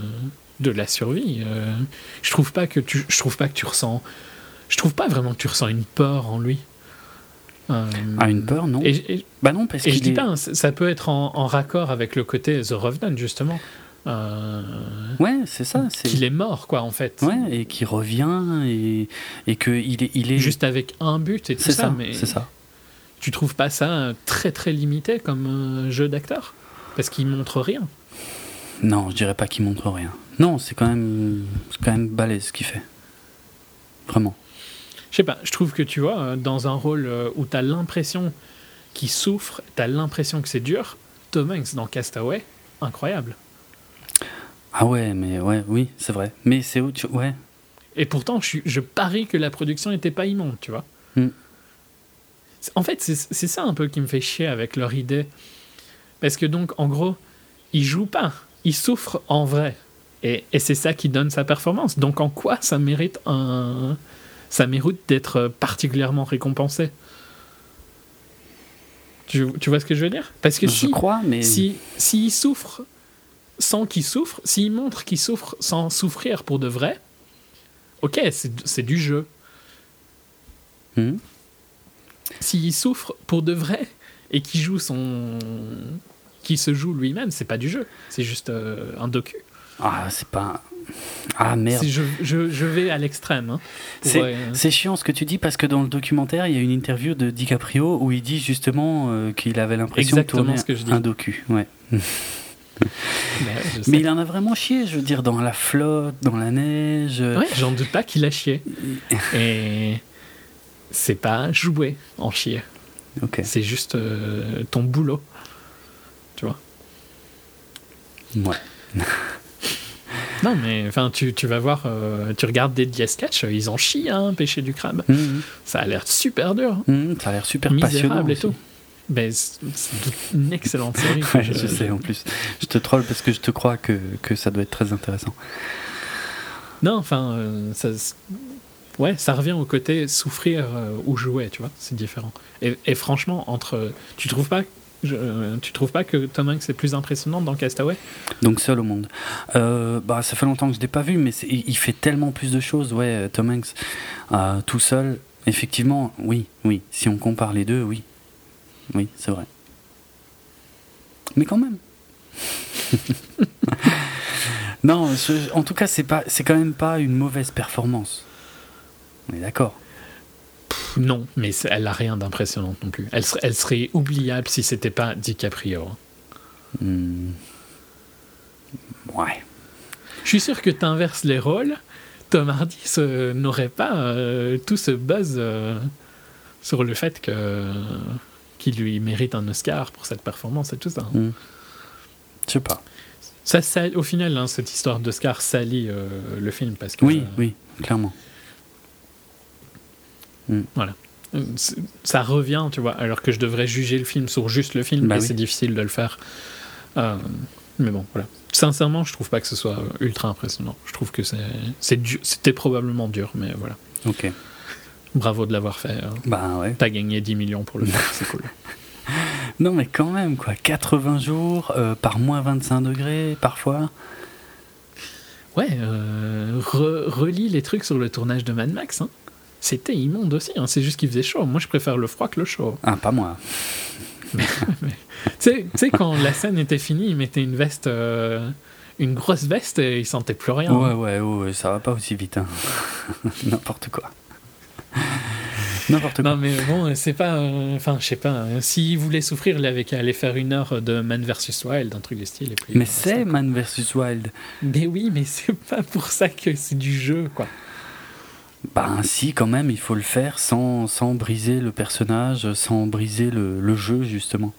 B: de la survie. euh. je trouve pas que tu, je trouve pas que tu ressens je trouve pas vraiment que tu ressens une peur en lui. Euh,
A: Ah, une peur, non
B: Et, et-
A: Bah non, parce
B: et je dis
A: est...
B: pas, hein, ça peut être en, en raccord avec le côté The Revenant, justement. Euh,
A: Ouais, c'est ça.
B: Qu'il est mort, quoi, en fait.
A: Ouais, et qui revient, et, et qu'il est, il est...
B: Juste avec un but et tout ça,
A: ça,
B: mais
A: c'est ça.
B: tu trouves pas ça très très limité comme euh, jeu d'acteur? Parce qu'il montre rien.
A: Non, je dirais pas qu'il montre rien. Non, c'est quand même, quand même balèze ce qu'il fait. Vraiment.
B: Je sais pas, je trouve que tu vois, euh, dans un rôle euh, où t'as l'impression qu'il souffre, t'as l'impression que c'est dur, Tom Hanks dans Castaway, incroyable.
A: Ah ouais, mais ouais, oui, c'est vrai. Mais c'est autre chose, ouais.
B: Et pourtant, je, parie que la production n'était pas immonde, tu vois.
A: Mm.
B: C'est- En fait, c'est c'est ça un peu qui me fait chier avec leur idée. Parce que donc, en gros, il joue pas, il souffre en vrai. Et, et c'est ça qui donne sa performance. Donc, en quoi ça mérite un. Ça mérite d'être particulièrement récompensé tu, tu vois ce que je veux dire? Parce que
A: Je
B: si,
A: crois, mais...
B: si, s'il souffre sans qu'il souffre, s'il montre qu'il souffre sans souffrir pour de vrai, ok, c'est du jeu.
A: Hmm.
B: S'il souffre pour de vrai et qu'il joue son. qui se joue lui-même, c'est pas du jeu, c'est juste euh, un docu.
A: Ah, c'est pas... Ah merde.
B: Je, je, je vais à l'extrême. hein, pour,
A: C'est
B: euh,
A: chiant ce que tu dis parce que dans le documentaire, il y a une interview de DiCaprio où il dit justement euh, qu'il avait l'impression de tourner
B: ce que je dis.
A: un docu. Ouais. Mais il en a vraiment chié, je veux dire, dans la flotte, dans la neige.
B: Ouais, j'en doute pas qu'il a chié. Et c'est pas jouer en chier.
A: Ok.
B: C'est juste euh, ton boulot. Tu vois?
A: Ouais.
B: Non, mais enfin, tu, tu vas voir, euh, tu regardes des diez sketchs, ils en chient, hein, pêcher du crabe.
A: Mhm.
B: Ça a l'air super dur,
A: Mhm, ça a l'air super passionnant.
B: misérable et
A: aussi.
B: tout. Ben, c'est une excellente série.
A: Ouais, je sais en plus. Je te troll parce que je te crois que, que ça doit être très intéressant.
B: Non, enfin, euh, ça, ouais, ça revient au côté souffrir euh, ou jouer, tu vois, c'est différent. Et, et franchement, entre, tu trouves pas, je- euh, tu trouves pas que Tom Hanks est plus impressionnant dans Castaway?
A: Donc seul au monde. Euh, bah, ça fait longtemps que je l'ai pas vu, mais il fait tellement plus de choses, ouais, euh, Tom Hanks. Tout seul, effectivement, oui, oui. Si on compare les deux, oui. Oui, c'est vrai. Mais quand même. Non, en tout cas, c'est pas, c'est quand même pas une mauvaise performance. On est d'accord.
B: Non, mais elle a rien d'impressionnant non plus. Elle, elle, serait oubliable si c'était pas DiCaprio.
A: Hmm. Ouais.
B: Je suis sûr que tu inverses les rôles. Tom Hardy n'aurait pas euh, tout ce buzz euh, sur le fait que qu'il lui mérite un Oscar pour cette performance et tout ça.
A: Hmm. Je sais pas.
B: Ça, ça, au final, hein, cette histoire d'Oscar salit euh, le film parce que.
A: Oui, oui, clairement.
B: Hmm. Voilà. Ça revient, tu vois, alors que je devrais juger le film sur juste le film, bah et c'est difficile de le faire. mais bon, voilà sincèrement, je trouve pas que ce soit ultra impressionnant. Je trouve que c'était probablement dur, mais voilà.
A: Ok.
B: Bravo de l'avoir fait. Hein.
A: Bah ouais.
B: T'as gagné 10 millions pour le faire, c'est cool.
A: Non, mais quand même, quoi. 80 jours, euh, par moins 25 degrés, parfois.
B: Ouais, euh, relis les trucs sur le tournage de Mad Max. Hein. C'était immonde aussi, hein. c'est juste qu'il faisait chaud. Moi, je préfère le froid que le chaud.
A: Ah, pas moi.
B: tu sais, quand la scène était finie, il mettait une veste, euh, une grosse veste et il sentait plus rien.
A: Ouais, ouais, ouais, ça va pas aussi vite. Hein. N'importe quoi. N'importe quoi.
B: Non, mais bon, c'est pas. Euh, enfin, je sais pas. Hein. S'il voulait souffrir, il avait qu'à aller faire une heure de Man vs Wild, un truc de style. Et puis,
A: mais c'est Man vs Wild.
B: Mais oui, mais c'est pas pour ça que c'est du jeu, quoi.
A: Bah si, quand même, il faut le faire sans, sans briser le personnage, sans briser le, le, jeu, justement.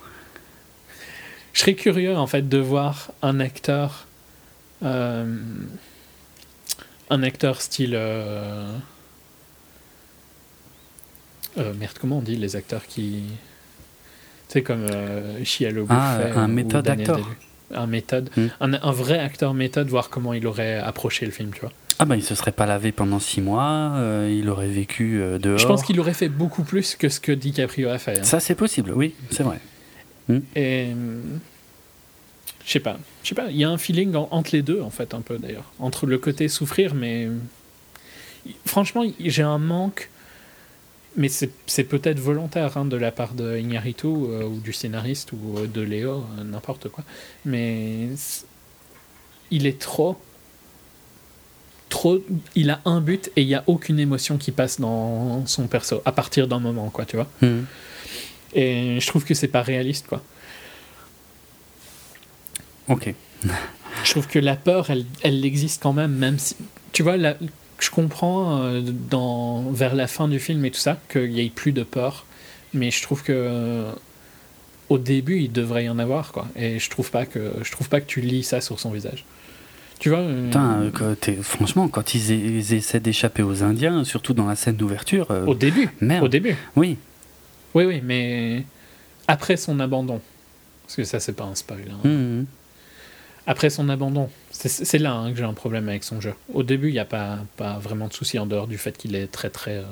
B: Je serais curieux, en fait, de voir un acteur... Euh, un acteur style... Euh, euh, merde, comment on dit les acteurs qui... Tu sais, comme euh, Chialo
A: Ah, un méthode acteur.
B: Un méthode. Hmm. Un, un, vrai acteur méthode, voir comment il aurait approché le film, tu vois.
A: Ah bah il se serait pas lavé pendant six mois, euh, il aurait vécu euh, dehors.
B: Je pense qu'il aurait fait beaucoup plus que ce que DiCaprio a fait. Hein.
A: Ça c'est possible, oui, c'est vrai.
B: Hmm. Et je sais pas, je sais pas, il y a un feeling entre les deux en fait un peu d'ailleurs, entre le côté souffrir, mais franchement j'ai un manque, mais c'est peut-être volontaire hein, de la part de Iñárritu euh, ou du scénariste ou de Léo, n'importe quoi, mais il est trop trop, il a un but et il y a aucune émotion qui passe dans son perso à partir d'un moment, quoi, tu vois.
A: Hmm.
B: Et je trouve que c'est pas réaliste, quoi.
A: Ok.
B: je trouve que la peur, elle, elle existe quand même, même si, tu vois, la, je comprends euh, dans, vers la fin du film et tout ça qu'il y ait plus de peur, mais je trouve que au début il devrait y en avoir, quoi. Et je trouve pas que je trouve pas que tu lis ça sur son visage. Tu vois euh,
A: Putain, euh, franchement, quand ils, essaient d'échapper aux Indiens, surtout dans la scène d'ouverture. Euh,
B: au début.
A: Merde.
B: Au début.
A: Oui.
B: Oui, oui, mais après son abandon. Parce que ça, c'est pas un spoil. Hein.
A: Mmh.
B: Après son abandon. C'est là hein, que j'ai un problème avec son jeu. Au début, il n'y a pas, pas vraiment de souci en dehors du fait qu'il est très, très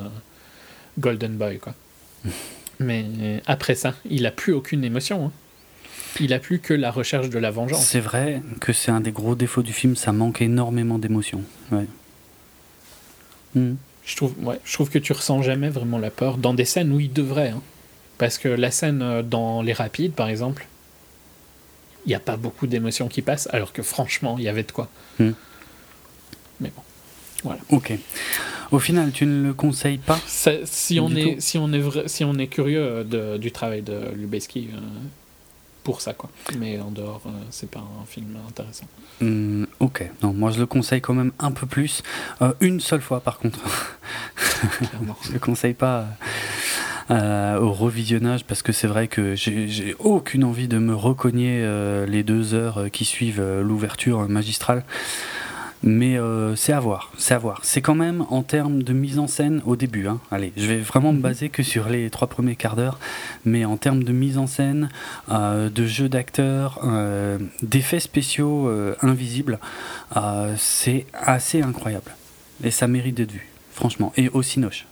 B: golden boy, quoi. mais après ça, il a plus aucune émotion. Hein. Il a plus que la recherche de la vengeance.
A: C'est vrai que c'est un des gros défauts du film, ça manque énormément d'émotion. Ouais.
B: Hmm. Je, trouve, ouais, je trouve que tu ressens jamais vraiment la peur dans des scènes où il devrait. Hein. Parce que la scène euh, dans Les Rapides, par exemple, il n'y a pas beaucoup d'émotions qui passent, alors que franchement, il y avait de quoi.
A: Hmm.
B: Mais bon, voilà.
A: Ok. Au final, tu ne le conseilles pas
B: si, on est, si, on est vrai, si on est curieux euh, de, du travail de Lubeski, euh, pour ça, quoi. Mais en dehors, euh, c'est pas un film intéressant.
A: Hmm, ok, non, moi je le conseille quand même un peu plus. Euh, une seule fois, par contre. je le conseille pas. Euh, au revisionnage parce que c'est vrai que j'ai aucune envie de me recogner les deux heures qui suivent l'ouverture magistrale. Mais euh, c'est à voir, c'est à voir. C'est quand même en termes de mise en scène au début. Hein. Allez, je vais vraiment me mhm. baser que sur les trois premiers quarts d'heure, mais en termes de mise en scène, euh, de jeu d'acteurs, euh, d'effets spéciaux invisibles, c'est assez incroyable. Et ça mérite d'être vu, franchement. Et au Cinoche.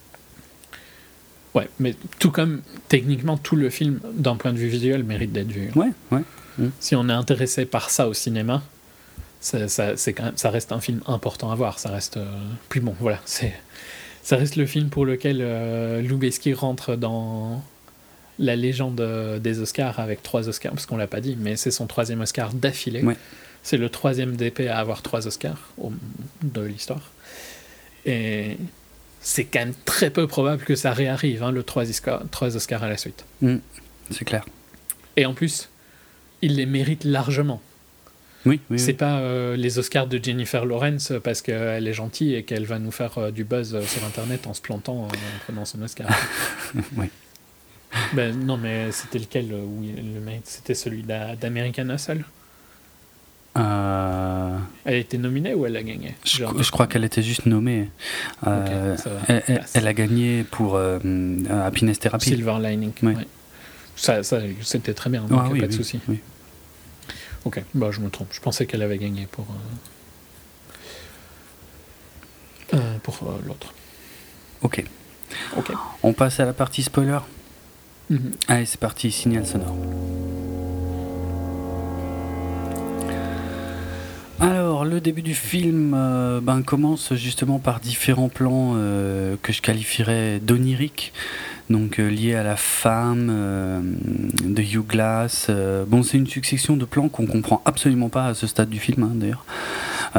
B: Ouais, mais tout comme techniquement tout le film, d'un point de vue visuel, mérite d'être vu.
A: Ouais, ouais.
B: Si on est intéressé par ça au cinéma, ça, c'est quand même, ça reste un film important à voir. Ça reste. Euh, puis bon, voilà, c'est, ça reste le film pour lequel euh, Lubeski rentre dans la légende des Oscars avec trois Oscars, parce qu'on l'a pas dit, mais c'est son troisième Oscar d'affilée. C'est le troisième DP à avoir trois Oscars au- de l'histoire. Et c'est quand même très peu probable que ça réarrive, hein, le trois Oscars, trois Oscars à la suite.
A: Mm, c'est clair.
B: Et en plus, il les mérite largement.
A: Oui, oui.
B: C'est
A: oui.
B: pas euh, les Oscars de Jennifer Lawrence parce qu'elle est gentille et qu'elle va nous faire euh, du buzz euh, sur Internet en se plantant euh, en prenant son Oscar.
A: Oui.
B: Ben, non, mais c'était lequel euh, où il- le mérite? C'était celui d'A- d'American Hustle?
A: Euh,
B: Elle a été nominée ou elle a gagné?
A: je, crois qu'elle était juste nommée. Euh,
B: va.
A: elle, elle-
B: Passe.
A: elle a gagné pour euh, Happiness Therapy.
B: Silver Lining. Ouais. Ça, ça c'était très bien, donc
A: Ah oui,
B: pas de souci.
A: oui.
B: Ok, bah, je me trompe. Je pensais qu'elle avait gagné pour, pour l'autre.
A: Ok.
B: Ok.
A: On passe à la partie spoiler.
B: Mhm.
A: Allez, c'est parti, signal sonore. Alors, le début du film euh, ben, commence justement par différents plans euh, que je qualifierais d'oniriques, donc euh, liés à la femme de Hugh Glass. bon, c'est une succession de plans qu'on comprend absolument pas à ce stade du film, hein, d'ailleurs,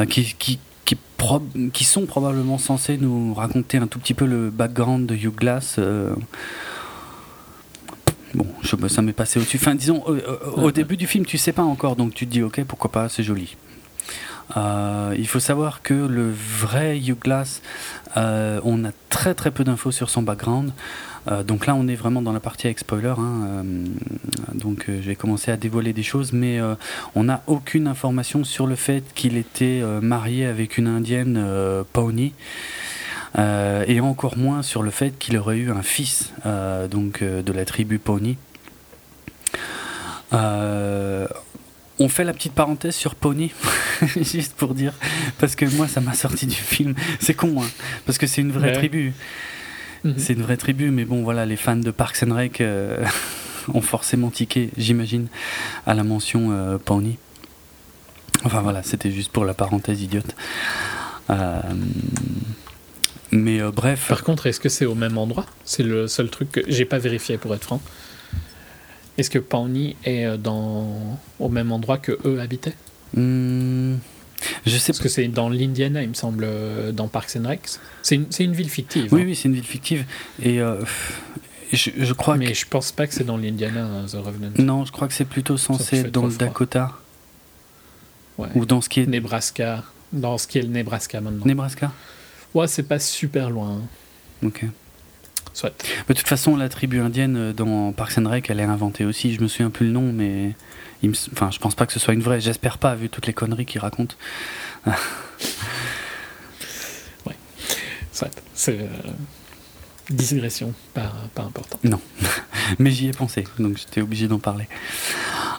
A: qui, qui, qui, sont probablement censés nous raconter un tout petit peu le background de Hugh Glass. Bon, je, ça m'est passé au-dessus. Enfin, disons, au début du film, tu sais pas encore, donc tu te dis, ok, pourquoi pas, c'est joli. Euh, il faut savoir que le vrai Hugh Glass, euh, on a très très peu d'infos sur son background. Euh, donc là, on est vraiment dans la partie avec spoiler. hein, donc je vais commencer à dévoiler des choses, mais on n'a aucune information sur le fait qu'il était marié avec une indienne Pawnee. Et encore moins sur le fait qu'il aurait eu un fils donc de la tribu Pawnee. On fait la petite parenthèse sur Pony, juste pour dire, parce que moi ça m'a sorti du film. C'est con, hein, parce que c'est une vraie
B: Ouais.
A: tribu.
B: Mhm.
A: C'est une vraie tribu, mais bon, voilà, les fans de Parks and Rec euh, ont forcément tiqué, j'imagine, à la mention euh, Pawnee. Enfin voilà, c'était juste pour la parenthèse idiote. Euh, mais bref,
B: Par contre, est-ce que c'est au même endroit? C'est le seul truc que j'ai pas vérifié pour être franc. Est-ce que Pawnee est euh, dans... au même endroit que eux habitaient?
A: Hmm, je sais
B: Parce que c'est dans l'Indiana, il me semble, euh, dans Parks and Rec. C'est une, ville fictive.
A: Oui,
B: hein.
A: oui, c'est une ville fictive. Et euh, je, je crois
B: Mais
A: que.
B: je pense pas que c'est dans l'Indiana, The Revenant.
A: Non, je crois que c'est plutôt censé être dans le
B: froid.
A: Dakota
B: Ouais.
A: ou dans ce qui est
B: Nebraska, dans ce qui est le Nebraska maintenant.
A: Nebraska.
B: ouais, c'est pas super loin. hein.
A: Ok.
B: Soit.
A: Mais de toute façon, la tribu indienne euh, dans Parks and Rec, elle est inventée aussi. Je me souviens plus le nom, mais il me... enfin, je pense pas que ce soit une vraie. J'espère pas, vu toutes les conneries qu'il raconte.
B: Soit. C'est. euh, digression, pas, pas important.
A: Mais j'y ai pensé, donc j'étais obligé d'en parler.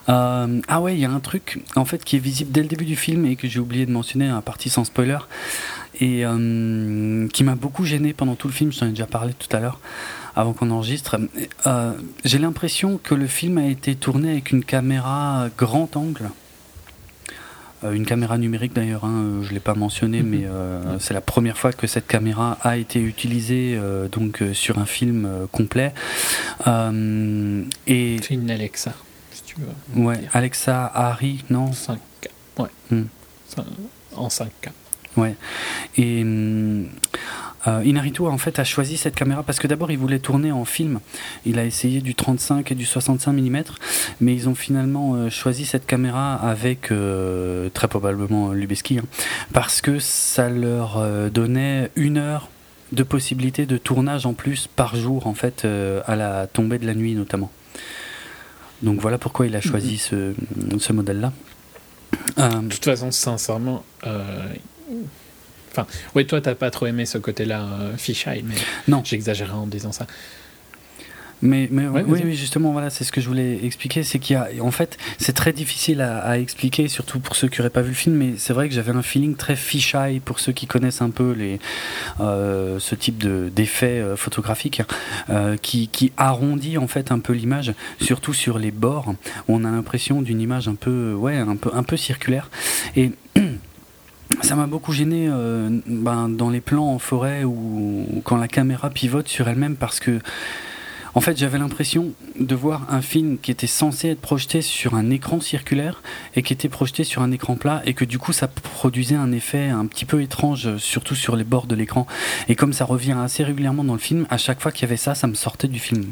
A: Euh, ah ouais, il y a un truc en fait qui est visible dès le début du film et que j'ai oublié de mentionner à partie sans spoiler et euh, qui m'a beaucoup gêné pendant tout le film. Je t'en ai déjà parlé tout à l'heure avant qu'on enregistre. Euh, j'ai l'impression que le film a été tourné avec une caméra grand angle. Euh, une caméra numérique d'ailleurs, hein, je ne l'ai pas mentionné, mais euh, c'est la première fois que cette caméra a été utilisée euh, donc, sur un film complet. Et
B: C'est une Alexa, si tu veux.
A: ouais,
B: dire.
A: Alexa, Harry, non
B: 5K. Ouais.
A: Hmm.
B: En 5K.
A: Ouais. Et hum, euh, Inarritu en fait a choisi cette caméra parce que d'abord il voulait tourner en film. Il a essayé du 35 et du 65 mm, mais ils ont finalement euh, choisi cette caméra avec euh, très probablement Lubeski, hein, parce que ça leur donnait une heure de possibilité de tournage en plus par jour en fait à la tombée de la nuit notamment. Donc voilà pourquoi il a choisi ce, ce modèle-là.
B: De toute façon, sincèrement. Enfin, ouais, toi, t'as pas trop aimé ce côté-là, euh, fisheye, mais
A: Non.
B: j'exagérais en disant ça.
A: Mais, mais
B: Ouais,
A: oui, justement, voilà, c'est ce que je voulais expliquer, c'est qu'il y a, en fait, c'est très difficile à, à expliquer, surtout pour ceux qui n'auraient pas vu le film, mais c'est vrai que j'avais un feeling très fisheye pour ceux qui connaissent un peu les, euh, ce type de d'effet euh, photographique, euh, qui, qui arrondit en fait un peu l'image, surtout sur les bords, où on a l'impression d'une image un peu, ouais, un peu, un peu circulaire, et ça m'a beaucoup gêné euh, ben, dans les plans en forêt ou quand la caméra pivote sur elle-même parce que En fait, j'avais l'impression de voir un film qui était censé être projeté sur un écran circulaire et qui était projeté sur un écran plat et que du coup ça produisait un effet un petit peu étrange, surtout sur les bords de l'écran. Et comme ça revient assez régulièrement dans le film, à chaque fois qu'il y avait ça, ça me sortait du film.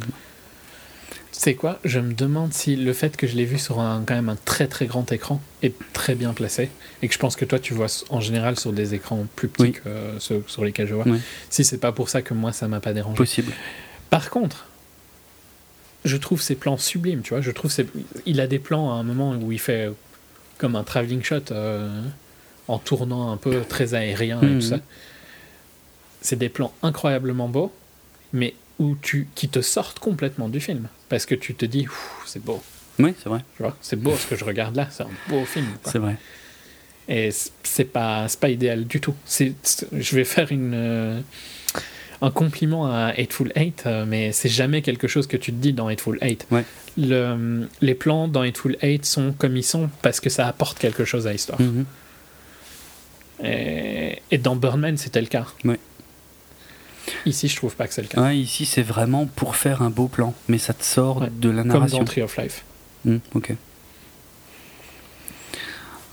B: C'est quoi? Je me demande si le fait que je l'ai vu sur un, quand même un très très grand écran est très bien placé et que je pense que toi tu vois en général sur des écrans plus petits que ceux sur lesquels je vois. Si c'est pas pour ça que moi ça m'a pas dérangé.
A: Possible.
B: Par contre, je trouve ses plans sublimes, tu vois. Je trouve il a des plans à un moment où il fait comme un travelling shot euh, en tournant un peu très aérien et tout mhm. ça. C'est des plans incroyablement beaux, mais où tu, qui te sortent complètement du film. Parce que tu te dis, c'est beau.
A: Oui, c'est vrai.
B: c'est beau ce que je regarde là, c'est un beau film.
A: C'est vrai.
B: Et c'est pas, pas idéal du tout. Je vais faire une, euh, un compliment à Eightful Eight, euh, mais c'est jamais quelque chose que tu te dis dans Eightful Eight.
A: Ouais.
B: Le, les plans dans Eightful Eight sont comme ils sont parce que ça apporte quelque chose à l'histoire.
A: Mhm.
B: et, et, dans Birdman, c'était le cas.
A: Ouais.
B: Ici, je trouve pas que c'est le cas.
A: ici, c'est vraiment pour faire un beau plan, mais ça te sort de la narration.
B: Comme dans Tree of Life.
A: Hmm, ok.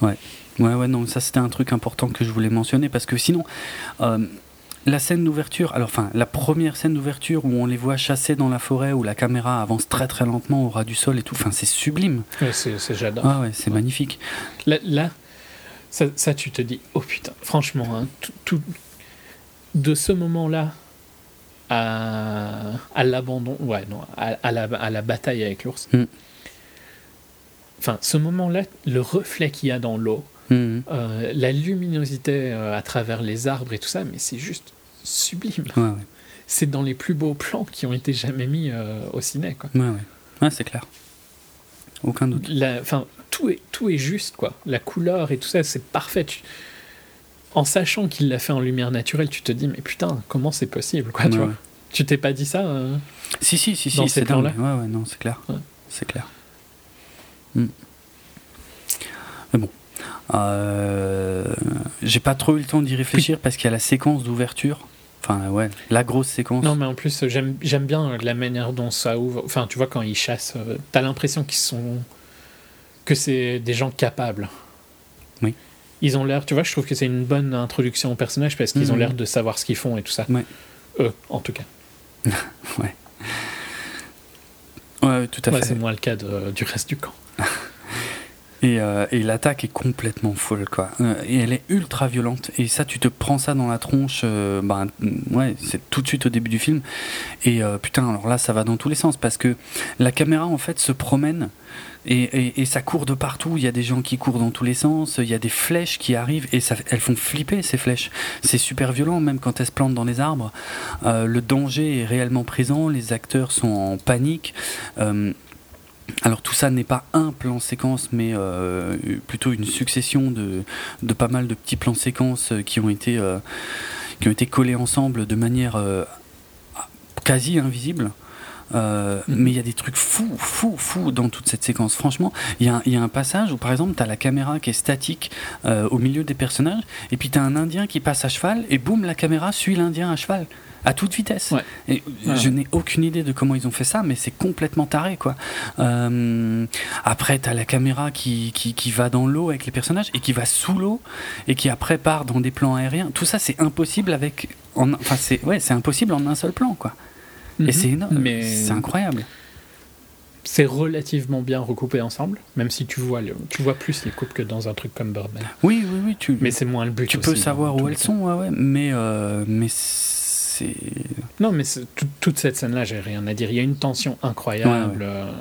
A: Ouais. Ouais, ouais, non, ça c'était un truc important que je voulais mentionner parce que sinon, euh, la scène d'ouverture, alors enfin, la première scène d'ouverture où on les voit chasser dans la forêt, où la caméra avance très très lentement au ras du sol et tout, enfin, c'est sublime.
B: Ouais, c'est, j'adore.
A: Ah ouais, c'est magnifique.
B: Là, ça, ça, tu te dis, oh putain, franchement, hein, tout, de ce moment-là à, l'abandon, ouais, non, à, la, à, la, bataille avec l'ours.
A: Hmm.
B: Enfin, ce moment-là, le reflet qu'il y a dans l'eau,
A: hmm.
B: euh, la luminosité euh, à travers les arbres et tout ça, mais c'est juste sublime. C'est dans les plus beaux plans qui ont été jamais mis euh, au ciné. Quoi.
A: Ouais, ouais. c'est clair. Aucun doute.
B: Enfin, tout est, tout est juste, quoi. La couleur et tout ça, c'est parfait en sachant qu'il l'a fait en lumière naturelle, tu te dis, mais putain, comment c'est possible quoi, tu, vois tu t'es pas dit ça euh,
A: Si, si, si, si c'est là Ouais, ouais, non, c'est clair. C'est clair. Hmm. Mais bon. Euh, j'ai pas trop eu le temps d'y réfléchir parce qu'il y a la séquence d'ouverture. Enfin, ouais, la grosse séquence.
B: Non, mais en plus, j'aime bien la manière dont ça ouvre. Enfin, tu vois, quand ils chassent, euh, t'as l'impression qu'ils sont. que c'est des gens capables. Ils ont l'air, tu vois, je trouve que c'est une bonne introduction au personnage parce qu'ils ont mhm. l'air de savoir ce qu'ils font et tout ça.
A: Ouais.
B: Eux, en tout cas.
A: ouais. Ouais, tout à fait.
B: C'est moins le cas du reste du camp.
A: Et, euh, et l'attaque est complètement folle, quoi. Euh, et elle est ultra violente. Et ça, tu te prends ça dans la tronche, euh, bah, ouais, c'est tout de suite au début du film. Et putain, alors là, ça va dans tous les sens parce que la caméra, en fait, se promène et, ça court de partout. Il y a des gens qui courent dans tous les sens. Il y a des flèches qui arrivent et elles font flipper ces flèches. C'est super violent, même quand elles se plantent dans les arbres. Euh, le danger est réellement présent. Les acteurs sont en panique. Euh, alors tout ça n'est pas un plan séquence, mais euh, plutôt une succession de, de, pas mal de petits plans séquences qui ont été, qui ont été collés ensemble de manière quasi invisible. Euh. Mais il y a des trucs fous, fous, fous dans toute cette séquence. Franchement, il y, y, a un passage où, par exemple, tu as la caméra qui est statique euh, au milieu des personnages, et puis tu as un Indien qui passe à cheval, et boum, la caméra suit l'Indien à cheval à toute vitesse. Et Je n'ai aucune idée de comment ils ont fait ça, mais c'est complètement taré, quoi. Euh, après, tu as la caméra qui, qui, qui va dans l'eau avec les personnages et qui va sous l'eau et qui après part dans des plans aériens. Tout ça, c'est impossible avec. En, enfin, c'est ouais, c'est impossible en un seul plan, quoi. Et c'est énorme. Mais... C'est incroyable.
B: C'est relativement bien recoupé ensemble, même si tu vois, tu vois plus les coupes que dans un truc comme Birdman.
A: Oui, oui, oui. Tu,
B: mais c'est moins le but.
A: Tu peux savoir où elles sont, ouais, ouais, mais, euh, mais c'est.
B: Non, mais toute cette scène-là, j'ai rien à dire. Il y a une tension incroyable. Euh,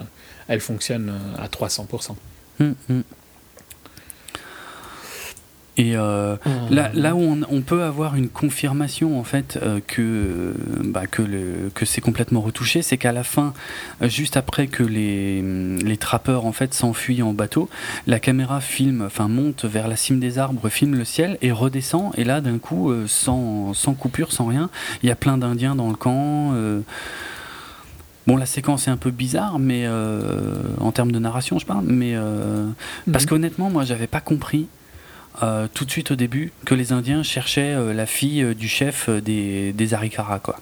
B: elle fonctionne euh, à 300%.
A: Hum, hum. Et euh, mmh. là, là où on, peut avoir une confirmation en fait euh, que bah, que, c'est complètement retouché, c'est qu'à la fin, euh, juste après que les, les trappeurs en fait s'enfuient en bateau, la caméra filme, enfin monte vers la cime des arbres, filme le ciel et redescend. Et là, d'un coup, sans, sans coupure, sans rien, il y a plein d'Indiens dans le camp. Bon, la séquence est un peu bizarre, mais en termes de narration, je parle. Mais parce mmh. qu'honnêtement, moi, j'avais pas compris euh, tout de suite au début que les Indiens cherchaient euh, la fille euh, du chef des, des Arikara, quoi.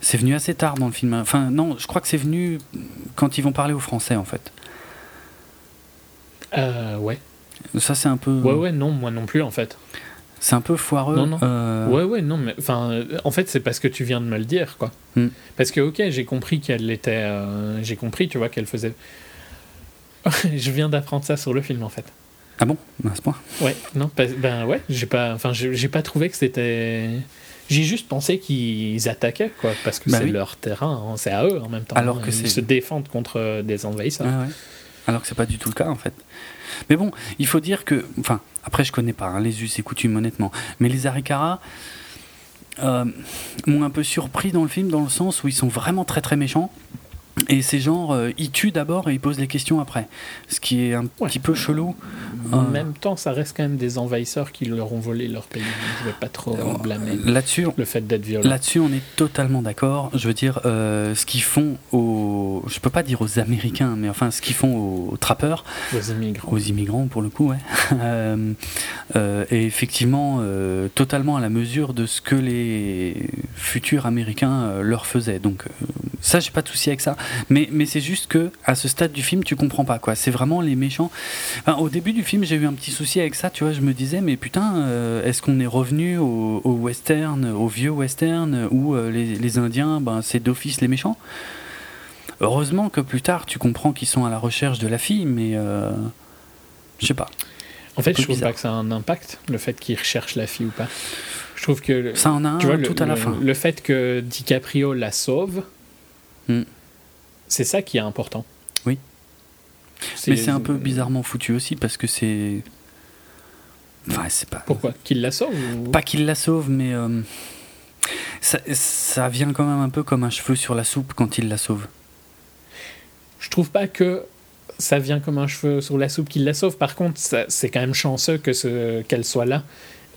A: c'est venu assez tard dans le film. Enfin, non, je crois que c'est venu quand ils vont parler au français, en fait.
B: Euh, ouais.
A: Ça, c'est un peu.
B: Ouais, ouais, non, moi non plus, en fait.
A: C'est un peu foireux.
B: Non, non.
A: euh,
B: Ouais, ouais, non, mais enfin, en fait, c'est parce que tu viens de me le dire, quoi.
A: Hmm.
B: Parce que, ok, j'ai compris qu'elle était. euh, j'ai compris, tu vois, qu'elle faisait. je viens d'apprendre ça sur le film, en fait.
A: Ah bon À ce point?
B: Ouais, non, pas- ben ouais, j'ai pas. Enfin, j'ai pas trouvé que c'était. J'ai juste pensé qu'ils attaquaient, quoi, parce que
A: Bah
B: c'est
A: oui.
B: leur terrain, hein, c'est à eux en même temps.
A: Alors
B: hein,
A: que
B: ils
A: c'est-
B: se défendent contre des envahisseurs.
A: Ouais. Alors que c'est pas du tout le cas en fait. Mais bon, il faut dire que, enfin, après je connais pas hein, les us et coutumes honnêtement, mais les Arikara euh, m'ont un peu surpris dans le film dans le sens où ils sont vraiment très très méchants. Et c'est genre, euh, ils tuent d'abord et ils posent les questions après. Ce qui est un
B: Ouais.
A: petit peu chelou.
B: En
A: Euh,
B: même temps, ça reste quand même des envahisseurs qui leur ont volé leur pays. Je vais pas trop
A: Euh,
B: blâmer
A: Là-dessus,
B: le fait d'être violent.
A: Là-dessus, on est totalement d'accord. Je veux dire, euh, ce qu'ils font aux. Je peux pas dire aux Américains, mais enfin, ce qu'ils font aux, trappeurs,
B: aux immigrants.
A: aux immigrants pour le coup, ouais. euh, euh, est effectivement euh, totalement à la mesure de ce que les futurs Américains euh, leur faisaient. Donc, euh, ça, j'ai pas de souci avec ça. Mais, mais c'est juste que, à ce stade du film, tu comprends pas, quoi. C'est vraiment les méchants. Enfin, au début du film, j'ai eu un petit souci avec ça, tu vois. Je me disais, mais putain, euh, est-ce qu'on est revenu au, au western, au vieux western, où euh, les, les Indiens, ben, c'est d'office les méchants? Heureusement que plus tard, tu comprends qu'ils sont à la recherche de la fille, mais. euh, je sais pas.
B: En fait, je trouve
A: bizarre.
B: pas que ça a un impact, le fait qu'ils recherchent la fille ou pas. Je trouve que. le-
A: Ça en a un
B: tu vois, le,
A: tout à la
B: le-
A: fin.
B: le fait que DiCaprio la sauve,
A: Hmm.
B: c'est ça qui est important.
A: Oui. Mais c'est un peu bizarrement foutu aussi parce que c'est. Enfin, c'est pas.
B: Pourquoi Qu'il la sauve ou-
A: Pas qu'il la sauve, mais. euh, Ça, ça vient quand même un peu comme un cheveu sur la soupe quand il la sauve.
B: Je trouve pas que ça vient comme un cheveu sur la soupe qu'il la sauve. Par contre, c'est quand même chanceux que ce- qu'elle soit là.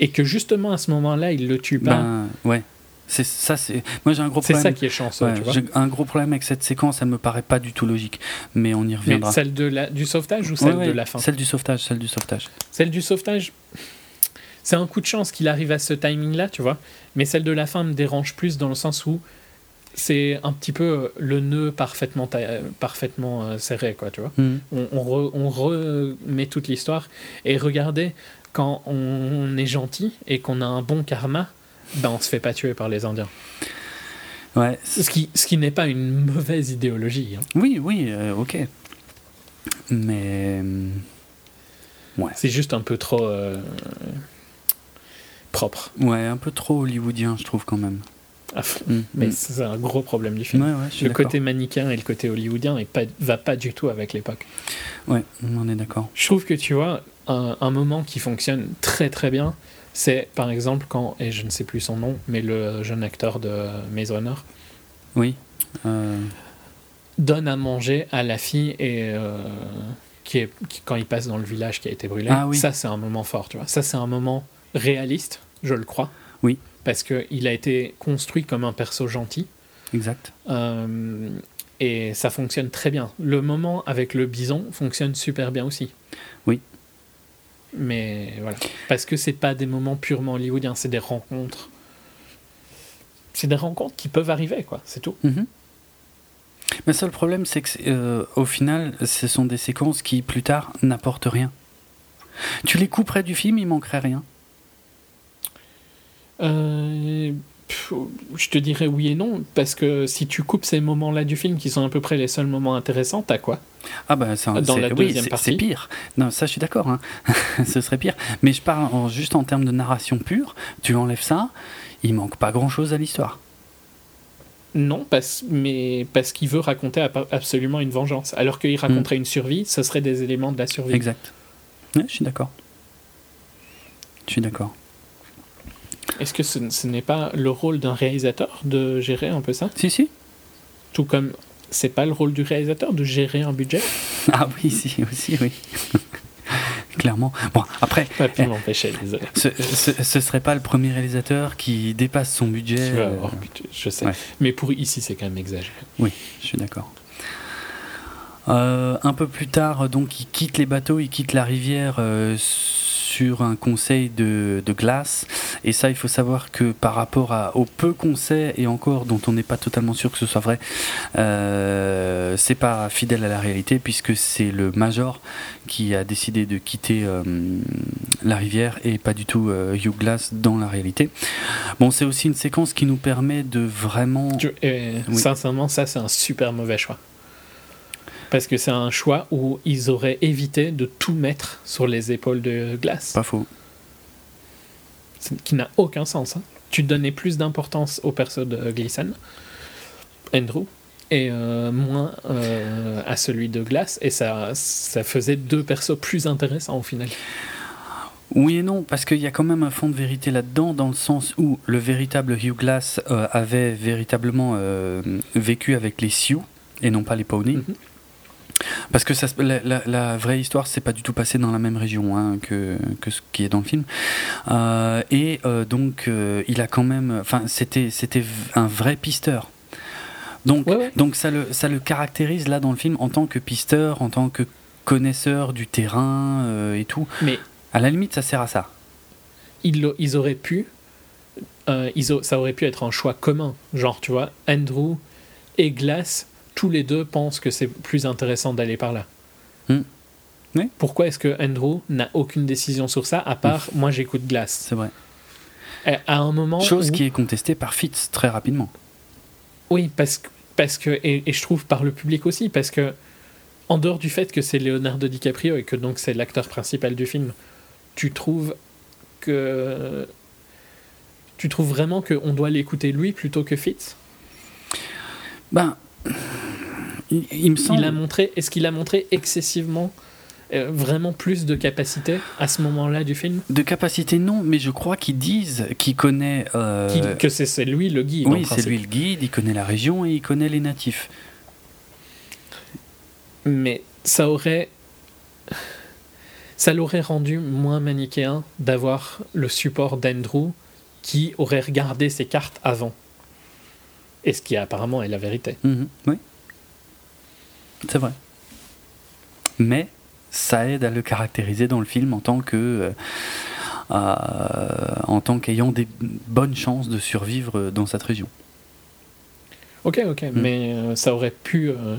B: Et que justement à ce moment-là, il le tue pas.
A: Ben, ouais. C'est ça, c'est. Moi, j'ai un gros
B: c'est
A: problème.
B: ça qui est chanceux,
A: Ouais,
B: tu vois.
A: j'ai un gros problème avec cette séquence, elle me paraît pas du tout logique, mais on y
B: Mais
A: reviendra.
B: celle de la, du sauvetage ou celle
A: ouais,
B: de la fin?
A: Celle du sauvetage, celle du sauvetage.
B: Celle du sauvetage, c'est un coup de chance qu'il arrive à ce timing-là, tu vois. Mais celle de la fin me dérange plus dans le sens où c'est un petit peu euh, le nœud parfaitement, ta- parfaitement euh, serré, quoi, tu vois.
A: Hmm.
B: On, on, re- on remet toute l'histoire. Et regardez, quand on est gentil et qu'on a un bon karma, ben on se fait pas tuer par les Indiens.
A: Ouais.
B: Ce qui, ce qui n'est pas une mauvaise idéologie. hein.
A: Oui, oui, euh, ok. Mais. hum, Ouais.
B: C'est juste un peu trop euh, propre.
A: Ouais, un peu trop hollywoodien, je trouve quand même.
B: Ah, pff,
A: Hmm,
B: Mais c'est un gros problème du film.
A: Ouais, ouais,
B: le côté manichéen et le côté hollywoodien pas, va pas du tout avec l'époque.
A: Ouais, on est d'accord.
B: Je trouve que tu vois, un, un moment qui fonctionne très très bien, c'est par exemple quand, et je ne sais plus son nom, mais le jeune acteur de Maze Runner
A: Oui. Euh,
B: donne à manger à la fille et euh, qui est, qui- quand il passe dans le village qui a été brûlé.
A: Ah oui.
B: Ça, c'est un moment fort, tu vois. Ça, c'est un moment réaliste, je le crois.
A: Oui.
B: Parce qu'il a été construit comme un perso gentil.
A: exact.
B: Euh, et ça fonctionne très bien. Le moment avec le bison fonctionne super bien aussi. Mais voilà. Parce que c'est pas des moments purement hollywoodiens, c'est des rencontres. C'est des rencontres qui peuvent arriver, quoi. C'est tout.
A: Mhm. Mais ça, le problème, c'est que, euh, au final, ce sont des séquences qui, plus tard, n'apportent rien. Tu les couperais du film, il manquerait rien?
B: Euh, je te dirais oui et non, parce que si tu coupes ces moments-là du film, qui sont à peu près les seuls moments intéressants, t'as quoi
A: Ah bah c'est un-
B: Dans la deuxième partie.
A: c'est pire. Non, ça je suis d'accord. hein. Ce serait pire. Mais je parle en- juste en termes de narration pure. Tu enlèves ça, il manque pas grand-chose à l'histoire.
B: Non, parce, mais parce qu'il veut raconter absolument une vengeance. Alors qu'il raconterait une survie, ce serait des éléments de la survie.
A: Exact. Ouais, je suis d'accord. Je suis d'accord.
B: Est-ce que ce, ce n'est pas le rôle d'un réalisateur de gérer un peu ça?
A: Si, si.
B: Tout comme c'est pas le rôle du réalisateur de gérer un budget?
A: Ah oui, si, aussi, oui. Clairement. Bon, après,
B: Pas pu m'empêcher, désolé.
A: ce, ce, ce serait pas le premier réalisateur qui dépasse son budget. Euh,
B: avoir budget, je sais.
A: ouais.
B: Mais pour ici, c'est quand même exagéré.
A: Oui, je suis d'accord. Euh, un peu plus tard, donc, il quitte les bateaux, il quitte la rivière euh, sur un conseil de, de glace. Et ça, il faut savoir que par rapport à, au peu qu'on sait et encore dont on n'est pas totalement sûr que ce soit vrai, euh, c'est pas fidèle à la réalité puisque c'est le Major qui a décidé de quitter euh, la rivière et pas du tout euh, Hugh Glass dans la réalité. Bon, c'est aussi une séquence qui nous permet de vraiment.
B: Sincèrement, ça, c'est un super mauvais choix. Parce que c'est un choix où ils auraient évité de tout mettre sur les épaules de Glass.
A: Pas faux.
B: Qui n'a aucun sens. hein. Tu donnais plus d'importance au perso de Gleason, Andrew, et euh, moins euh, à celui de Glass, et ça, ça faisait deux persos plus intéressants au final.
A: Oui et non, parce qu'il y a quand même un fond de vérité là-dedans, dans le sens où le véritable Hugh Glass euh, avait véritablement euh, vécu avec les Sioux et non pas les Pawnees.
B: Mhm.
A: Parce que ça, la, la- la vraie histoire s'est pas du tout passée dans la même région hein, que, que ce qui est dans le film. Euh, et euh, donc, euh, il a quand même. Enfin, c'était un vrai pisteur. Donc,
B: Ouais, ouais.
A: donc ça, le, ça le caractérise là dans le film en tant que pisteur, en tant que connaisseur du terrain et tout.
B: Mais
A: À la limite, ça sert à ça.
B: ils, ils auraient pu. ils au- ça aurait pu être un choix commun. Genre, tu vois, Andrew et Glass, tous les deux pensent que c'est plus intéressant d'aller par là.
A: Hmm. Oui.
B: Pourquoi est-ce que Andrew n'a aucune décision sur ça, à part moi j'écoute Glass
A: C'est vrai.
B: Et À un moment.
A: Chose
B: où-
A: qui est contestée par Fitz très rapidement.
B: Oui, parce que. Parce que et, et je trouve par le public aussi, parce que. En dehors du fait que c'est Leonardo DiCaprio et que donc c'est l'acteur principal du film, tu trouves que. Tu trouves vraiment qu'on doit l'écouter lui plutôt que Fitz?
A: Ben, il, il me semble.
B: Il a montré, est-ce qu'il a montré excessivement, euh, vraiment plus de capacité à ce moment-là du film
A: De capacité, non, mais je crois qu'ils disent qu'il connaît. euh,
B: Qu'il- Que c'est lui le guide.
A: oui, c'est lui le guide, il connaît la région et il connaît les natifs.
B: Mais ça aurait. Ça l'aurait rendu moins manichéen d'avoir le support d'Andrew qui aurait regardé ses cartes avant. Et ce qui apparemment est la vérité.
A: Mhm, oui. C'est vrai. Mais ça aide à le caractériser dans le film en tant que. euh, euh, en tant qu'ayant des bonnes chances de survivre dans cette région.
B: Ok, ok, mais euh, ça aurait pu. euh,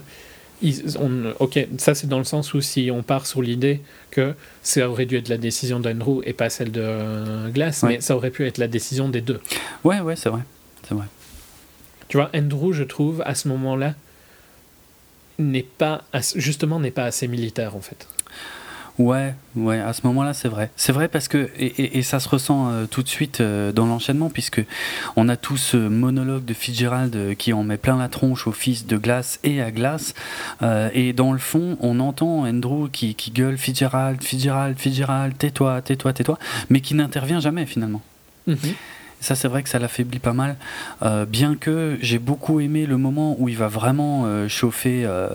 B: ils- on- ok, ça c'est dans le sens où si on part sur l'idée que ça aurait dû être la décision d'Andrew et pas celle de Glass,
A: Ouais.
B: mais ça aurait pu être la décision des deux.
A: Ouais, ouais, c'est vrai. C'est vrai.
B: Tu vois, Andrew, je trouve, à ce moment-là, n'est pas justement n'est pas assez militaire en fait.
A: Ouais, ouais, à ce moment-là, c'est vrai. C'est vrai parce que, et, et- et ça se ressent euh, tout de suite euh, dans l'enchaînement, puisque on a tout ce monologue de Fitzgerald euh, qui en met plein la tronche au fils de Glace et à Glace. Et dans le fond, on entend Andrew qui, qui gueule Fitzgerald, Fitzgerald, Fitzgerald, tais-toi, tais-toi, tais-toi, mais qui n'intervient jamais finalement. Ça, c'est vrai que ça l'affaiblit pas mal. Euh, bien que j'ai beaucoup aimé le moment où il va vraiment euh, chauffer euh,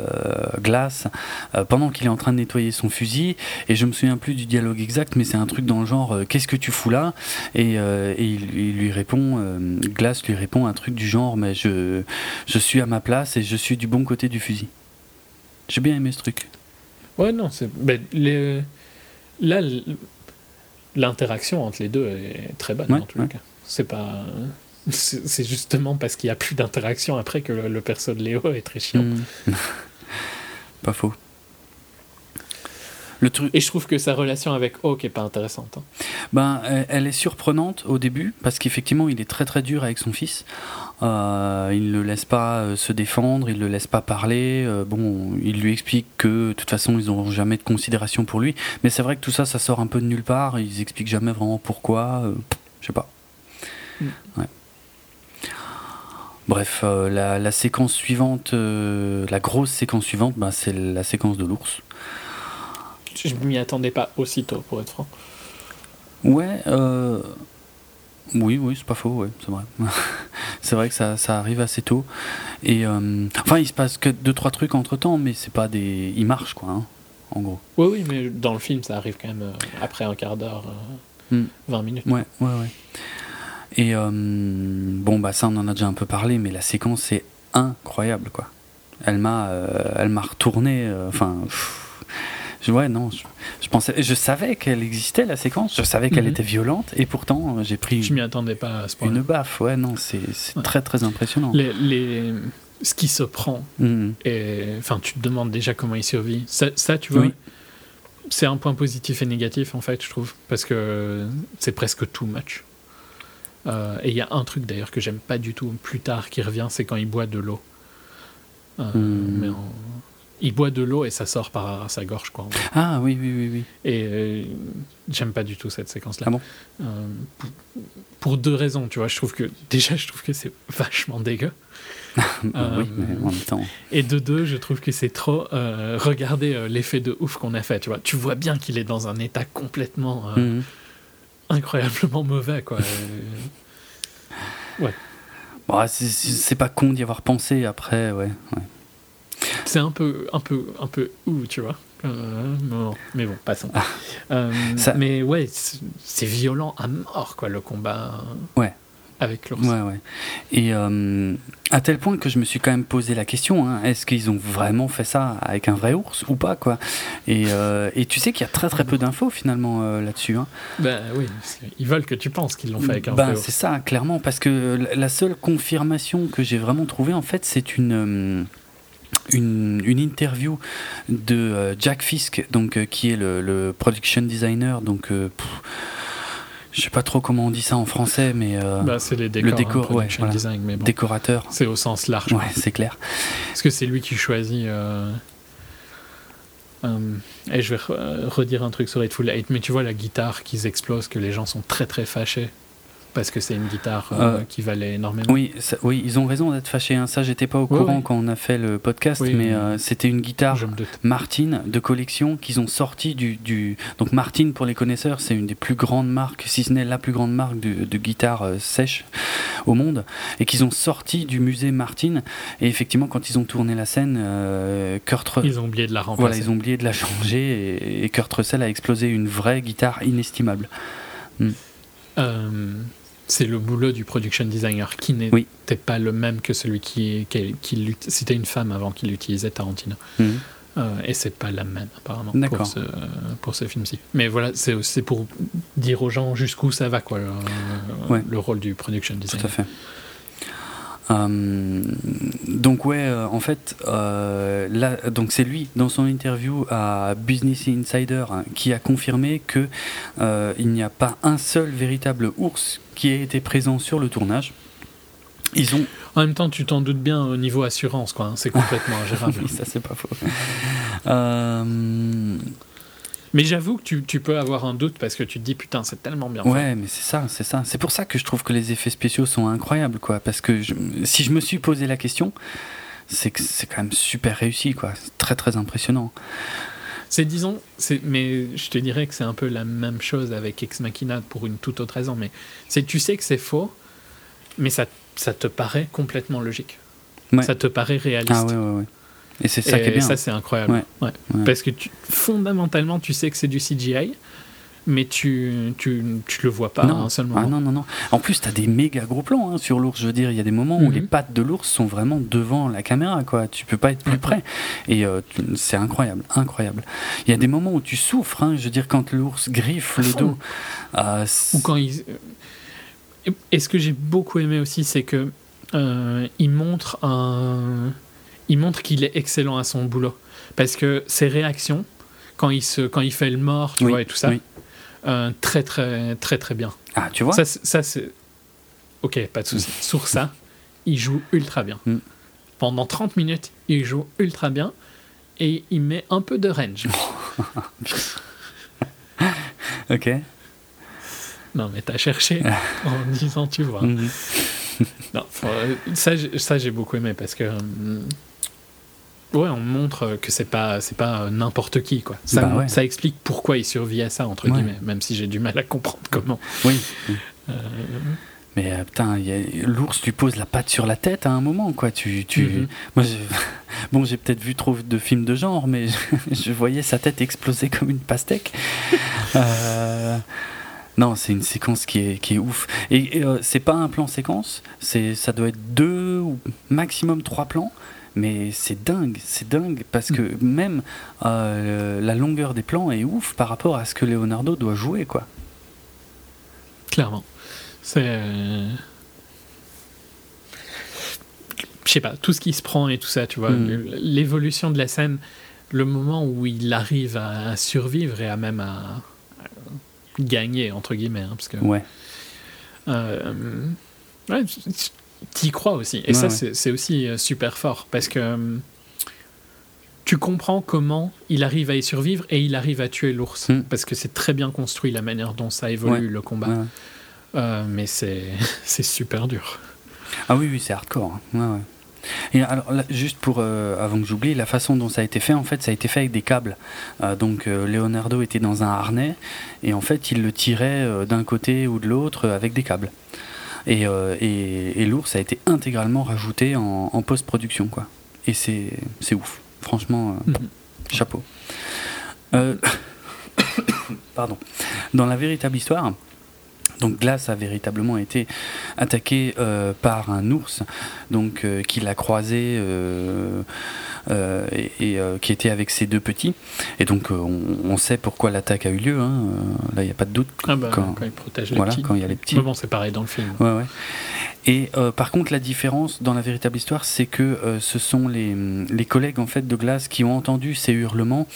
A: glace euh, pendant qu'il est en train de nettoyer son fusil. Et je me souviens plus du dialogue exact, mais c'est un truc dans le genre Qu'est-ce que tu fous là? Et, et il, il lui répond Glace lui répond un truc du genre Mais je, je suis à ma place et je suis du bon côté du fusil. J'ai bien aimé ce truc.
B: Ouais, non, c'est. ben, les- Là, l'interaction entre les deux est très bonne
A: Ouais,
B: en tous
A: ouais.
B: cas. C'est pas. C'est c'est justement parce qu'il n'y a plus d'interaction après que le, le perso de Léo est très chiant.
A: Hmm. pas faux. Le truc.
B: Et je trouve que sa relation avec Hawk est pas intéressante. hein.
A: Ben, elle- elle est surprenante au début parce qu'effectivement, il est très très dur avec son fils. Euh, il ne le laisse pas euh, se défendre, il ne le laisse pas parler. Euh, bon, il lui explique que de toute façon, ils n'auront jamais de considération pour lui. Mais c'est vrai que tout ça, ça sort un peu de nulle part. Ils expliquent jamais vraiment pourquoi. euh, je sais pas. Ouais. Bref, euh, la, la séquence suivante, euh, la grosse séquence suivante, ben, c'est la séquence de l'ours.
B: Je m'y attendais pas aussitôt, pour être franc.
A: Ouais, euh... oui, oui, c'est pas faux, ouais, c'est vrai. c'est vrai que ça, ça arrive assez tôt. Et enfin, il se passe que deux trois trucs entre temps, mais c'est pas des, il marche quoi, hein, en gros.
B: Oui, oui, mais dans le film, ça arrive quand même après un quart d'heure,
A: Mm.
B: 20 minutes.
A: Ouais, ouais, ouais. Et euh, bon, bah ça, on en a déjà un peu parlé, mais la séquence est incroyable, quoi. Elle m'a, euh, elle m'a retourné. euh, Enfin, ouais, non, je, je pensais, je savais qu'elle existait la séquence, je savais qu'elle
B: Mhm.
A: était violente, et pourtant euh, j'ai pris
B: Je m'y attendais pas à ce point.
A: une baffe. Ouais, non, c'est
B: Ouais.
A: très très impressionnant.
B: Les, les- ce qui se prend,
A: Mhm.
B: et enfin, tu te demandes déjà comment il survit. Ça, ça, tu vois,
A: Oui.
B: c'est un point positif et négatif en fait, je trouve, parce que c'est presque too much. Euh, et il y a un truc d'ailleurs que j'aime pas du tout plus tard qui revient, c'est quand il boit de l'eau. Euh,
A: Hmm.
B: mais en- Il boit de l'eau et ça sort par sa gorge, quoi. en.
A: Ah oui, oui, oui, oui.
B: Et euh, j'aime pas du tout cette séquence-là.
A: Ah bon?
B: Pour, pour deux raisons, tu vois. Je trouve que déjà, je trouve que c'est vachement dégueu.
A: Oui, mais en même temps.
B: Et de deux, je trouve que c'est trop. regardez l'effet de ouf qu'on a fait, tu vois. Tu vois bien qu'il est dans un état complètement
A: Mhm.
B: Incroyablement mauvais, quoi. Euh,
A: Bon, c'est- pas con d'y avoir pensé après, ouais. ouais.
B: c'est un peu, un peu, un peu ouh, tu vois. Euh, non, mais bon, passons. Euh,
A: Ah. Ça-
B: Mais ouais, c'est c'est violent à mort, quoi, le combat.
A: Ouais.
B: Avec l'ours.
A: Ouais, ouais. Et euh, à tel point que je me suis quand même posé la question hein, est-ce qu'ils ont vraiment fait ça avec un vrai ours ou pas quoi? Et, euh, et tu sais qu'il y a très très peu d'infos finalement euh, là-dessus. Hein.
B: Ben oui, qu'ils veulent que tu penses qu'ils l'ont fait avec un
A: Ben,
B: vrai
A: c'est
B: ours.
A: ça, clairement, parce que la- seule confirmation que j'ai vraiment trouvée, en fait, c'est une, euh, une, une interview de Jack Fisk, donc, qui est le, le production designer, donc, pff, je sais pas trop comment on dit ça en français, mais euh,
B: Bah, c'est les décors,
A: le décor,
B: hein, production
A: ouais, voilà.
B: design, mais bon.
A: décorateur.
B: C'est au sens large.
A: Ouais, c'est clair.
B: Parce que c'est lui qui choisit. euh, euh, et je vais re- redire un truc sur Hateful Eight, mais tu vois la guitare qu'ils explosent, que les gens sont très très fâchés parce que c'est une guitare euh,
A: Euh,
B: qui valait énormément.
A: Oui, ça- oui, ils ont raison d'être fâchés. Hein. Ça, j'étais pas au courant quand on a fait le podcast,
B: Oui,
A: mais euh, c'était une guitare
B: Je me doute.
A: Martin de collection qu'ils ont sorti du, du donc Martin pour les connaisseurs c'est une des plus grandes marques si ce n'est la plus grande marque de, de guitare sèche au monde et qu'ils ont sorti du musée Martin et effectivement quand ils ont tourné la scène Kurt
B: Ils ont oublié de la remplacer.
A: voilà ils ont oublié de la changer et, et Kurt Russell a explosé une vraie guitare inestimable
B: Euh, c'est le boulot du production designer qui n'était
A: Oui.
B: pas le même que celui qui, qui, c'était une femme avant qu'il utilisait Tarantino.
A: Mhm.
B: Euh, et c'est pas la même apparemment pour ce, pour ce film-ci. Mais voilà, c'est pour dire aux gens jusqu'où ça va quoi, le,
A: Ouais.
B: le rôle du production
A: Tout
B: designer.
A: à fait. Euh, donc ouais, euh, en fait, euh, là, donc c'est lui dans son interview à Business Insider hein, qui a confirmé que il n'y a pas un seul véritable ours qui ait été présent sur le tournage. Ils ont,
B: En même temps, tu t'en doutes bien au niveau assurance, quoi. hein, c'est complètement ingérable.
A: oui, ça c'est pas faux. Euh,
B: Mais j'avoue que tu, tu peux avoir un doute parce que tu te dis putain, c'est tellement bien fait.
A: Ouais, mais c'est ça, c'est ça. C'est pour ça que je trouve que les effets spéciaux sont incroyables, quoi. Parce que je- si je me suis posé la question, c'est que c'est quand même super réussi, quoi. C'est très très impressionnant.
B: C'est disons, mais je te dirais que c'est un peu la même chose avec Ex Machina pour une toute autre raison. Mais c'est tu sais que c'est faux, mais ça, ça te paraît complètement logique.
A: Ouais.
B: Ça te paraît réaliste.
A: Ah ouais, ouais, ouais. Et c'est ça
B: Et
A: qui est bien.
B: ça, c'est incroyable.
A: Ouais.
B: Ouais.
A: Ouais.
B: Parce que tu, fondamentalement, tu sais que c'est du CGI, mais tu, tu, tu le vois pas à un seul moment.
A: Ah non, non, non. En plus, t'as des méga gros plans hein, sur l'ours. Je veux dire, il y a des moments où
B: Mhm.
A: les pattes de l'ours sont vraiment devant la caméra, quoi. Tu peux pas être plus près. Et euh, tu- c'est incroyable, incroyable. Il y a des moments où tu souffres. hein, je veux dire, quand l'ours griffe le dos. euh, c'est-
B: Ou quand il. Et- Et ce que j'ai beaucoup aimé aussi, c'est que euh, il montre un, il montre qu'il est excellent à son boulot, parce que ses réactions quand il se, quand il fait le mort, tu
A: Oui,
B: vois, et tout ça,
A: oui.
B: euh, très très très très bien.
A: Ah, tu vois
B: Ça, c'est- ça c'est, ok, pas de souci. Sur ça, il joue ultra bien.
A: Mm.
B: Pendant 30 minutes, il joue ultra bien. Et il met un peu de range.
A: Ok.
B: Non, mais t'as cherché en disant, tu vois.
A: Mhm.
B: Non, euh, ça, ça j'ai beaucoup aimé parce que. Ouais, on montre que c'est pas c'est pas euh, n'importe qui quoi. Ça,
A: Bah ouais.
B: ça explique pourquoi il survit à ça entre
A: Ouais.
B: guillemets, même si j'ai du mal à comprendre comment.
A: Oui.
B: Euh,
A: Mais euh, putain, l'ours lui pose la patte sur la tête à un moment, quoi. Tu, tu...
B: Mhm.
A: Moi, bon, j'ai peut-être vu trop de films de genre, mais je, voyais sa tête exploser comme une pastèque. Euh, Non, c'est une séquence qui est, qui est ouf. Et, et, euh, c'est pas un plan séquence, c'est, ça doit être deux ou maximum trois plans, mais c'est dingue, c'est dingue, parce que même euh, la longueur des plans est ouf par rapport à ce que Leonardo doit jouer, quoi.
B: Clairement. C'est. euh, Je sais pas, tout ce qui se prend et tout ça, tu vois.
A: Mm.
B: L'évolution de la scène, le moment où il arrive à survivre et à même à, à gagner, entre guillemets, hein, parce que.
A: Ouais.
B: Euh, ouais, t'y crois aussi. Et
A: Ouais,
B: ça,
A: ouais.
B: c'est aussi euh, super fort parce que euh, tu comprends comment il arrive à y survivre et il arrive à tuer l'ours.
A: Mm.
B: Parce que c'est très bien construit la manière dont ça évolue
A: Ouais.
B: le combat. Euh, mais c'est super dur.
A: Ah oui, oui, c'est hardcore. hein. Et alors, là, juste pour, euh, avant que j'oublie, la façon dont ça a été fait, en fait, ça a été fait avec des câbles. Euh, donc, euh, Leonardo était dans un harnais, et en fait, il le tirait d'un côté ou de l'autre avec des câbles. Et, euh, et, et l'ours a été intégralement rajouté en, en post-production, quoi. Et c'est c'est ouf. Franchement, euh,
B: Mhm.
A: chapeau. Euh, Pardon. Dans la véritable histoire, donc Glass a véritablement été attaqué euh, par un ours, donc euh, qui l'a croisé euh, et, et, qui était avec ses deux petits. Et donc on, on sait pourquoi l'attaque a eu lieu. hein. Là, il n'y a pas de doute.
B: Ah bah,
A: Quand-
B: quand, il protège les
A: Voilà,
B: petits.
A: quand il y a les petits.
B: Bon, c'est pareil dans le film.
A: Ouais, ouais. Et par contre, la différence dans la véritable histoire, c'est que ce sont les, les collègues en fait de Glass qui ont entendu ces hurlements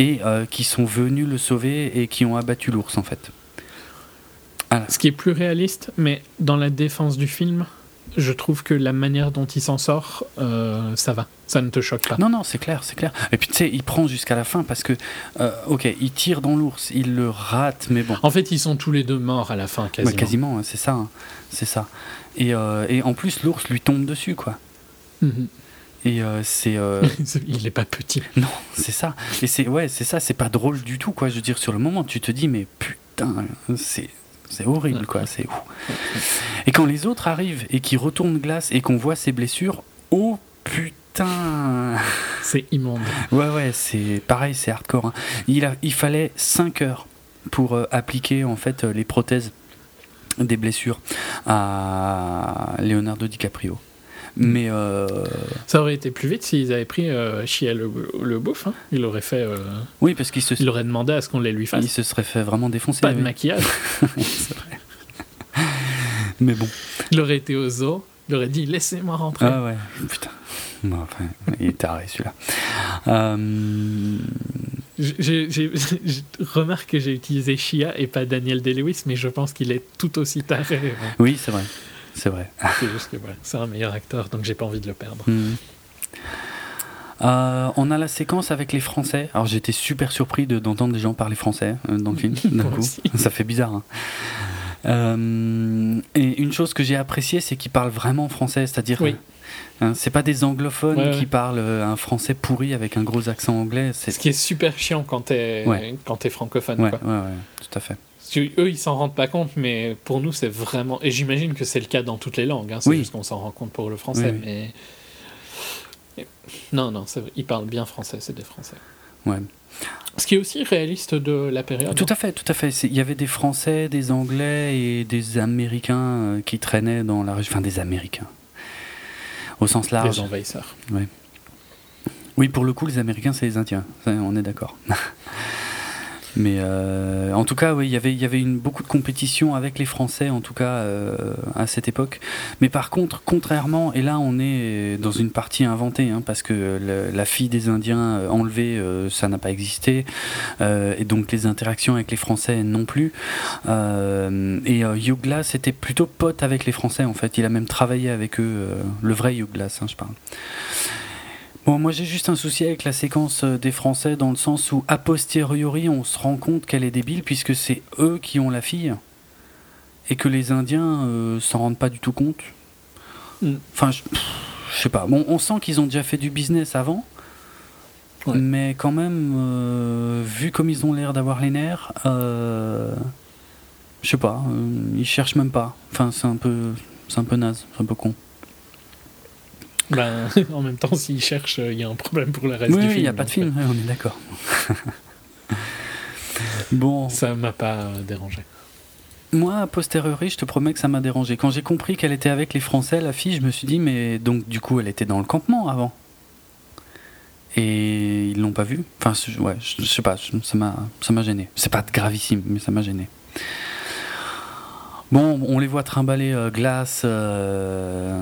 A: et qui sont venus le sauver et qui ont abattu l'ours en fait. Voilà.
B: Ce qui est plus réaliste, mais dans la défense du film, je trouve que la manière dont il s'en sort, euh, ça va. Ça ne te choque pas.
A: Non, non, c'est clair, c'est clair. Et puis tu sais, il prend jusqu'à la fin parce que, euh, ok, il tire dans l'ours, il le rate, mais bon.
B: En fait, ils sont tous les deux morts à la fin, quasiment.
A: quasiment, hein, c'est ça, hein, c'est ça. Et, euh, et en plus, l'ours lui tombe dessus, quoi.
B: Mhm.
A: Et c'est,
B: il est pas petit.
A: non, c'est ça. Et c'est, ouais, c'est ça. C'est pas drôle du tout, quoi. Je veux dire, sur le moment, tu te dis, mais putain, c'est, c'est horrible, quoi. C'est ouf. Et quand les autres arrivent et qu'ils retournent glace et qu'on voit ses blessures, oh putain.
B: C'est immonde.
A: Ouais, ouais, c'est pareil, c'est hardcore. hein. Il, a, il fallait 5 heures pour euh, appliquer en fait euh, les prothèses des blessures à Leonardo DiCaprio. Mais euh,
B: Ça aurait été plus vite s'ils avaient pris euh, Chia le, le bouffe. hein. Il aurait fait. euh,
A: oui, parce qu'il se,
B: il aurait demandé à ce qu'on les lui fasse.
A: il se serait fait vraiment défoncer.
B: Pas de maquillage.
A: C'est vrai. Mais bon.
B: Il aurait été au zoo. Il aurait dit laissez-moi rentrer.
A: Ah ouais, putain. Bon, enfin, il est taré celui-là. Euh,
B: J'ai remarque que j'ai utilisé Chia et pas Daniel Day-Lewis, mais je pense qu'il est tout aussi taré.
A: oui, c'est vrai. C'est vrai.
B: C'est juste que voilà, c'est un meilleur acteur, donc j'ai pas envie de le perdre.
A: Mhm. Euh, on a la séquence avec les Français. Alors j'étais super surpris de- d'entendre des gens parler français euh, dans le film. d'un coup.
B: aussi.
A: Ça fait bizarre. hein. Euh, et une chose que j'ai appréciée, c'est qu'ils parlent vraiment français, c'est-à-dire,
B: Oui.
A: hein, c'est pas des anglophones
B: Ouais,
A: qui parlent un français pourri avec un gros accent anglais.
B: Ce
A: C'est
B: qui est super chiant quand t'es
A: Ouais.
B: quand t'es francophone.
A: ouais,
B: quoi.
A: ouais, ouais, tout à fait.
B: Parce que eux, ils s'en rendent pas compte, mais pour nous, c'est vraiment. Et j'imagine que c'est le cas dans toutes les langues. hein, C'est
A: Oui.
B: juste qu'on s'en rend compte pour le français.
A: Oui, oui.
B: Mais non, non, c'est vrai, ils parlent bien français. C'est des Français.
A: Ouais.
B: Ce qui est aussi réaliste de la période.
A: Tout à fait, tout à fait. Il y avait des Français, des Anglais et des Américains euh, qui traînaient dans la région. Enfin, des Américains. Au sens
B: des
A: large.
B: envahisseurs.
A: Oui, pour le coup, les Américains, c'est les Indiens. Ça, on est d'accord. Mais euh, en tout cas, oui, il y avait- il y avait une, beaucoup de compétition avec les Français, en tout cas, euh, à cette époque. Mais par contre, contrairement, et là, on est dans une partie inventée, hein, parce que la fille des Indiens euh, enlevée, euh, ça n'a pas existé. Euh, et donc, les interactions avec les Français non plus. Euh, et Glass était plutôt pote avec les Français, en fait. Il a même travaillé avec eux, le vrai Hugh Glass, hein, je parle. Bon, moi j'ai juste un souci avec la séquence euh, des Français dans le sens où, a posteriori, on se rend compte qu'elle est débile puisque c'est eux qui ont la fille et que les Indiens euh, s'en rendent pas du tout compte.
B: Mm.
A: Enfin, je, sais pas. Bon, on sent qu'ils ont déjà fait du business avant,
B: Ouais.
A: mais quand même, euh, vu comme ils ont l'air d'avoir les nerfs, euh, je sais pas, ils cherchent même pas. Enfin, c'est un peu, c'est un peu naze, c'est un peu con.
B: Ben, en même temps, s'ils cherchent, il y a un problème pour le reste
A: Oui,
B: du
A: oui,
B: film.
A: il n'y a pas de film, ouais, on est d'accord. bon,
B: euh, Ça m'a pas euh, dérangé.
A: moi, a posteriori, je te promets que ça m'a dérangé. Quand j'ai compris qu'elle était avec les Français, la fille, je me suis dit, mais donc du coup, elle était dans le campement avant. et ils l'ont pas vu. Enfin, ouais, je, sais pas, ça m'a, ça m'a gêné. C'est pas gravissime, mais ça m'a gêné. Bon, on les voit trimballer euh, glace euh,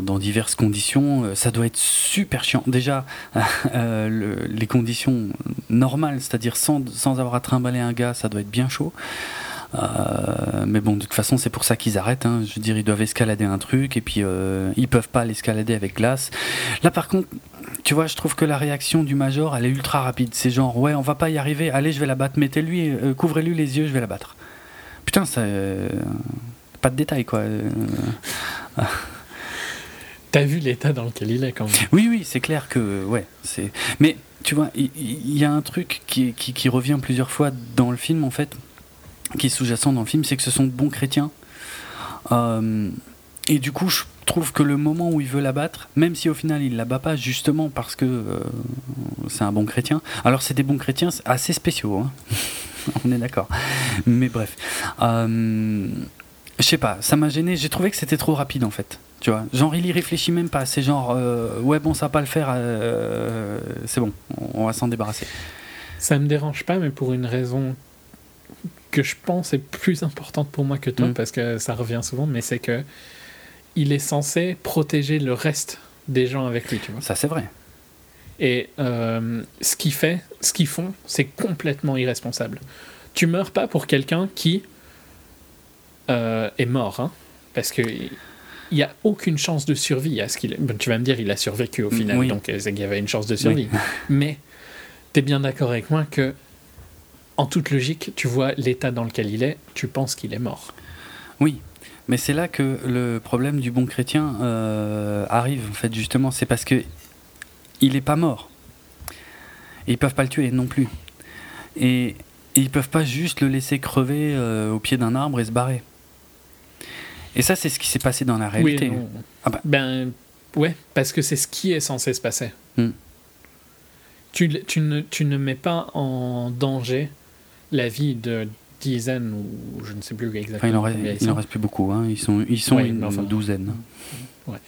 A: dans diverses conditions. Euh, ça doit être super chiant. Déjà, les conditions normales, c'est-à-dire sans, sans, avoir à trimballer un gars, ça doit être bien chaud. mais bon, de toute façon, c'est pour ça qu'ils arrêtent. Hein. Je veux dire, ils doivent escalader un truc et puis ils peuvent pas l'escalader avec glace. Là, par contre, tu vois, je trouve que la réaction du major, elle est ultra rapide. C'est genre, ouais, on va pas y arriver. Allez, je vais la battre. Mettez-lui, couvrez-lui les yeux, je vais la battre. Putain, ça. pas de détails, quoi.
B: T'as vu l'état dans lequel il est quand même.
A: Oui, oui, c'est clair que. Ouais, c'est. Mais tu vois, il y, a un truc qui, qui, qui, revient plusieurs fois dans le film, en fait, qui est sous-jacent dans le film, c'est que ce sont de bons chrétiens. Euh, et du coup, je trouve que le moment où il veut la battre, même si au final il la bat pas, justement parce que euh, c'est un bon chrétien. Alors, c'est des bons chrétiens assez spéciaux. Hein. on est d'accord. Mais bref. Euh, je sais pas, ça m'a gêné. J'ai trouvé que c'était trop rapide en fait. Tu vois, genre il y réfléchit même pas. C'est genre, euh, ouais, bon, ça va pas le faire. Euh, c'est bon, on va s'en débarrasser.
B: Ça me dérange pas, mais pour une raison que je pense est plus importante pour moi que toi, mm. parce que ça revient souvent, mais c'est que il est censé protéger le reste des gens avec lui, tu vois.
A: Ça, c'est vrai.
B: Et euh, ce qu'ils fait, ce qu'ils font, c'est complètement irresponsable. Tu meurs pas pour quelqu'un qui euh, est mort, hein, parce que il n'y a aucune chance de survie à ce qu'il. tu vas me dire, il a survécu au final, donc euh, il y avait une chance de survie. Mais tu es bien d'accord avec moi que, en toute logique, tu vois l'état dans lequel il est, tu penses qu'il est mort.
A: Oui, mais c'est là que le problème du bon chrétien arrive, en fait, justement. C'est parce que il n'est pas mort. Et ils peuvent pas le tuer non plus. Et, ils peuvent pas juste le laisser crever euh, au pied d'un arbre et se barrer. Et ça, c'est ce qui s'est passé dans la réalité.
B: ah bah. Ben ouais, parce que c'est ce qui est censé se passer. Hmm. Tu, tu, ne, tu ne mets pas en danger la vie de dizaines ou je ne sais plus exactement.
A: il, en reste, plus beaucoup. Hein. Ils sont, ils sont une, douzaine.
B: Ouais.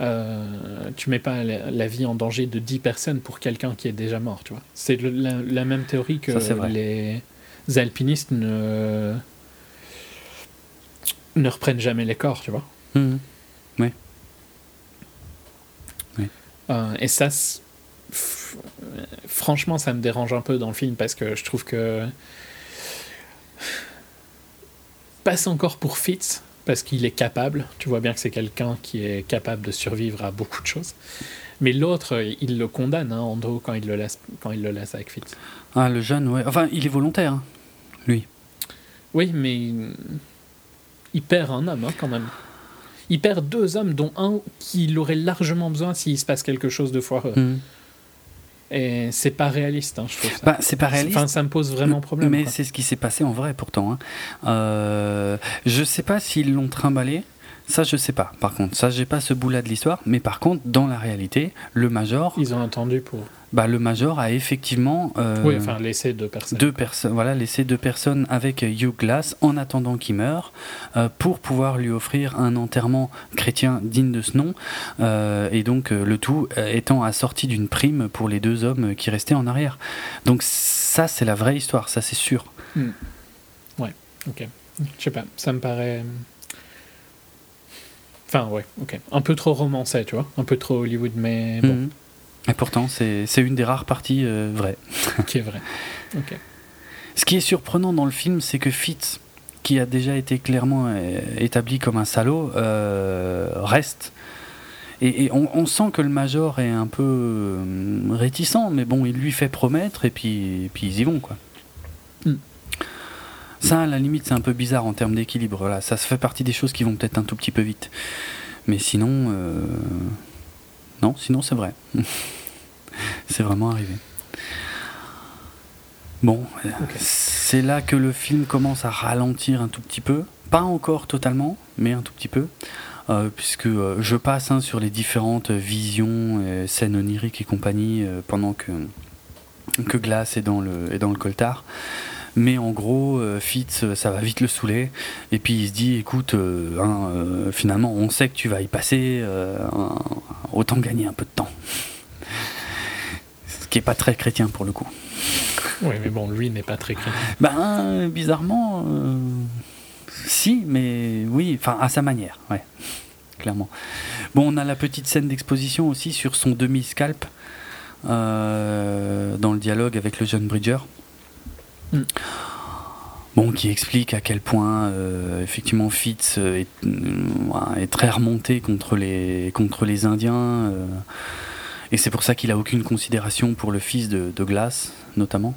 B: Euh, tu mets pas la, vie en danger de 10 personnes pour quelqu'un qui est déjà mort, tu vois. C'est la, même théorie que les alpinistes ne, ne reprennent jamais les corps, tu vois.
A: Mmh.
B: Euh, et ça, franchement, ça me dérange un peu dans le film parce que je trouve que passe encore pour Fitz parce qu'il est capable. Tu vois bien que c'est quelqu'un qui est capable de survivre à beaucoup de choses. Mais l'autre, il le condamne, hein, Andrew, quand il le laisse, quand il le laisse avec Fitz.
A: Ah, le jeune, ouais. Enfin, il est volontaire, hein, lui.
B: Oui, mais il perd un homme, hein, quand même. Il perd deux hommes, dont un qu'il aurait largement besoin s'il se passe quelque chose de foireux. Mmh. Et c'est pas réaliste, hein, je trouve.
A: Bah, c'est pas réaliste.
B: Enfin, ça me pose vraiment problème.
A: Mais c'est ce qui s'est passé en vrai, pourtant. Hein. Euh, je sais pas s'ils l'ont trimballé. Ça, je sais pas. Par contre, ça, j'ai pas ce bout-là de l'histoire. Mais par contre, dans la réalité, le major.
B: Ils ont entendu pour.
A: Bah, le major a effectivement.
B: Euh, oui, enfin, laissé deux personnes.
A: Deux personnes, voilà, laissé deux personnes avec Hugh Glass en attendant qu'il meure euh, pour pouvoir lui offrir un enterrement chrétien digne de ce nom. Euh, et donc, le tout étant assorti d'une prime pour les deux hommes qui restaient en arrière. Donc, ça, c'est la vraie histoire, ça, c'est sûr.
B: Hmm. Ouais, ok. Je sais pas, ça me paraît. Enfin, ouais, ok. Un peu trop romancé, tu vois. Un peu trop Hollywood, mais bon. Mhm.
A: Et pourtant, c'est une des rares parties euh, vraies.
B: qui est vraie.
A: Ce qui est surprenant dans le film, c'est que Fitz, qui a déjà été clairement euh, établi comme un salaud, euh, reste. Et, on, sent que le Major est un peu réticent, mais bon, il lui fait promettre et puis, puis ils y vont, quoi. Hmm. Ça, à la limite, c'est un peu bizarre en termes d'équilibre. Là, ça se fait partie des choses qui vont peut-être un tout petit peu vite. Mais sinon, euh, non, sinon c'est vrai. c'est vraiment arrivé. Bon, c'est là que le film commence à ralentir un tout petit peu. Pas encore totalement, mais un tout petit peu. Euh, puisque euh, je passe hein, sur les différentes visions, scènes oniriques et compagnie pendant que, que Glace est dans le, est dans le coltard. Mais en gros, euh, Fitz, euh, ça va vite le saouler. Et puis il se dit, écoute, euh, hein, finalement, on sait que tu vas y passer, autant gagner un peu de temps. qui est pas très chrétien pour le coup.
B: Oui, mais bon, lui n'est pas très chrétien.
A: Ben, bizarrement, euh, si, mais oui, enfin, à sa manière, ouais, clairement. Bon, on a la petite scène d'exposition aussi sur son demi-scalp euh, dans le dialogue avec le jeune Bridger.
B: Mm.
A: Bon, qui explique à quel point euh, effectivement Fitz est, euh, est, très remonté contre les, contre les Indiens. euh, et c'est pour ça qu'il a aucune considération pour le fils de, de Glass, notamment.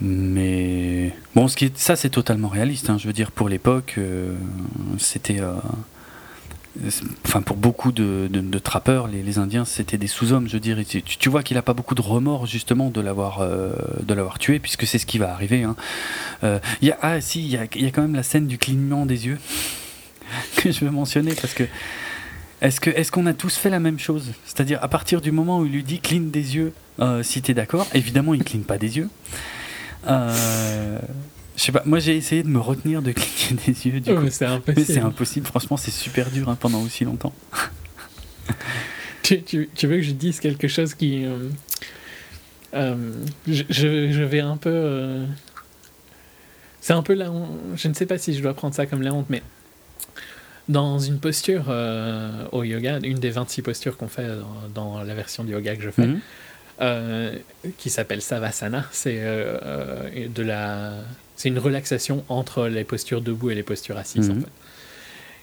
A: Mais bon, ce qui ça c'est totalement réaliste. hein. Je veux dire, pour l'époque, euh, c'était, euh, enfin pour beaucoup de, trappeurs, les, Indiens c'était des sous-hommes. Je veux dire, tu, tu vois qu'il a pas beaucoup de remords justement de l'avoir, euh, de l'avoir tué, puisque c'est ce qui va arriver. hein. Euh, y a, ah si, il y a, quand même la scène du clignement des yeux que je veux mentionner parce que. Est-ce que est-ce qu'on a tous fait la même chose? C'est-à-dire à partir du moment où il lui dit cligne des yeux, euh, si t'es d'accord. Évidemment, il cligne pas des yeux. Euh, je sais pas. Moi, j'ai essayé de me retenir de cligner des yeux. Du
B: Oh,
A: coup,
B: c'est impossible.
A: c'est impossible. Franchement, c'est super dur hein, pendant aussi longtemps.
B: Tu, tu- tu veux que je dise quelque chose qui. euh, euh, je, je- je vais un peu. euh, c'est un peu la honte. Je ne sais pas si je dois prendre ça comme la honte, mais. Dans une posture au yoga, une des 26 postures qu'on fait dans, dans la version de yoga que je fais,
A: Mhm.
B: qui s'appelle Savasana, c'est de la. C'est une relaxation entre les postures debout et les postures assises,
A: Mhm.
B: en fait.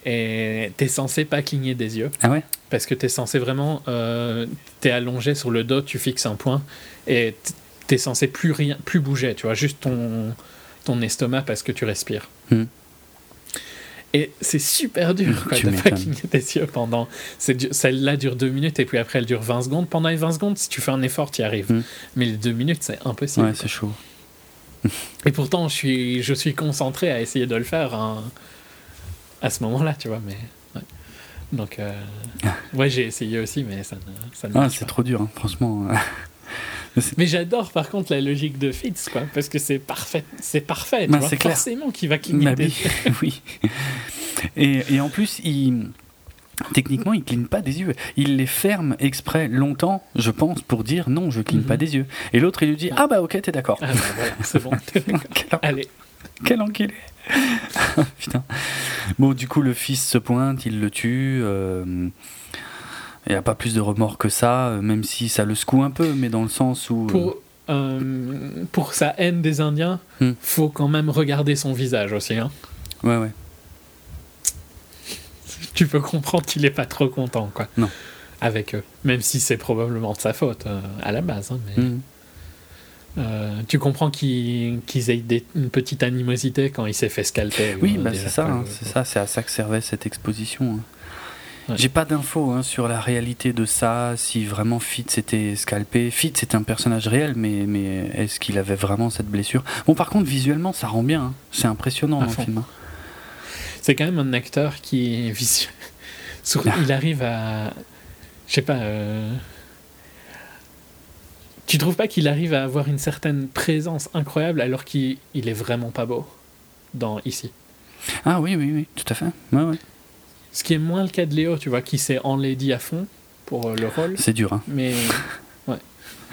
B: Et t'es censé pas cligner des yeux.
A: Ah ouais?
B: Parce que tu es censé vraiment. Euh, tu es allongé sur le dos, tu fixes un point et tu es censé plus, rien, plus bouger, tu vois, juste ton, ton estomac parce que tu respires.
A: Hmm.
B: Et c'est super dur quoi,
A: Tu
B: de pas cligner des yeux pendant. Celle-là dure deux minutes et puis après elle dure 20 secondes. Pendant les 20 secondes, si tu fais un effort, tu y arrives.
A: Hmm.
B: Mais les deux minutes, c'est impossible.
A: Ouais, c'est chaud.
B: Et pourtant, je suis, je suis concentré à essayer de le faire hein, à ce moment-là, tu vois. Mais, ouais. Donc, euh, ouais, j'ai essayé aussi, mais ça ne, ça ne
A: Ah, c'est trop dur. hein, Franchement.
B: Mais j'adore par contre la logique de Fitz, quoi, parce que c'est parfait. C'est parfait, tu
A: Bah,
B: vois. Forcément qu'il va cligner
A: Bah oui. Et, et en plus, il, techniquement, il cligne pas des yeux. Il les ferme exprès longtemps, je pense, pour dire non, je cligne
B: Mhm.
A: pas des yeux. Et l'autre, il lui dit ah bah ok, t'es d'accord.
B: Ah bah voilà, c'est bon.
A: quel,
B: Allez.
A: quel enculé. Putain. Bon, du coup, le fils se pointe, il le tue. euh, Il n'y a pas plus de remords que ça, euh, même si ça le secoue un peu, mais dans le sens où. euh,
B: Pour, euh, pour sa haine des Indiens,
A: Hmm.
B: faut quand même regarder son visage aussi. Hein.
A: Ouais, ouais.
B: Tu peux comprendre qu'il est pas trop content, quoi.
A: Non.
B: Avec eux. Même si c'est probablement de sa faute euh, à la base. hein, mais,
A: Mhm.
B: euh, tu comprends qu'ils aient des- une petite animosité quand il s'est fait scalper.
A: Oui,
B: euh,
A: bah, c'est ça, hein, c'est ça, c'est à ça que servait cette exposition. hein.
B: Ouais.
A: J'ai pas d'infos hein, sur la réalité de ça, si vraiment Fitz était scalpé. Fitz est un personnage réel, mais, mais est-ce qu'il avait vraiment cette blessure? Bon, par contre, visuellement, ça rend bien. hein. C'est impressionnant dans le film.
B: C'est quand même un acteur qui est. Sur-
A: Ah.
B: Il arrive à. Je sais pas. euh, Tu trouves pas qu'il arrive à avoir une certaine présence incroyable alors qu'il il est vraiment pas beau dans ici?
A: Ah oui, oui, oui, tout à fait. Ouais, ouais.
B: Ce qui est moins le cas de Léo, tu vois, qui s'est enlaidi à fond pour euh, le rôle.
A: C'est dur. Hein.
B: Mais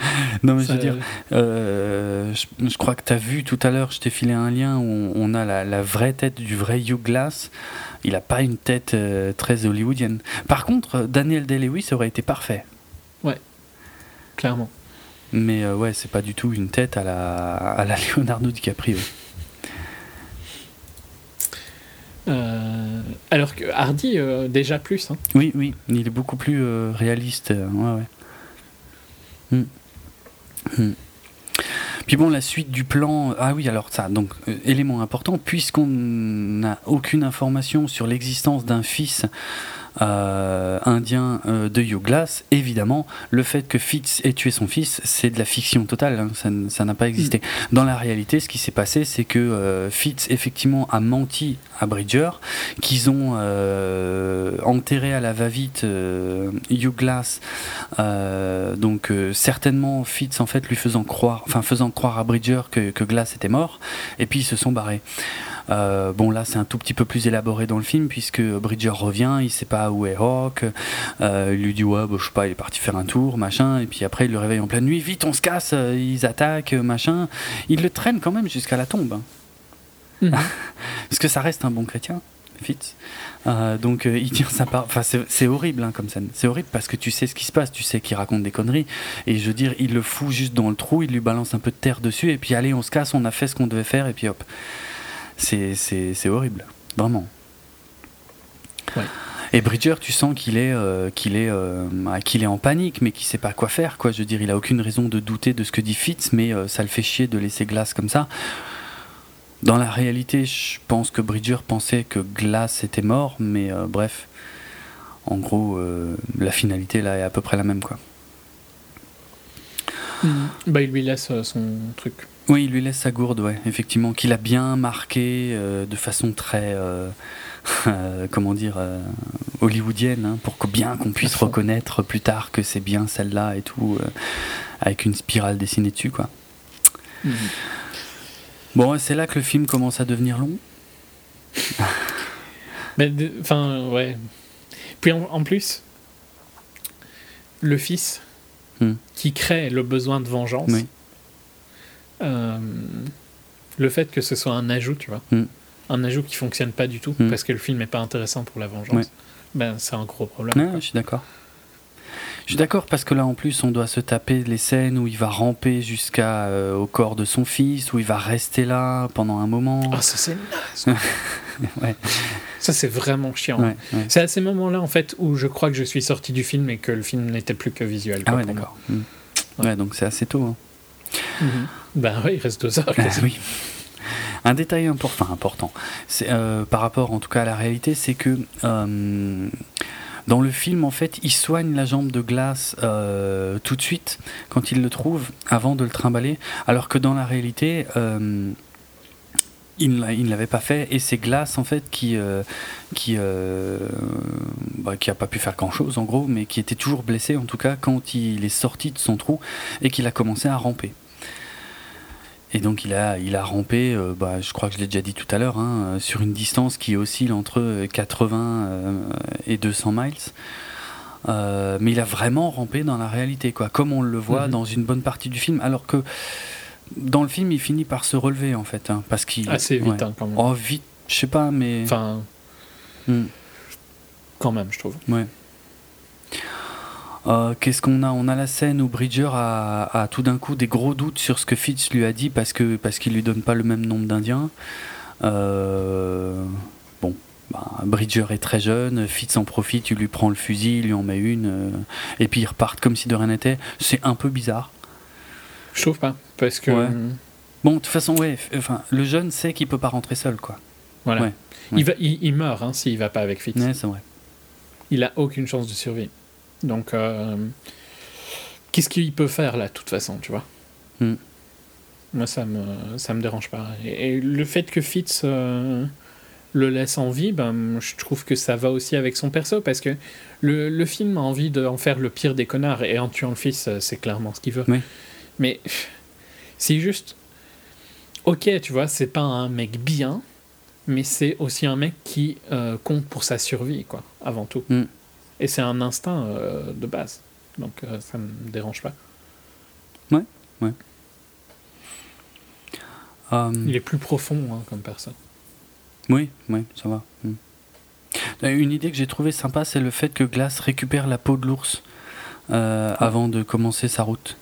A: Non, mais je veux dire, euh, je, je crois que tu as vu tout à l'heure, je t'ai filé un lien où on, a la, la vraie tête du vrai Hugh Glass. Il a pas une tête euh, très hollywoodienne. Par contre, Daniel Day-Lewis aurait été parfait.
B: clairement.
A: Mais euh, ouais, c'est pas du tout une tête à la, à la Leonardo DiCaprio.
B: Euh, alors que Hardy, euh, déjà plus. hein.
A: Oui, oui, il est beaucoup plus euh, réaliste. ouais, ouais. Hmm. Hmm. Puis bon, la suite du plan. Ah oui, alors ça, donc, euh, élément important, puisqu'on n'a aucune information sur l'existence d'un fils indien euh, de Hugh Glass, évidemment, le fait que Fitz ait tué son fils, c'est de la fiction totale, hein, ça n'a pas existé. Dans la réalité, ce qui s'est passé, c'est que euh, Fitz, effectivement, a menti à Bridger, qu'ils ont euh, enterré à la va-vite euh, Hugh Glass, euh, donc euh, certainement Fitz, en fait, lui faisant croire, enfin faisant croire à Bridger que, que Glass était mort, et puis ils se sont barrés. Euh, bon là c'est un tout petit peu plus élaboré dans le film puisque Bridger revient, il sait pas où est Rock. Euh, il lui dit ouais, bah, je sais pas, il est parti faire un tour, machin. Et puis après, il le réveille en pleine nuit. Vite, on se casse. euh, Ils attaquent, machin. Il le traîne quand même jusqu'à la tombe. hein.
B: Mhm.
A: Parce que ça reste un bon chrétien, Fitz. Euh, donc euh, il tire sa part. Enfin, c'est horrible hein, comme scène. C'est horrible parce que tu sais ce qui se passe, tu sais qu'il raconte des conneries. Et je veux dire, il le fout juste dans le trou, il lui balance un peu de terre dessus, et puis allez, on se casse, on a fait ce qu'on devait faire, et puis hop. C'est horrible, vraiment.
B: Ouais.
A: Et Bridger, tu sens qu'il est, euh, qu'il est, euh, bah, qu'il est en panique, mais qu'il sait pas quoi faire. Quoi. Je veux dire, il a aucune raison de douter de ce que dit Fitz, mais euh, ça le fait chier de laisser Glass comme ça. Dans la réalité, je pense que Bridger pensait que Glass était mort, mais bref, en gros, la finalité là est à peu près la même, quoi.
B: Mhm. Bah, il lui laisse son truc.
A: Oui, il lui laisse sa gourde, ouais, effectivement, qu'il a bien marqué euh, de façon très, euh, euh, comment dire, hollywoodienne, hein, pour que bien qu'on puisse reconnaître plus tard que c'est bien celle-là et tout, avec une spirale dessinée dessus, quoi.
B: Mhm.
A: Bon, c'est là que le film commence à devenir long.
B: Mais, enfin, ouais. Puis en, en plus, le fils
A: Hmm.
B: qui crée le besoin de vengeance,
A: Oui.
B: Euh, le fait que ce soit un ajout, tu vois,
A: Hmm.
B: un ajout qui fonctionne pas du tout
A: Hmm.
B: parce que le film n'est pas intéressant pour la vengeance,
A: Ouais.
B: ben c'est un gros problème.
A: Ouais, je suis d'accord. Je suis d'accord parce que là en plus on doit se taper les scènes où il va ramper jusqu'à euh, au corps de son fils, où il va rester là pendant un moment.
B: Ah, ça c'est naze.
A: Ouais.
B: Ça c'est vraiment chiant.
A: Ouais, ouais.
B: C'est à ces moments-là en fait où je crois que je suis sorti du film et que le film n'était plus que visuel.
A: Ah
B: quoi,
A: ouais,
B: pour moi.
A: d'accord. Mm.
B: Ouais.
A: Ouais, donc c'est assez tôt. hein.
B: Mhm. Ben ouais, il reste deux heures.
A: Ah,
B: quasiment.
A: oui. Un détail important, important euh, par rapport en tout cas à la réalité, c'est que euh, dans le film, en fait, il soigne la jambe de glace euh, tout de suite quand il le trouve, avant de le trimballer, alors que dans la réalité, il ne l'avait pas fait et c'est Glace en fait qui euh, qui bah, qui a pas pu faire grand chose en gros mais qui était toujours blessé en tout cas quand il est sorti de son trou et qu'il a commencé à ramper et donc il a, il a rampé, euh, bah, je crois que je l'ai déjà dit tout à l'heure, hein, euh, sur une distance qui oscille entre 80 euh, et 200 miles. Euh, mais il a vraiment rampé dans la réalité, quoi, comme on le voit
B: Mhm.
A: dans une bonne partie du film, alors que dans le film il finit par se relever en fait, hein, parce qu'il
B: Assez vite
A: ouais.
B: hein, quand même.
A: Oh vite, je sais pas, mais
B: Enfin,
A: Hmm.
B: quand même, je trouve.
A: Ouais. Euh, Qu'est-ce qu'on a? On a la scène où Bridger a, a tout d'un coup des gros doutes sur ce que Fitz lui a dit parce que parce qu'il lui donne pas le même nombre d'Indiens. Euh, bon, bah, Bridger est très jeune, Fitz en profite, il lui prend le fusil, il lui en met une, euh, et puis ils repartent comme si de rien n'était. C'est un peu bizarre.
B: Je trouve pas. Parce que.
A: Ouais. Bon, de toute façon, ouais, f- enfin, le jeune sait qu'il peut pas rentrer seul, quoi.
B: Voilà.
A: Ouais,
B: Il, va, il, il meurt hein, s'il va pas avec Fitz.
A: Ouais, c'est vrai.
B: Il a aucune chance de survie. Donc, euh, qu'est-ce qu'il peut faire là, de toute façon, tu vois
A: Hmm.
B: Moi, ça me, ça me dérange pas. Et, et le fait que Fitz euh, le laisse en vie, ben, je trouve que ça va aussi avec son perso, parce que le, le film a envie d'en faire le pire des connards, et en tuant le fils, euh, c'est clairement ce qu'il veut.
A: Oui.
B: Mais c'est juste. Ok, tu vois, c'est pas un mec bien, mais c'est aussi un mec qui euh, compte pour sa survie, quoi, avant tout.
A: Mm.
B: Et c'est un instinct euh, de base. Donc euh, ça me dérange pas.
A: Euh,
B: Il est plus profond hein, comme personne.
A: Oui, oui, ça va. Mm. Euh, Une idée que j'ai trouvée sympa, c'est le fait que Glass récupère la peau de l'ours euh, avant de commencer sa route.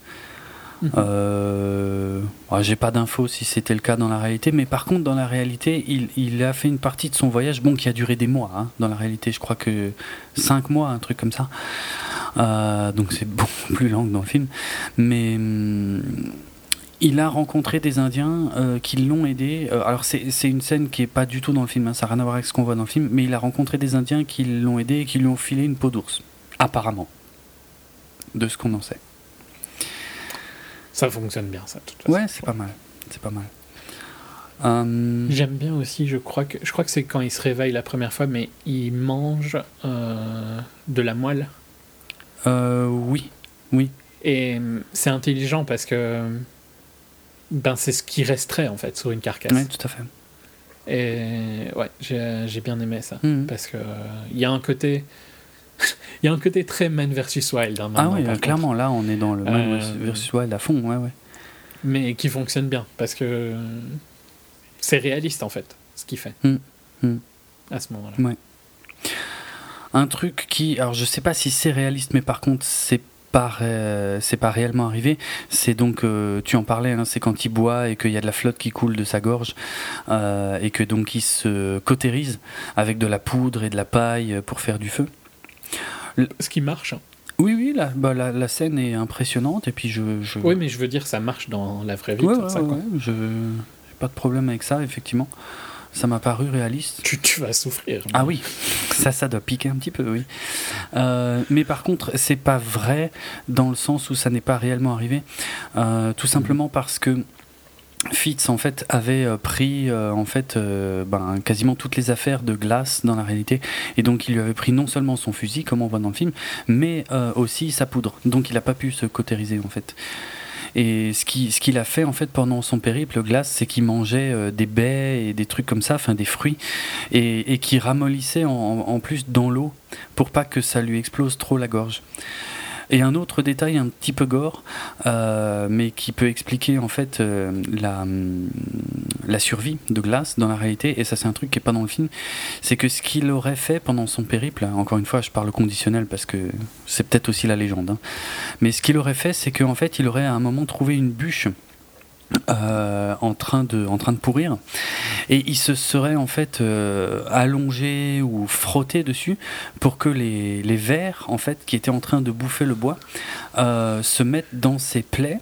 A: Euh, j'ai pas d'infos si c'était le cas dans la réalité, mais par contre, dans la réalité, il, a fait une partie de son voyage, bon, qui a duré des mois. hein, dans la réalité, je crois que 5 mois, un truc comme ça. Euh, donc c'est beaucoup plus long que dans le film. Mais hum, il a rencontré des Indiens euh, qui l'ont aidé. Euh, alors c'est une scène qui est pas du tout dans le film, hein, ça n'a rien à voir avec ce qu'on voit dans le film, mais il a rencontré des Indiens qui l'ont aidé et qui lui ont filé une peau d'ours. Apparemment. De ce qu'on en sait.
B: Ça fonctionne bien, ça, de toute façon.
A: Ouais, c'est pas mal. C'est pas mal. Euh,
B: J'aime bien aussi, je crois que je crois que c'est quand il se réveille la première fois, mais il mange euh, de la moelle.
A: euh, oui, oui.
B: Et euh, c'est intelligent parce que ben c'est ce qui resterait en fait sur une carcasse.
A: Ouais, tout à fait.
B: Et ouais, j'ai j'ai bien aimé ça.
A: Mhm.
B: Parce que euh, il y a un côté Il y a un côté très Man versus Wild. hein,
A: Ah oui, clairement, là, on est dans le Man
B: Euh,
A: versus Wild à fond, ouais, ouais.
B: Mais qui fonctionne bien, parce que c'est réaliste, en fait, ce qu'il fait.
A: Mm. Mm.
B: À ce moment-là.
A: Un truc qui, alors je sais pas si c'est réaliste, mais par contre c'est pas c'est pas réellement arrivé. C'est donc, euh, tu en parlais, hein, c'est quand il boit et qu'il y a de la flotte qui coule de sa gorge euh, et que donc il se cautérise avec de la poudre et de la paille pour faire du feu.
B: Ce qui marche. hein.
A: Oui, oui, la, bah, la, la scène est impressionnante et puis je. je...
B: Oui, mais je veux dire, ça marche dans la vraie vie.
A: Ouais, ouais,
B: ça, quoi.
A: ouais, je pas de problème avec ça, effectivement. Ça m'a paru réaliste.
B: Tu, tu vas souffrir.
A: Ah oui, ça, ça doit piquer un petit peu, oui. Euh, mais par contre, c'est pas vrai dans le sens où ça n'est pas réellement arrivé. Euh, tout simplement parce que Fitz en fait avait euh, pris euh, en fait euh, ben, quasiment toutes les affaires de glace dans la réalité. Et donc il lui avait pris non seulement son fusil comme on voit dans le film mais aussi sa poudre. Donc il n'a pas pu se cautériser en fait. Et ce qui- ce qu'il a fait en fait pendant son périple glace c'est qu'il mangeait des baies et des trucs comme ça enfin des fruits et, et qui ramollissait en, en plus dans l'eau pour pas que ça lui explose trop la gorge et un autre détail un petit peu gore, euh, mais qui peut expliquer en fait euh, la, survie de Glace dans la réalité, et ça c'est un truc qui est pas dans le film, c'est que ce qu'il aurait fait pendant son périple, encore une fois je parle conditionnel parce que c'est peut-être aussi la légende, hein, mais ce qu'il aurait fait c'est qu'en fait il aurait à un moment trouvé une bûche euh, en, train de, en train de pourrir et il se serait en fait euh, allongé ou frotté dessus pour que les, les vers en fait qui étaient en train de bouffer le bois euh, se mettent dans ses plaies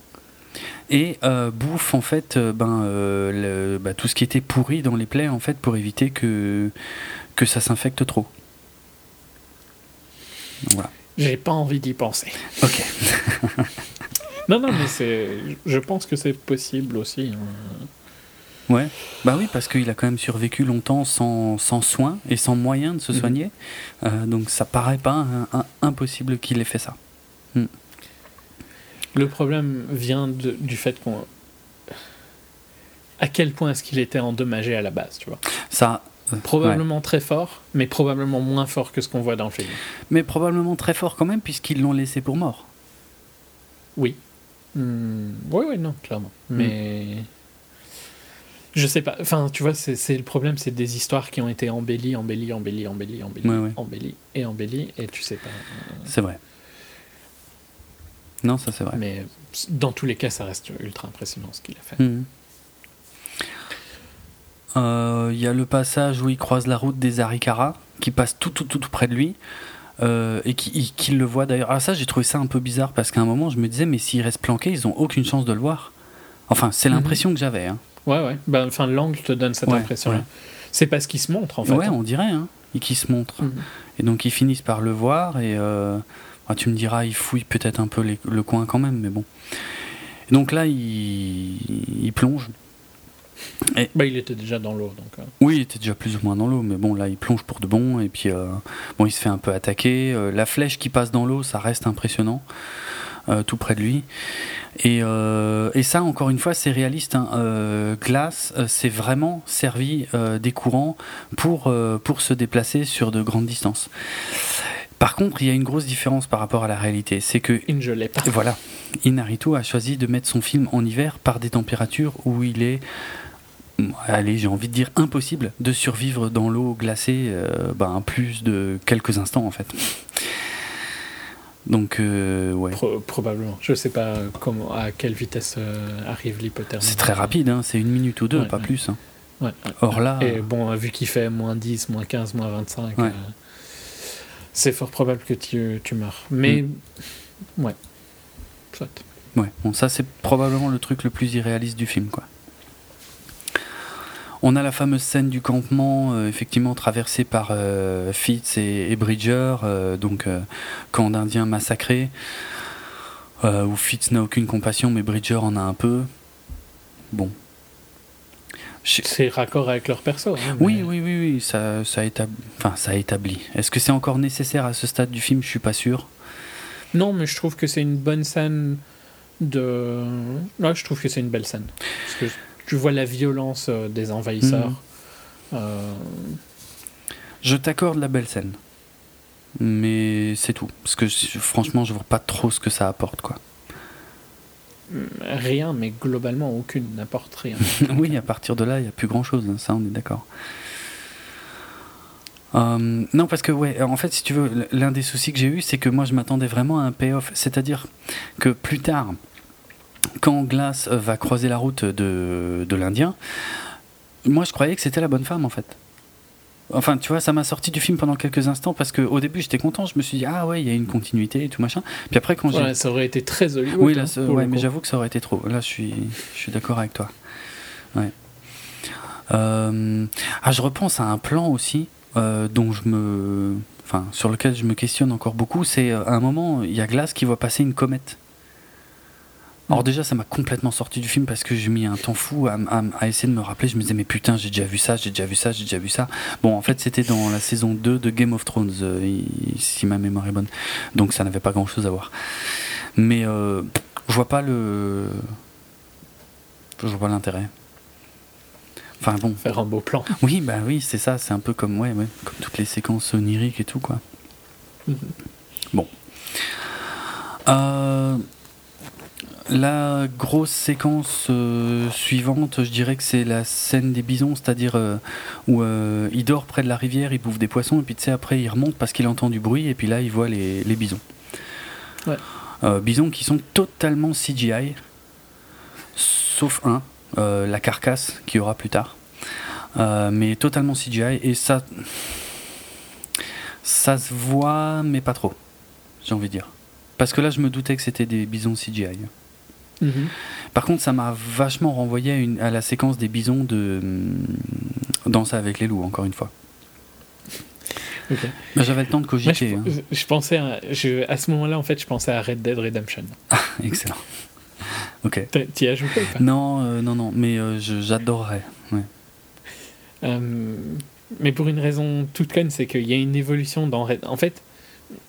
A: et bouffent en fait ben, le- bah, tout ce qui était pourri dans les plaies en fait pour éviter que, que ça s'infecte trop. Voilà.
B: J'ai pas envie d'y penser.
A: Ok.
B: Non, non, mais c'est. Je pense que c'est possible aussi. hein.
A: Ouais. Bah oui, parce qu'il a quand même survécu longtemps sans, sans soins et sans moyens de se
B: Mhm.
A: soigner. Euh, donc ça paraît pas un- un- impossible qu'il ait fait ça.
B: Le problème vient de- du fait qu'on. À quel point est-ce qu'il était endommagé à la base, tu vois?
A: Ça. euh, ouais.
B: Probablement très fort, mais probablement moins fort que ce qu'on voit dans le film.
A: Mais probablement très fort quand même, puisqu'ils l'ont laissé pour mort.
B: Oui. Hmm, Oui, oui, non, clairement.
A: Hmm.
B: Mais. Je sais pas. Enfin, tu vois, c'est le problème, c'est des histoires qui ont été embellies, embellies, embellies, embellies, embellies,
A: Ouais, ouais.
B: embellies et embellies, et tu sais pas. euh,
A: C'est vrai. Non, ça c'est vrai.
B: Mais dans tous les cas, ça reste ultra impressionnant ce qu'il a fait.
A: Mhm. Euh, Il y a le passage où il croise la route des Arikara, qui passe tout, tout, tout, tout près de lui, euh, et qui, le voit d'ailleurs. Ah, ça, j'ai trouvé ça un peu bizarre, parce qu'à un moment, je me disais, mais s'ils restent planqués, ils ont aucune chance de le voir. Enfin, c'est
B: Mhm.
A: l'impression que j'avais. Hein.
B: Ouais, ouais. Ben, enfin, l'angle te donne cette
A: Ouais,
B: impression-là.
A: ouais.
B: C'est parce qu'il se montre, en fait.
A: ouais, on dirait, hein, et se montre.
B: Mhm.
A: Et donc, ils finissent par le voir, et euh, ah, tu me diras, il fouille peut-être un peu les- le coin quand même, mais bon. Et donc là, il, il
B: Ben, il était déjà dans l'eau, donc. euh,
A: Oui, il était déjà plus ou moins dans l'eau, mais bon, là, il plonge pour de bon, et puis, euh, bon, il se fait un peu attaquer. Euh, la flèche qui passe dans l'eau, ça reste impressionnant, euh, tout près de lui. Et, et ça, encore une fois, c'est réaliste. Hein. Glace, c'est vraiment servi des courants pour, pour se déplacer sur de grandes distances. Par contre, il y a une grosse différence par rapport à la réalité. C'est que
B: Il ne pas.
A: voilà, Inarito a choisi de mettre son film en hiver par des températures où il est, allez, j'ai envie de dire impossible de survivre dans l'eau glacée euh, ben, plus de quelques instants en fait. Donc, euh, ouais.
B: Pro- probablement. Je sais pas comment, à quelle vitesse euh, arrive l'hypothermie.
A: C'est très rapide, hein, c'est une minute ou deux,
B: Ouais,
A: pas
B: ouais.
A: plus. hein.
B: Ouais.
A: Or là,
B: Et bon, vu qu'il fait moins 10, moins 15, moins 25,
A: Ouais.
B: euh, c'est fort probable que tu, tu meurs. Mais,
A: Mm.
B: ouais. Soit.
A: Ouais, bon, ça c'est probablement le truc le plus irréaliste du film, quoi. On a la fameuse scène du campement, euh, effectivement traversée par euh, Fitz et, et Bridger, euh, donc camp d'Indiens massacrés, euh, où Fitz n'a aucune compassion, mais Bridger en a un peu. Bon. Je-
B: C'est raccord avec leur perso. hein,
A: Oui,
B: mais-
A: oui, oui, oui, ça, ça, établi... enfin, ça établit. Est-ce que c'est encore nécessaire à ce stade du film? Je suis pas sûr.
B: Non, mais je trouve que c'est une bonne scène de. Ouais, je trouve que c'est une belle scène. Parce que tu vois la violence euh, des envahisseurs.
A: Mhm.
B: Euh,
A: Je t'accorde la belle scène. mais c'est tout. Parce que franchement, je vois pas trop ce que ça apporte, quoi.
B: Rien, mais globalement, aucune n'apporte rien.
A: oui, à partir de là, il n'y a plus grand chose, ça on est d'accord. Euh, non, parce que, ouais, en fait, si tu veux, l'un des soucis que j'ai eu, c'est que moi je m'attendais vraiment à un payoff. C'est-à-dire que plus tard, quand Glass va croiser la route de, de l'Indien, moi je croyais que c'était la bonne femme en fait. Enfin, tu vois, ça m'a sorti du film pendant quelques instants parce qu'au début j'étais content, je me suis dit, ah ouais, il y a une continuité et tout machin. Puis après, quand j'ai.
B: Ouais, ça aurait été très Hollywood.
A: Oui,
B: hein,
A: là, ouais, mais j'avoue que ça aurait été trop. Là, je suis, je suis d'accord avec toi. Ouais. Euh, ah, je repense à un plan aussi euh, dont je me, enfin, sur lequel je me questionne encore beaucoup. C'est euh, à un moment, il y a Glass qui voit passer une comète. Alors déjà, ça m'a complètement sorti du film parce que j'ai mis un temps fou à, à- à essayer de me rappeler. Je me disais, mais putain, j'ai déjà vu ça, j'ai déjà vu ça, j'ai déjà vu ça. Bon, en fait, c'était dans la saison 2 de Game of Thrones, euh, si ma mémoire est bonne. Donc ça n'avait pas grand-chose à voir. Mais euh, je vois pas le... Je vois pas l'intérêt. Enfin bon.
B: Faire un beau plan.
A: Oui, bah oui, c'est ça. C'est un peu comme, ouais, ouais, comme toutes les séquences oniriques et tout, quoi.
B: Mhm.
A: Bon. Euh, la grosse séquence euh, suivante, je dirais que c'est la scène des bisons, c'est-à-dire euh, où euh, il dort près de la rivière, il bouffe des poissons, et puis tu sais, après il remonte parce qu'il entend du bruit, et puis là il voit les, les bisons.
B: Ouais.
A: Bisons qui sont totalement CGI, sauf un, la carcasse qu'il y aura plus tard. Mais totalement CGI, et ça. Ça se voit, mais pas trop, j'ai envie de dire. Parce que là, je me doutais que c'était des bisons CGI.
B: Mhm.
A: Par contre, ça m'a vachement renvoyé à, une- à la séquence des bisons de hum, Danse avec les loups, encore une fois.
B: Ok.
A: Mais J'avais le temps de
B: Moi, je,
A: cogiter. hein.
B: je pensais à, je- à ce moment-là, en fait, je pensais à Red Dead Redemption.
A: Excellent. Ok.
B: T'y as joué ou pas?
A: Non, euh, non, non, mais euh, j'adorerais. Ouais.
B: Euh, mais pour une raison toute conne, c'est qu'il y a une évolution dans Red. En fait,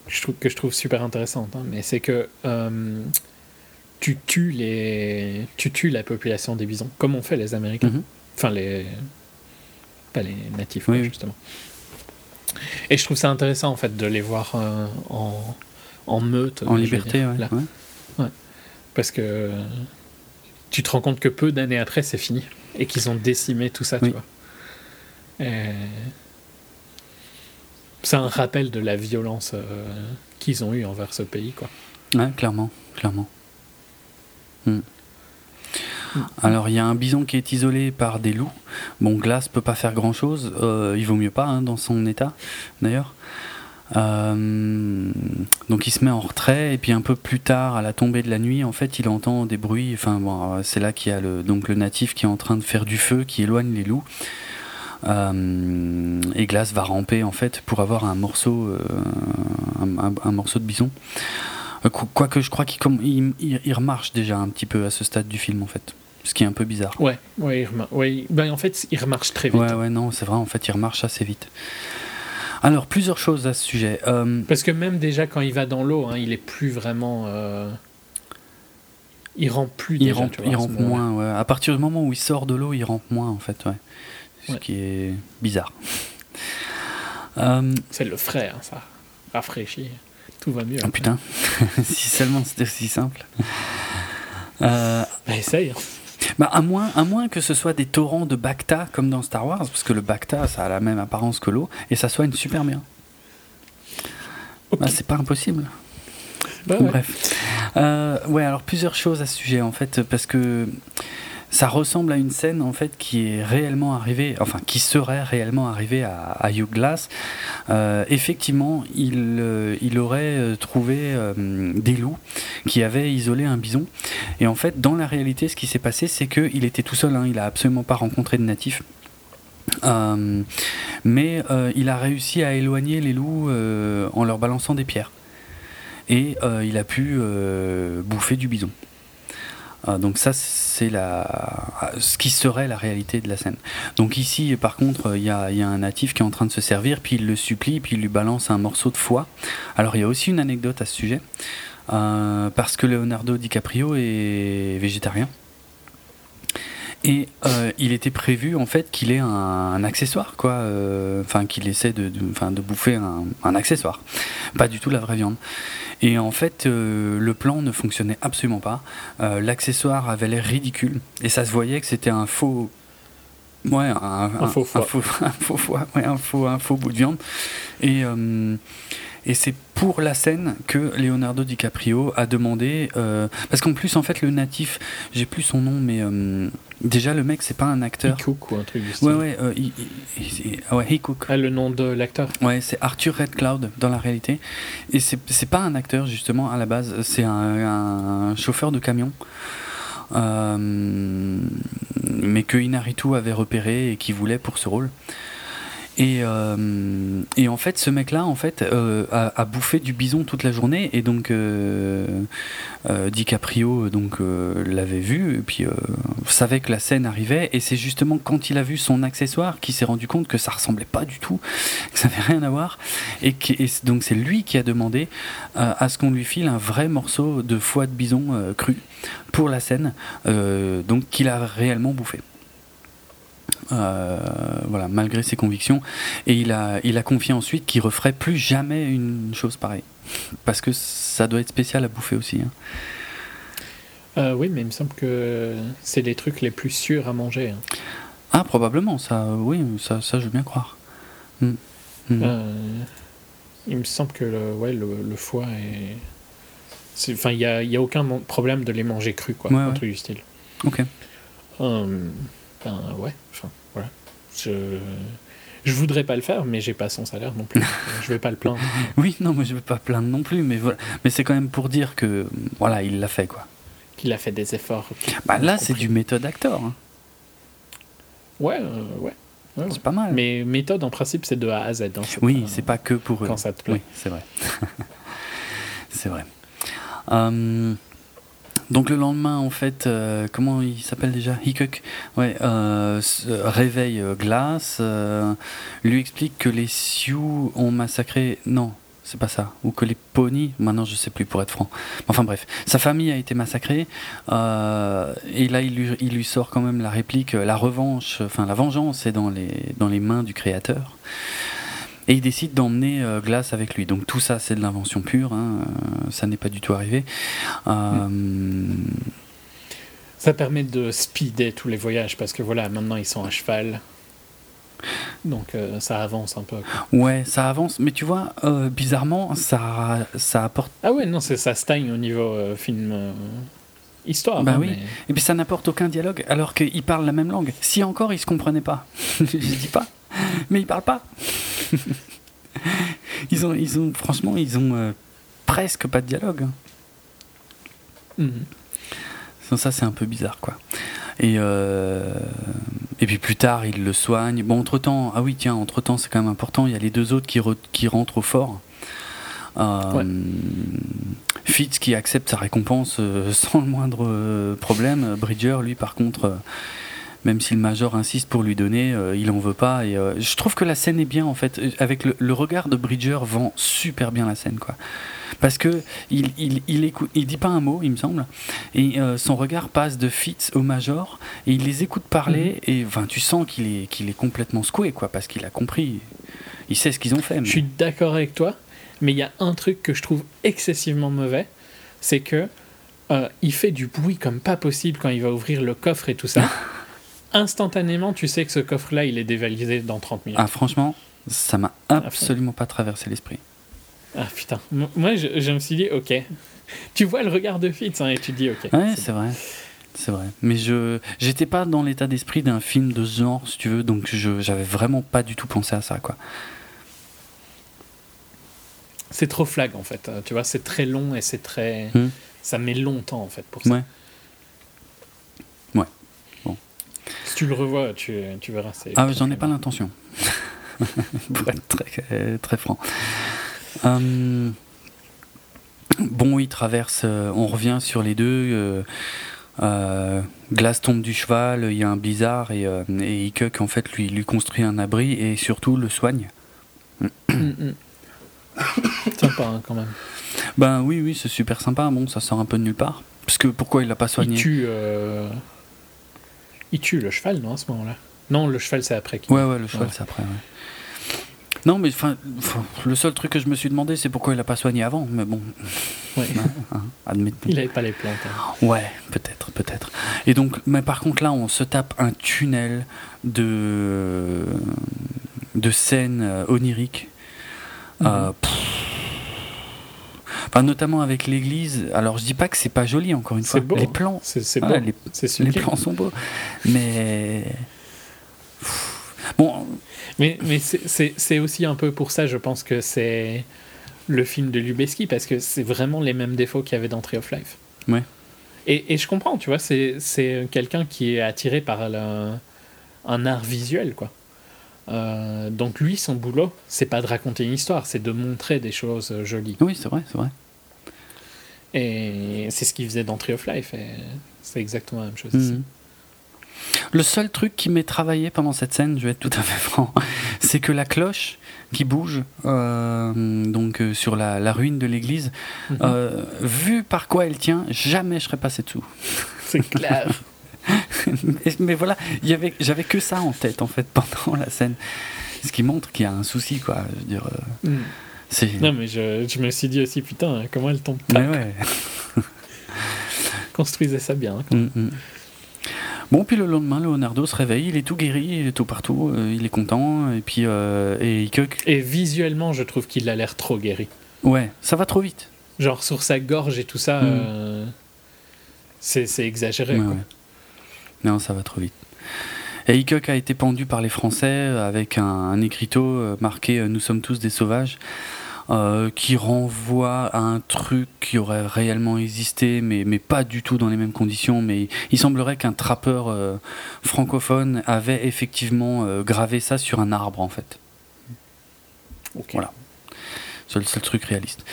B: je trouve que je trouve super intéressante, hein, mais c'est que euh, tu tues les, tu tues la population des bisons, comme ont fait les Américains.
A: Mhm.
B: Enfin les, pas les natifs,
A: Oui,
B: quoi,
A: oui.
B: justement. Et je trouve ça intéressant en fait de les voir euh, en en meute,
A: En liberté,
B: dire,
A: ouais.
B: là.
A: ouais.
B: parce que tu te rends compte que peu d'années après, c'est fini et qu'ils ont décimé tout ça,
A: Oui.
B: tu vois. Et C'est un rappel de la violence euh, qu'ils ont eue envers ce pays, quoi.
A: Ouais, clairement, clairement. Hmm. Alors il y a un bison qui est isolé par des loups. Bon, Glace peut pas faire grand chose. il vaut mieux pas hein, dans son état, d'ailleurs. Euh, donc il se met en retrait et puis un peu plus tard, à la tombée de la nuit, en fait, il entend des bruits. Enfin bon, euh, c'est là qu'il y a le donc natif qui est en train de faire du feu, qui éloigne les loups. Euh, et Glace va ramper en fait pour avoir un morceau, euh, un morceau de bison. Euh, qu- Quoique je crois qu'il il, il- il remarche déjà un petit peu à ce stade du film en fait. Ce qui est un peu bizarre.
B: Ouais, ouais, il ouais, ben, en fait, il remarche très vite.
A: Ouais, ouais, non, c'est vrai, en fait, il remarche assez vite. Alors, plusieurs choses à ce sujet. Euh,
B: Parce que même déjà quand il va dans l'eau, hein, il est plus vraiment. euh, Il rampe plus
A: il
B: déjà,
A: rampe,
B: tu vois,
A: il rampe moins, ouais. À partir du moment où il sort de l'eau, il rampe moins, en fait, ouais. Ce
B: Ouais.
A: qui est bizarre. Euh,
B: C'est le frais, hein, ça. Rafraîchit. Tout va mieux.
A: oh, putain, si seulement c'était aussi simple. Euh,
B: Bah, essaye.
A: Bah, à, moins, à moins que ce soit des torrents de Bacta comme dans Star Wars, parce que le Bacta ça a la même apparence que l'eau, et ça soigne super bien. Bah, c'est pas impossible.
B: Bah, ouais.
A: Bref. Euh, ouais, alors plusieurs choses à ce sujet en fait, parce que ça ressemble à une scène en fait qui est réellement arrivée, enfin qui serait réellement arrivée à, Hugh Glass. Euh, effectivement, il, euh, il aurait euh, trouvé des loups qui avaient isolé un bison. Et en fait, dans la réalité, ce qui s'est passé, c'est qu'il était tout seul, hein, il a absolument pas rencontré de natifs. Mais il a réussi à éloigner les loups en leur balançant des pierres. Et il a pu bouffer du bison. Euh, donc ça, c'est la, ce qui serait la réalité de la scène. Donc ici, par contre, il y a, il y a un natif qui est en train de se servir, puis il le supplie, puis il lui balance un morceau de foie. Alors il y a aussi une anecdote à ce sujet, euh, parce que Leonardo DiCaprio est végétarien. Et euh, il était prévu en fait qu'il ait un, un accessoire, quoi. euh, Enfin, qu'il essaie de, de, de bouffer un, un accessoire, pas du tout la vraie viande. Et en fait, euh, le plan ne fonctionnait absolument pas. L'accessoire avait l'air ridicule et ça se voyait que c'était un faux. Ouais, un,
B: Un faux foie.
A: Un faux, un faux foie, ouais, un faux, un faux bout de viande. Et, et c'est pour la scène que Leonardo DiCaprio a demandé. euh, parce qu'en plus, en fait, le natif, j'ai plus son nom, mais euh, déjà, le mec, c'est pas un acteur.
B: Cook ou un truc du style.
A: Ouais, ouais, euh, il- il- il- ah ouais, He Cook.
B: Ah, le nom de l'acteur.
A: Ouais, c'est Arthur Red Cloud dans la réalité. Et c'est pas un acteur, justement, à la base. C'est un, un chauffeur de camion. Euh, mais que Inaritu avait repéré et qui voulait pour ce rôle. Et, euh, et en fait, ce mec-là, en fait, euh, a, a bouffé du bison toute la journée, et donc euh, euh, DiCaprio donc euh, l'avait vu, et puis euh, savait que la scène arrivait, et c'est justement quand il a vu son accessoire qu'il s'est rendu compte que ça ressemblait pas du tout, que ça n'avait rien à voir, et, qui- et donc c'est lui qui a demandé euh, à ce qu'on lui file un vrai morceau de foie de bison euh, cru pour la scène, euh, donc qu'il a réellement bouffé. Euh, voilà, malgré ses convictions. Et il a, il a confié ensuite qu'il referait plus jamais une chose pareille. Parce que ça doit être spécial à bouffer aussi. hein.
B: Euh, oui, mais il me semble que c'est les trucs les plus sûrs à manger. hein.
A: Ah, probablement, ça, oui, ça, ça je veux bien croire. Hmm. Hmm.
B: Euh, il me semble que le, ouais, le, le foie est. c'est- Enfin, il n'y a, y a aucun problème de les manger crus, quoi.
A: Ouais,
B: un
A: ouais.
B: truc du style.
A: Ok.
B: Euh, ben, ouais, enfin, voilà. Je, je voudrais pas le faire, mais j'ai pas son salaire non plus. je vais pas le plaindre.
A: Oui, non, mais je veux pas plaindre non plus, mais voilà. Mais c'est quand même pour dire que, voilà, il l'a fait, quoi.
B: Qu'il a fait des efforts.
A: Bah là, c'est du méthode acteur. hein.
B: Ouais, euh, ouais. ouais, ouais.
A: C'est pas mal.
B: Mais méthode, en principe, c'est de A à Z. hein,
A: Oui, c'est pas que pour eux.
B: Quand ça te plaît.
A: Oui, c'est vrai. c'est vrai. Euh, donc le lendemain, en fait, euh, comment il s'appelle déjà? Hickok Ouais, euh, se réveille euh, Glace, euh, lui explique que les Sioux ont massacré. Non, c'est pas ça. Ou que les Ponies. Maintenant, je sais plus pour être franc. Enfin bref, sa famille a été massacrée. euh, et là, il lui, il lui sort quand même la réplique euh, la revanche, enfin la vengeance est dans les, dans les mains du créateur. Et il décide d'emmener euh, Glace avec lui. Donc tout ça, c'est de l'invention pure. hein, euh, ça n'est pas du tout arrivé. Euh,
B: Ça permet de speeder tous les voyages parce que voilà, maintenant ils sont à cheval. Donc euh, ça avance un peu. quoi.
A: Ouais, ça avance. Mais tu vois, euh, bizarrement, ça, ça apporte.
B: Ah ouais, non, ça stagne au niveau euh, film histoire.
A: Bah
B: hein,
A: oui.
B: mais-
A: Et puis ça n'apporte aucun dialogue alors qu'ils parlent la même langue. Si encore ils se comprenaient pas, je dis pas, mais ils parlent pas. ils ont, ils ont, franchement, ils ont euh, presque pas de dialogue. hein.
B: Mhm.
A: Ça, c'est un peu bizarre, quoi. Et, euh, et puis plus tard, il le soigne. Bon, entre-temps, ah oui, tiens, entre-temps, c'est quand même important, il y a les deux autres qui, re- qui rentrent au fort. Euh,
B: Ouais.
A: Fitz qui accepte sa récompense sans le moindre problème. Bridger, lui, par contre, même si le major insiste pour lui donner, euh, il en veut pas. Et euh, je trouve que la scène est bien, en fait. Avec le, le regard de Bridger vend super bien la scène, quoi. Parce que il, il, il, écoute, il dit pas un mot, il me semble, et euh, son regard passe de Fitz au Major, et il les écoute parler, et enfin, tu sens qu'il est, qu'il est complètement secoué, quoi, parce qu'il a compris, il sait ce qu'ils ont fait. mais-
B: Je suis d'accord avec toi, mais il y a un truc que je trouve excessivement mauvais, c'est que euh, il fait du bruit comme pas possible quand il va ouvrir le coffre et tout ça. Instantanément, tu sais que ce coffre-là, il est dévalisé dans 30 minutes.
A: Ah, franchement, ça m'a absolument pas traversé l'esprit.
B: Ah putain, moi je, je me suis dit, ok. Tu vois le regard de Fitz hein, et tu dis, ok.
A: Ouais,
B: c'est
A: vrai. C'est vrai. Mais je j'étais pas dans l'état d'esprit d'un film de ce genre, si tu veux, donc je j'avais vraiment pas du tout pensé à ça, quoi.
B: C'est trop flag en fait. Tu vois, c'est très long et c'est très.
A: Hmm.
B: Ça met longtemps en fait pour ça.
A: Ouais.
B: Si tu le revois, tu, tu verras.
A: Ah, j'en ai pas l'intention. Pour être très, euh, très franc. Hum, bon, il traverse. euh, on revient sur les deux. euh, Glace tombe du cheval, il y a un blizzard et, et en fait lui, lui construit un abri et surtout le soigne.
B: Sympa hein, quand même.
A: Ben oui, oui, c'est super sympa. Bon, ça sort un peu de nulle part. Parce que pourquoi il l'a pas
B: Il
A: soigné
B: tue. Il tue le cheval, non, à ce moment-là? Non, le cheval, c'est après.
A: Ouais, ouais, le cheval,
B: Ouais.
A: c'est après. ouais. Non, mais le seul truc que je me suis demandé, c'est pourquoi il a pas soigné avant. Mais bon,
B: Ouais.
A: hein, admettons.
B: Il avait pas les plantes. hein.
A: Ouais, peut-être, peut-être. Et donc, mais par contre, là, on se tape un tunnel de de scènes euh, oniriques. Euh, pff. Enfin, notamment avec l'église. Alors, je dis pas que c'est pas joli, encore une fois.
B: Beau.
A: Les plans,
B: C'est
A: voilà, les, les plans sont beaux. Mais bon,
B: Mais, mais c'est- aussi un peu pour ça, je pense que c'est le film de Lubeski, parce que c'est vraiment les mêmes défauts qu'il y avait dans Tree of Life.
A: Ouais.
B: Et, et je comprends, tu vois, c'est c'est quelqu'un qui est attiré par le- un art visuel, quoi. Euh, donc lui, son boulot, c'est pas de raconter une histoire, c'est de montrer des choses jolies.
A: oui, c'est vrai, c'est vrai.
B: Et c'est ce qu'il faisait dans Tree of Life, c'est exactement la même chose ici.
A: Mhm. Le seul truc qui m'est travaillé pendant cette scène, je vais être tout à fait franc, c'est que la cloche qui bouge euh, donc euh, sur la, la ruine de l'église, euh, vu par quoi elle tient, jamais je serais passé dessous.
B: C'est clair.
A: mais, voilà, j'avais que ça en tête en fait pendant la scène, ce qui montre qu'il y a un souci quoi. Je veux dire, euh,
B: Mm. Non, mais je, je me suis dit aussi, putain, comment elle tombe
A: Mais ouais.
B: construisait ça bien.
A: Mm, mm. Bon, puis le lendemain, Leonardo se réveille, il est tout guéri, il est tout partout, euh, il est content, et puis euh, et
B: visuellement, je trouve qu'il a l'air trop guéri.
A: ouais, ça va trop vite.
B: Genre sur sa gorge et tout ça,
A: Mm.
B: c'est c'est exagéré.
A: Ouais,
B: quoi.
A: ouais. Non, ça va trop vite. Et Hickok a été pendu par les Français euh, avec un, un écriteau euh, marqué euh, Nous sommes tous des sauvages, euh, qui renvoie à un truc qui aurait réellement existé, mais, mais pas du tout dans les mêmes conditions. Mais il semblerait qu'un trappeur euh, francophone avait effectivement euh, gravé ça sur un arbre, en fait. Voilà. C'est le seul truc réaliste.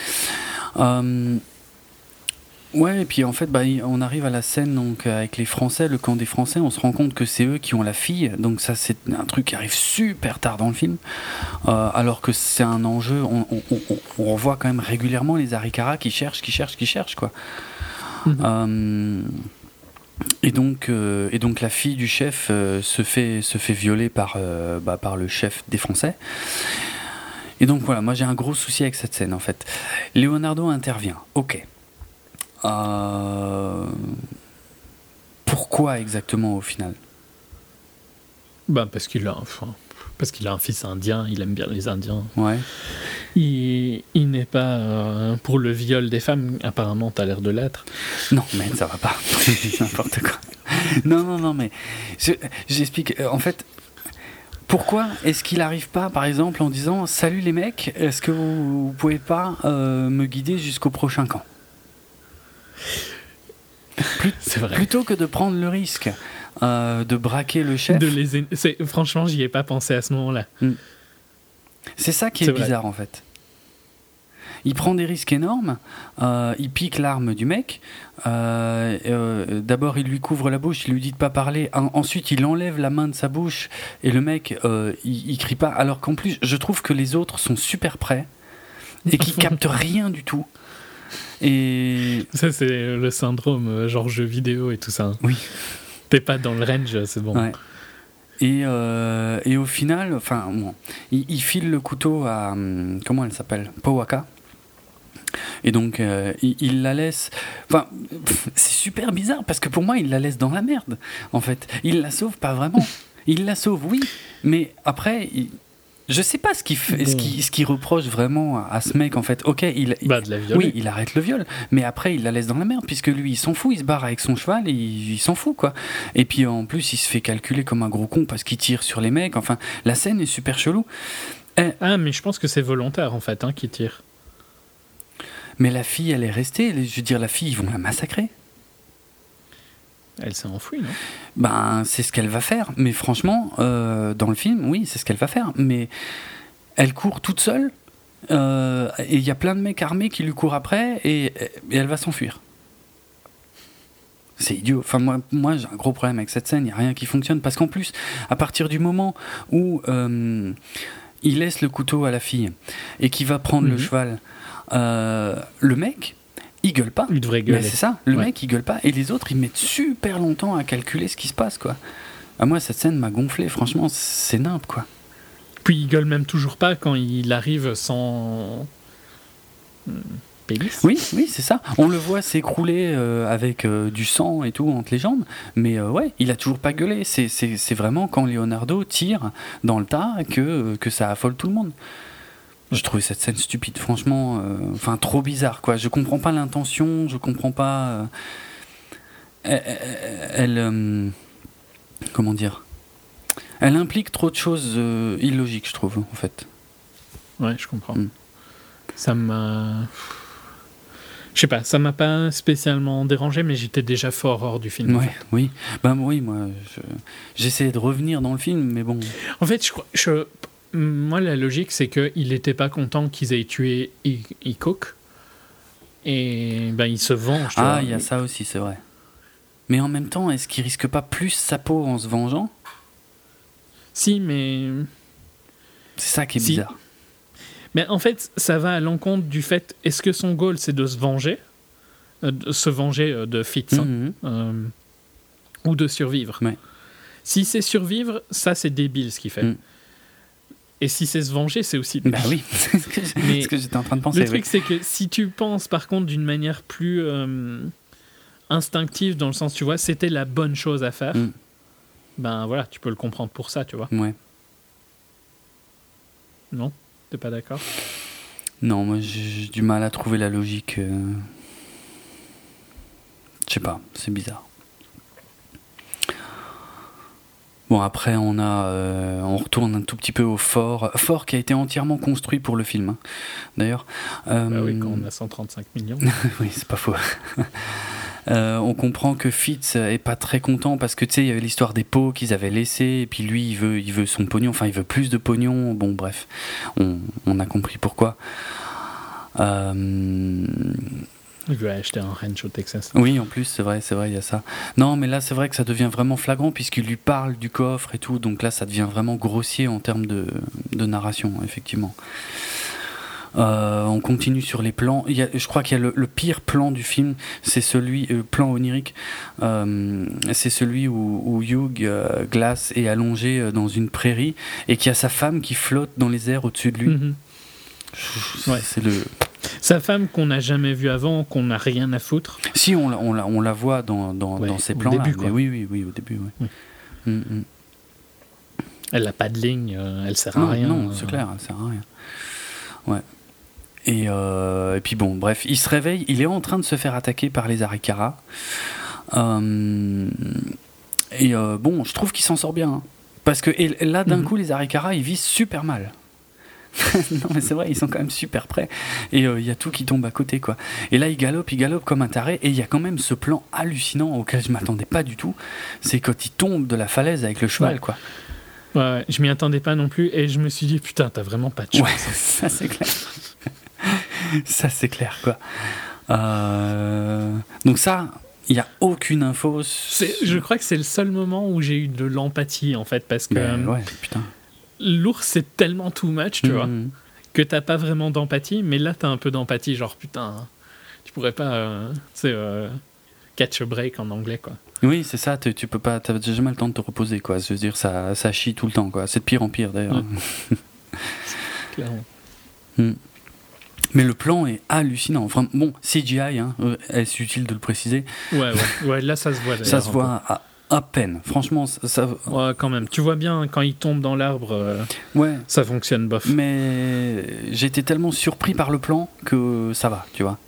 A: Euh, ouais, et puis en fait, bah, on arrive à la scène donc, avec les Français, le camp des Français, on se rend compte que c'est eux qui ont la fille, donc ça c'est un truc qui arrive super tard dans le film, Euh, alors que c'est un enjeu, on, on, on- on revoit quand même régulièrement les Arikara qui cherchent, qui cherchent, qui cherchent, quoi.
B: Mhm.
A: Euh, et donc, euh, et donc la fille du chef euh, se fait se fait violer par euh, bah, par le chef des Français. Et donc voilà, moi j'ai un gros souci avec cette scène en fait. Leonardo intervient, ok. Euh, Pourquoi exactement au final?
B: Bah, parce qu'il a, enfin, parce qu'il a un fils indien, il aime bien les Indiens.
A: Ouais.
B: Il, il n'est pas euh, pour le viol des femmes, apparemment, t'as l'air de l'être.
A: Non, mais ça va pas. C'est n'importe quoi. Non, non, non, mais je- j'explique. Euh, En fait, pourquoi est-ce qu'il n'arrive pas, par exemple, en disant Salut les mecs, est-ce que vous, vous pouvez pas euh, me guider jusqu'au prochain camp?
B: vrai.
A: Plutôt que de prendre le risque euh, de braquer le chef.
B: De les, franchement, j'y ai pas pensé à ce moment-là.
A: C'est ça qui est,
B: vrai.
A: bizarre en fait. Il prend des risques énormes, euh, il pique l'arme du mec, euh, euh, d'abord il lui couvre la bouche, il lui dit de pas parler, En- ensuite il enlève la main de sa bouche et le mec il, il crie pas, alors qu'en plus je trouve que les autres sont super prêts et qui captent rien du tout. Et
B: Ça, c'est le syndrome, euh, genre jeu vidéo et tout ça.
A: oui.
B: T'es pas dans le range, c'est bon.
A: Ouais. Et, euh, et au final, enfin, bon, il, il file le couteau à. hum, Comment elle s'appelle Powaka. Et donc, euh, il, il la laisse. Enfin, c'est super bizarre parce que pour moi, il la laisse dans la merde, en fait. Il la sauve pas vraiment. Il la sauve, oui, mais après, il- je sais pas ce qu'il fait, ce qu'il ce qu'il reproche vraiment à ce mec, en fait. Ok, il, il-
B: Bah, de la violer.
A: oui, il arrête le viol, mais après il la laisse dans la merde puisque lui il s'en fout, il se barre avec son cheval et il, il s'en fout quoi. Et puis en plus il se fait calculer comme un gros con parce qu'il tire sur les mecs. Enfin, la scène est super chelou.
B: Ah, mais je pense que c'est volontaire, en fait, hein, qui tire.
A: Mais la fille elle est restée. Je veux dire la fille ils vont la massacrer.
B: Elle s'est enfouie, non?
A: Ben c'est ce qu'elle va faire. Mais franchement euh, dans le film oui c'est ce qu'elle va faire. Mais elle court toute seule euh, et il y a plein de mecs armés qui lui courent après et, et elle va s'enfuir. C'est idiot. Enfin, moi, moi j'ai un gros problème avec cette scène. Il n'y a rien qui fonctionne. Parce qu'en plus, à partir du moment où euh, il laisse le couteau à la fille et qu'il va prendre le
B: Mhm.
A: cheval, euh, le mec, il gueule pas.
B: Il devrait gueuler.
A: c'est ça, le
B: Ouais.
A: mec il gueule pas et les autres ils mettent super longtemps à calculer ce qui se passe quoi. À moi cette scène m'a gonflé, franchement c'est nimp quoi.
B: Puis il gueule même toujours pas quand il arrive sans. Pénis
A: Oui, oui, c'est ça. On le voit s'écrouler euh, avec euh, du sang et tout entre les jambes, mais euh, ouais, il a toujours pas gueulé. C'est vraiment quand Leonardo tire dans le tas que, que ça affole tout le monde. Je trouvais cette scène stupide, franchement, euh, enfin trop bizarre quoi. Je comprends pas l'intention, je comprends pas. euh, elle, euh, comment dire? Elle implique trop de choses illogiques, je trouve, en fait.
B: Ouais, je comprends.
A: Mm.
B: Ça m'a. Je sais pas, ça m'a pas spécialement dérangé, mais j'étais déjà fort hors du film. en
A: Ouais,
B: fait.
A: oui. Ben oui, moi, je- j'essayais de revenir dans le film, mais bon.
B: En fait, je crois. Je... Moi, la logique, c'est qu'il n'était pas content qu'ils aient tué I- Hickok. Et ben, il se venge.
A: Ah, il y a ça aussi, c'est vrai. Mais en même temps, est-ce qu'il risque pas plus sa peau en se vengeant?
B: Si, mais.
A: C'est ça qui est
B: Si.
A: bizarre.
B: Mais en fait, ça va à l'encontre du fait est-ce que son goal, c'est de se venger? Euh, de Se venger euh, de Fitz hein,
A: Mhm.
B: euh, Ou de survivre?
A: Ouais.
B: Si c'est survivre, ça, c'est débile ce qu'il fait.
A: Mm.
B: Et si c'est se venger, c'est aussi
A: Bah oui, c'est ce que j'ai-
B: Mais
A: ce que j'étais en train de penser.
B: Le
A: oui.
B: truc, c'est que si tu penses par contre d'une manière plus euh, instinctive, dans le sens, tu vois, c'était la bonne chose à faire,
A: Mm.
B: ben voilà, tu peux le comprendre pour ça, tu vois.
A: Ouais.
B: Non? T'es pas d'accord?
A: Non, moi j'ai j'ai du mal à trouver la logique. euh. Je sais pas, c'est bizarre. Bon après on a, euh, on retourne un tout petit peu au fort, fort qui a été entièrement construit pour le film. hein, D'ailleurs. Euh,
B: Bah oui, quand on a 135 millions.
A: oui, c'est pas faux. Euh, on comprend que Fitz est pas très content parce que tu sais, il y avait l'histoire des pots qu'ils avaient laissés, et puis lui, il veut, il veut son pognon, enfin, il veut plus de pognon. Bon, bref, on, on a compris pourquoi. Euh,
B: Acheter un ranch au Texas.
A: oui, en plus, c'est vrai, c'est vrai, il y a ça. Non, mais là, c'est vrai que ça devient vraiment flagrant puisqu'il lui parle du coffre et tout, donc là, ça devient vraiment grossier en termes de, de narration, effectivement. Euh, on continue sur les plans. Il y a- je crois qu'il y a le, le pire plan du film, c'est celui, euh, plan onirique, euh, c'est celui où, où Hugh Glass est allongé dans une prairie et qu'il y a sa femme qui flotte dans les airs au-dessus de lui.
B: Mhm. Ouais.
A: C'est le.
B: Sa femme qu'on n'a jamais vue avant, qu'on n'a rien à foutre.
A: Si on, la- on, la, on la voit dans, dans,
B: Ouais,
A: dans ces
B: au
A: plans-là.
B: début,
A: mais
B: quoi.
A: Oui, oui, oui, au début.
B: Oui.
A: Mm, mm.
B: Elle n'a pas de ligne, euh, elle sert à rien.
A: non,
B: euh.
A: c'est clair, ça sert à rien. Ouais. Et, euh, et puis bon, bref, il se réveille, il est en train de se faire attaquer par les Arikara. Euh, et bon, je trouve qu'il s'en sort bien. hein. Parce que et là, d'un
B: Mhm.
A: coup, les Arikara, ils visent super mal. non, mais c'est vrai, ils sont quand même super près. Et euh, il y a tout qui tombe à côté, quoi. Et là, il galope, il galope comme un taré. Et il y a quand même ce plan hallucinant auquel je m'attendais pas du tout. C'est quand il tombe de la falaise avec le cheval,
B: Ouais.
A: quoi.
B: Ouais, ouais, je m'y attendais pas non plus et je me suis dit putain, t'as vraiment pas de chance.
A: Ouais, ça c'est clair. ça c'est clair quoi. Euh, Donc ça, il n'y a aucune info.
B: Je crois que c'est le seul moment où j'ai eu de l'empathie en fait parce que
A: Ben,
B: euh,
A: ouais, putain.
B: L'ours c'est tellement too much, tu vois,
A: Mhm.
B: que t'as pas vraiment d'empathie, mais là t'as un peu d'empathie, genre putain, tu pourrais pas, euh, c'est euh, catch a break en anglais quoi.
A: Oui, c'est ça. Tu, tu peux pas. T'as jamais le temps de te reposer quoi. Je veux dire, ça, ça chie tout le temps quoi. C'est de pire en pire d'ailleurs.
B: Clairement.
A: Mais le plan est hallucinant. Enfin, bon, CGI, hein, euh, est-ce utile de le préciser?
B: Ouais, ouais, ouais, là ça se voit.
A: Ça se voit à, à peine. Franchement, ça.
B: Ouais, quand même. Tu vois bien quand il tombe dans l'arbre, euh,
A: ouais.
B: ça fonctionne bof.
A: Mais été tellement surpris par le plan que ça va, tu vois.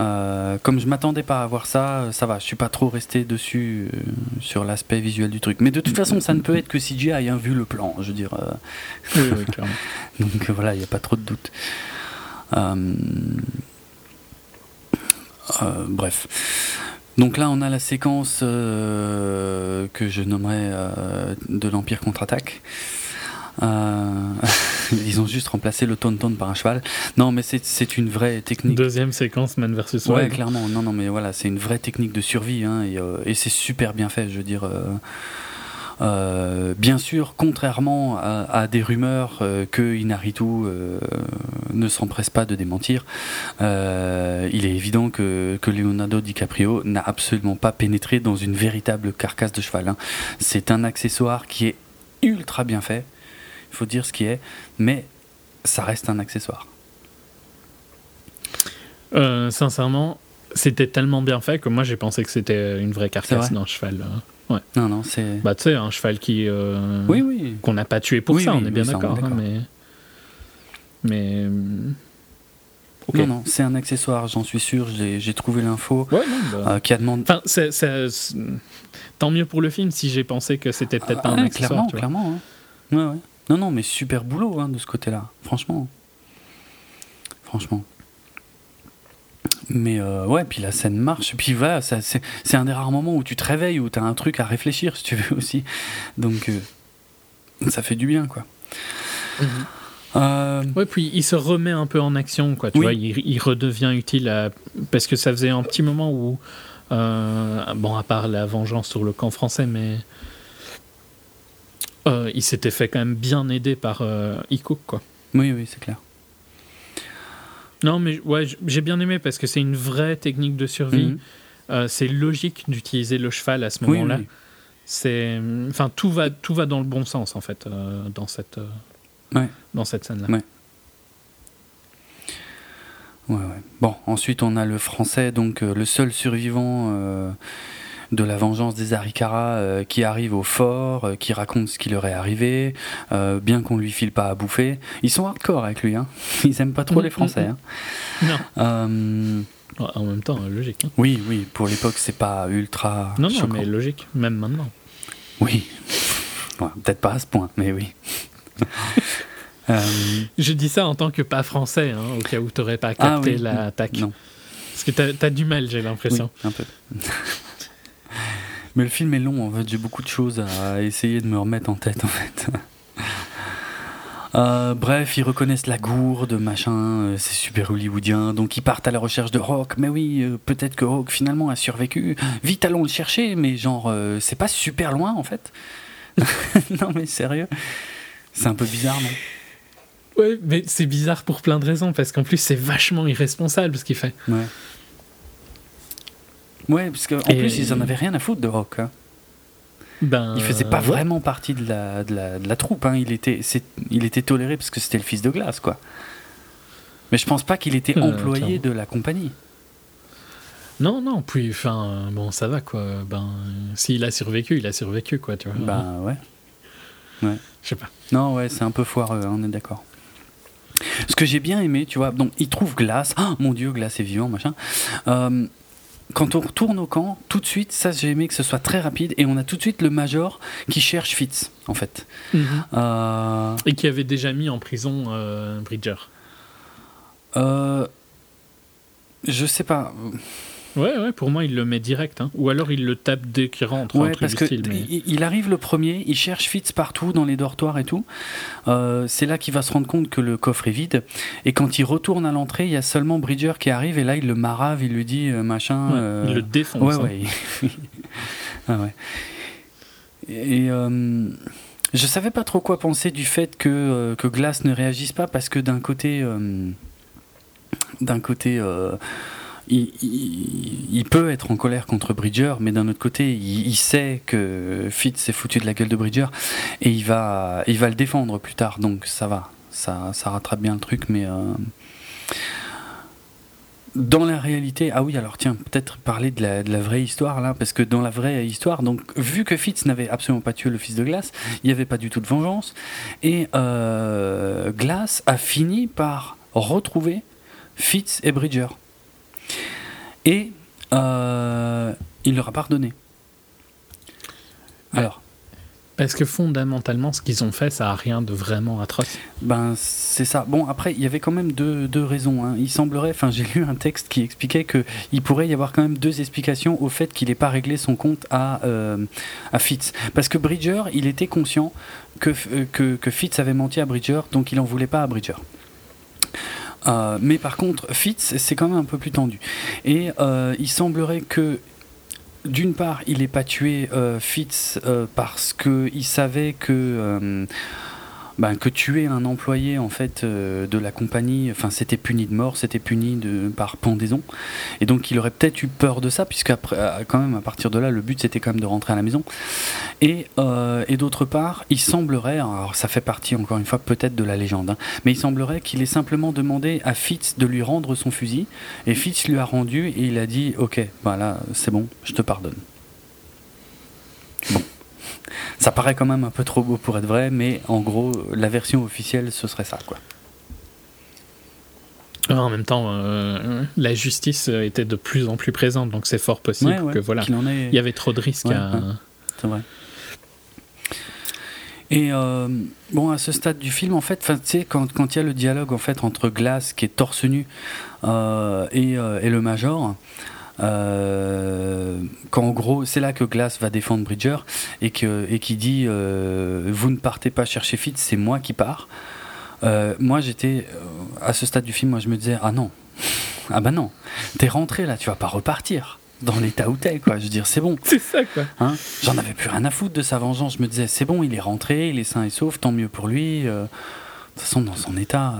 A: Euh, comme je m'attendais pas à voir ça, ça va. Je suis pas trop resté dessus euh, sur l'aspect visuel du truc. Mais de toute façon, ça ne peut être que CGI ayant vu le plan. Je veux dire.
B: Oui, oui, clairement.
A: donc voilà, il n'y a pas trop de doute. Bref. Donc là, on a la séquence euh, que je nommerais euh, de l'Empire contre-attaque. Euh, ils ont juste remplacé le tonton par un cheval. Non, mais c'est- une vraie technique.
B: Deuxième séquence, Man versus
A: Ouais, clairement. Non, non, mais voilà, c'est une vraie technique de survie, hein, et, et c'est super bien fait. Je veux dire, bien sûr, contrairement à, des rumeurs euh, que Inaritu euh, ne s'empresse pas de démentir, il est évident que, Leonardo DiCaprio n'a absolument pas pénétré dans une véritable carcasse de cheval. Hein. C'est un accessoire qui est ultra bien fait, il faut dire ce qui est, mais ça reste un accessoire.
B: sincèrement, c'était tellement bien fait que moi j'ai pensé que c'était une vraie carcasse d'un cheval. Ouais.
A: Non, non, c'est.
B: Bah, tu sais, un cheval qui. Euh,
A: oui, oui.
B: Qu'on n'a pas tué pour ça, on est bien d'accord. Hein, mais. Mais.
A: Non, non, c'est un accessoire, j'en suis sûr. J'ai trouvé l'info
B: ouais, bah...
A: euh, qui a demandé.
B: Enfin, tant mieux pour le film si j'ai pensé que c'était peut-être
A: ah,
B: pas un accessoire.
A: Clairement, clairement. Hein. Ouais, ouais. Non, non, mais super boulot hein, de ce côté-là, franchement. Franchement. Mais euh, ouais, puis la scène marche. Puis voilà, c'est un des rares moments où tu te réveilles, où tu as un truc à réfléchir, si tu veux aussi. Donc euh, ça fait du bien, quoi.
B: Mhm. Euh, ouais, puis il se remet un peu en action, quoi. Tu vois, il, redevient utile parce que ça faisait un petit moment où, bon, à part la vengeance sur le camp français, mais il s'était fait quand même bien aider par Iko, quoi.
A: Oui, oui, c'est clair.
B: Non, mais ouais, j'ai bien aimé parce que c'est une vraie technique de survie. Mhm. Euh, c'est logique d'utiliser le cheval à ce moment-là. C'est, enfin, tout va, tout va dans le bon sens en fait euh, dans cette, euh, dans cette scène-là.
A: Ouais. Ouais, bon, ensuite on a le français, donc le seul survivant de la vengeance des Arikara euh, qui arrive au fort, euh, qui raconte ce qui leur est arrivé, euh, bien qu'on lui file pas à bouffer. Ils sont hardcore avec lui, hein. ils aiment pas trop mm, les Français.
B: Hein. Non. En même temps, logique. Hein.
A: Oui, oui, pour l'époque, c'est pas ultra.
B: Non, non, mais logique, même maintenant.
A: Oui. Peut-être pas à ce point, mais oui.
B: Je dis ça en tant que pas français, hein, au cas où tu n'aurais pas ah capté l'attaque. Non. Parce que tu as, du mal, j'ai l'impression.
A: un peu. Mais le film est long, en fait. J'ai beaucoup de choses à essayer de me remettre en tête, en fait. Euh, bref, ils reconnaissent la gourde, machin, euh, c'est super hollywoodien, donc ils partent à la recherche de Rock. Mais oui, euh, peut-être que Rock finalement a survécu. Vite, allons le chercher, mais genre, c'est pas super loin en fait. non, mais sérieux, c'est un peu bizarre, non?
B: Ouais, mais c'est bizarre pour plein de raisons, parce qu'en plus c'est vachement irresponsable ce qu'il fait.
A: Ouais. Ouais, parce qu'en plus, ils en avaient rien à foutre de Rock. Hein. Ben, il faisait pas vraiment partie de la, de la, de la troupe. Hein. Il, était, il était toléré parce que c'était le fils de glace, quoi. Mais je pense pas qu'il était euh, employé de la compagnie.
B: Non, non, puis, enfin, bon, ça va, quoi. Ben, s'il a survécu, il a survécu, quoi, tu vois.
A: Ben, ouais. Ouais.
B: Je sais pas.
A: Non, ouais, c'est un peu foireux, hein, on est d'accord. Ce que j'ai bien aimé, tu vois, donc il trouve glace. Oh, mon dieu, glace est vivant, machin. Euh, quand on retourne au camp, tout de suite, ça j'ai aimé que ce soit très rapide, et on a tout de suite le major qui cherche Fitz, en fait.
B: Mhm. Euh, et qui avait déjà mis en prison euh, Bridger.
A: Euh, je sais pas.
B: Ouais, ouais, pour moi, il le met direct. Hein. Ou alors il le tape dès qu'il rentre.
A: Ouais, parce que il arrive le premier, il cherche Fitz partout dans les dortoirs et tout. Euh, c'est là qu'il va se rendre compte que le coffre est vide. Et quand il retourne à l'entrée, il y a seulement Bridger qui arrive et là il le marave, il lui dit euh, machin.
B: Euh, il le défonce.
A: Ouais, hein. ouais. ah ouais. Et. je savais pas trop quoi penser du fait que, que Glass ne réagisse pas parce que d'un côté. d'un côté il, peut être en colère contre Bridger, mais d'un autre côté, il, sait que Fitz s'est foutu de la gueule de Bridger et il va, il va le défendre plus tard, donc ça va, ça, rattrape bien le truc, mais. Euh, dans la réalité, ah oui, alors tiens, peut-être parler de la, de la, vraie histoire là, parce que dans la vraie histoire, donc vu que Fitz n'avait absolument pas tué le fils de Glace, il n'y avait pas du tout de vengeance, et euh, Glace a fini par retrouver Fitz et Bridger. Et euh, il leur a pardonné. Alors.
B: Parce que fondamentalement, ce qu'ils ont fait, ça n'a rien de vraiment atroce.
A: Ben, c'est ça. Bon, après, il y avait quand même deux, deux raisons. Hein. Il semblerait, enfin, j'ai lu un texte qui expliquait qu'il pourrait y avoir quand même deux explications au fait qu'il n'ait pas réglé son compte à, euh, à Fitz. Parce que Bridger, il était conscient que, euh, que, que Fitz avait menti à Bridger, donc il n'en voulait pas à Bridger. Euh, mais par contre, Fitz, c'est quand même un peu plus tendu. Et euh, il semblerait que d'une part, il n'est pas tué euh, Fitz parce qu'il savait que, ben, que tuer un employé en fait euh, de la compagnie, enfin c'était puni de mort, c'était puni par pendaison, et donc il aurait peut-être eu peur de ça, puisque quand même à partir de là, le but c'était quand même de rentrer à la maison. Et, euh, et d'autre part, il semblerait, alors ça fait partie encore une fois peut-être de la légende, hein, mais il semblerait qu'il ait simplement demandé à Fitz de lui rendre son fusil, et Fitz lui a rendu et il a dit ok, voilà, c'est bon, je te pardonne. Bon. Ça paraît quand même un peu trop beau pour être vrai, mais en gros, la version officielle, ce serait ça, quoi.
B: En même temps, euh, la justice était de plus en plus présente, donc c'est fort possible
A: Ouais, ouais,
B: que voilà,
A: ait-
B: il y avait trop de risques
A: Ouais,
B: à.
A: C'est vrai. Et euh, bon, à ce stade du film, en fait, 'fin, tu sais, quand il y a le dialogue en fait entre Glass qui est torse nu euh, et, euh, et le Major, euh, quand en gros, c'est là que Glass va défendre Bridger et que et qui dit euh, vous ne partez pas chercher Fitz, c'est moi qui pars. Euh, moi, j'étais à ce stade du film, moi, je me disais ah non, ah bah non, t'es rentré là, tu vas pas repartir dans l'état où t'es, quoi. Je veux dire, c'est bon.
B: C'est ça quoi.
A: Hein? J'en avais plus rien à foutre de sa vengeance. Je me disais, c'est bon, il est rentré, il est sain et sauf, tant mieux pour lui. euh, de toute façon, dans son état,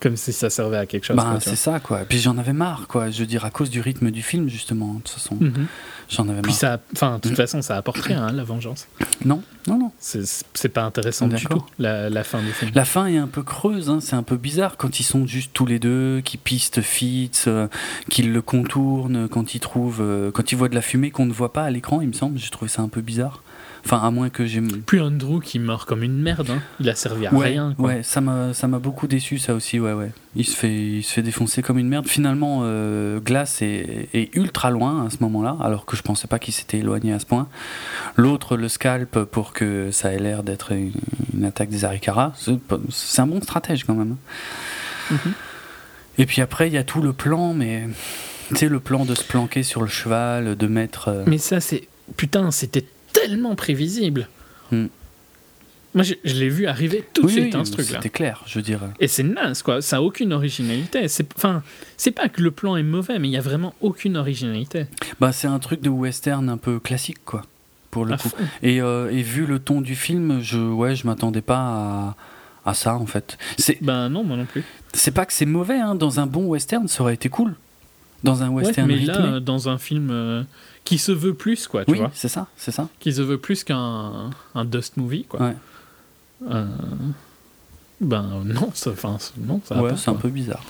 B: Comme si ça servait à quelque chose.
A: ben, c'est ça, quoi. Puis j'en avais marre, quoi. Je veux dire, à cause du rythme du film, justement. De toute façon,
B: Mhm.
A: j'en avais
B: Puis
A: marre.
B: ça, enfin, de toute façon, ça apporte rien, hein, la vengeance.
A: Non, non, non.
B: C'est pas intéressant du tout, la, la fin du film.
A: La fin est un peu creuse, hein, c'est un peu bizarre quand ils sont juste tous les deux, qui pistent Fitz, euh, qu'ils le contournent, quand ils trouvent, euh, quand ils voient de la fumée qu'on ne voit pas à l'écran, il me semble. J'ai trouvé ça un peu bizarre. Enfin, à moins que j'ai.
B: Puis Andrew qui meurt comme une merde, hein. il a servi à
A: ouais,
B: rien. Quoi.
A: ouais, ça m'a ça m'a beaucoup déçu ça aussi, ouais, ouais. Il se fait il se fait défoncer comme une merde. Finalement, euh, Glass est, est ultra loin à ce moment-là, alors que je pensais pas qu'il s'était éloigné à ce point. L'autre le scalp pour que ça ait l'air d'être une, une attaque des Arikara. C'est un bon stratège quand même.
B: Mhm.
A: Et puis après, il y a tout le plan, mais tu sais le plan de se planquer sur le cheval, de mettre. euh,
B: Mais ça, c'est. Putain, c'était tellement prévisible.
A: Hmm.
B: Moi, je, je l'ai vu arriver tout de
A: oui,
B: suite,
A: oui,
B: hein, ce truc-là.
A: C'était clair, je dire.
B: Et c'est naze, quoi. Ça a aucune originalité. C'est, enfin, c'est pas que le plan est mauvais, mais il y a vraiment aucune originalité.
A: Bah, c'est un truc de western un peu classique, quoi, pour le coup. Et, euh, et vu le ton du film, je ouais, je m'attendais pas à, à ça en fait. C'est
B: Ben non, moi non plus.
A: c'est pas que c'est mauvais, hein. dans un bon western, ça aurait été cool. Dans un
B: Ouais,
A: western
B: mais
A: rythmé.
B: là, dans un film euh, qui se veut plus, quoi, tu
A: oui,
B: vois.
A: c'est ça, c'est ça.
B: Qui se veut plus qu'un un Dust Movie, quoi.
A: Ouais.
B: Euh, ben non, ça, enfin, non, ça
A: Ouais, c'est un peu bizarre.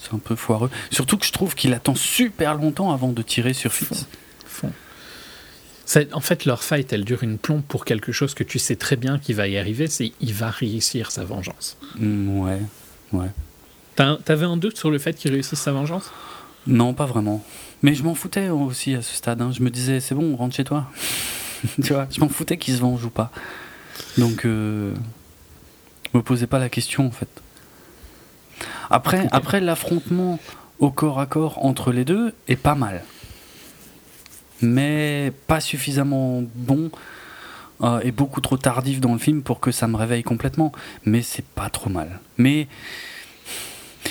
A: C'est un peu foireux. Surtout que je trouve qu'il attend super longtemps avant de tirer sur Fitz.
B: En fait, leur fight, elle dure une plombe pour quelque chose que tu sais très bien qu'il va y arriver, c'est il va réussir sa vengeance.
A: Mm, ouais, ouais.
B: T'avais un doute sur le fait qu'il réussisse sa vengeance?
A: Non, pas vraiment. Mais je m'en foutais aussi à ce stade. hein. Je me disais, c'est bon, rentre chez toi. tu vois, je m'en foutais qu'il se venge ou pas. Donc, euh, je me posais pas la question en fait. Après, après l'affrontement au corps à corps entre les deux est pas mal. Mais pas suffisamment bon euh, et beaucoup trop tardif dans le film pour que ça me réveille complètement. Mais c'est pas trop mal. Mais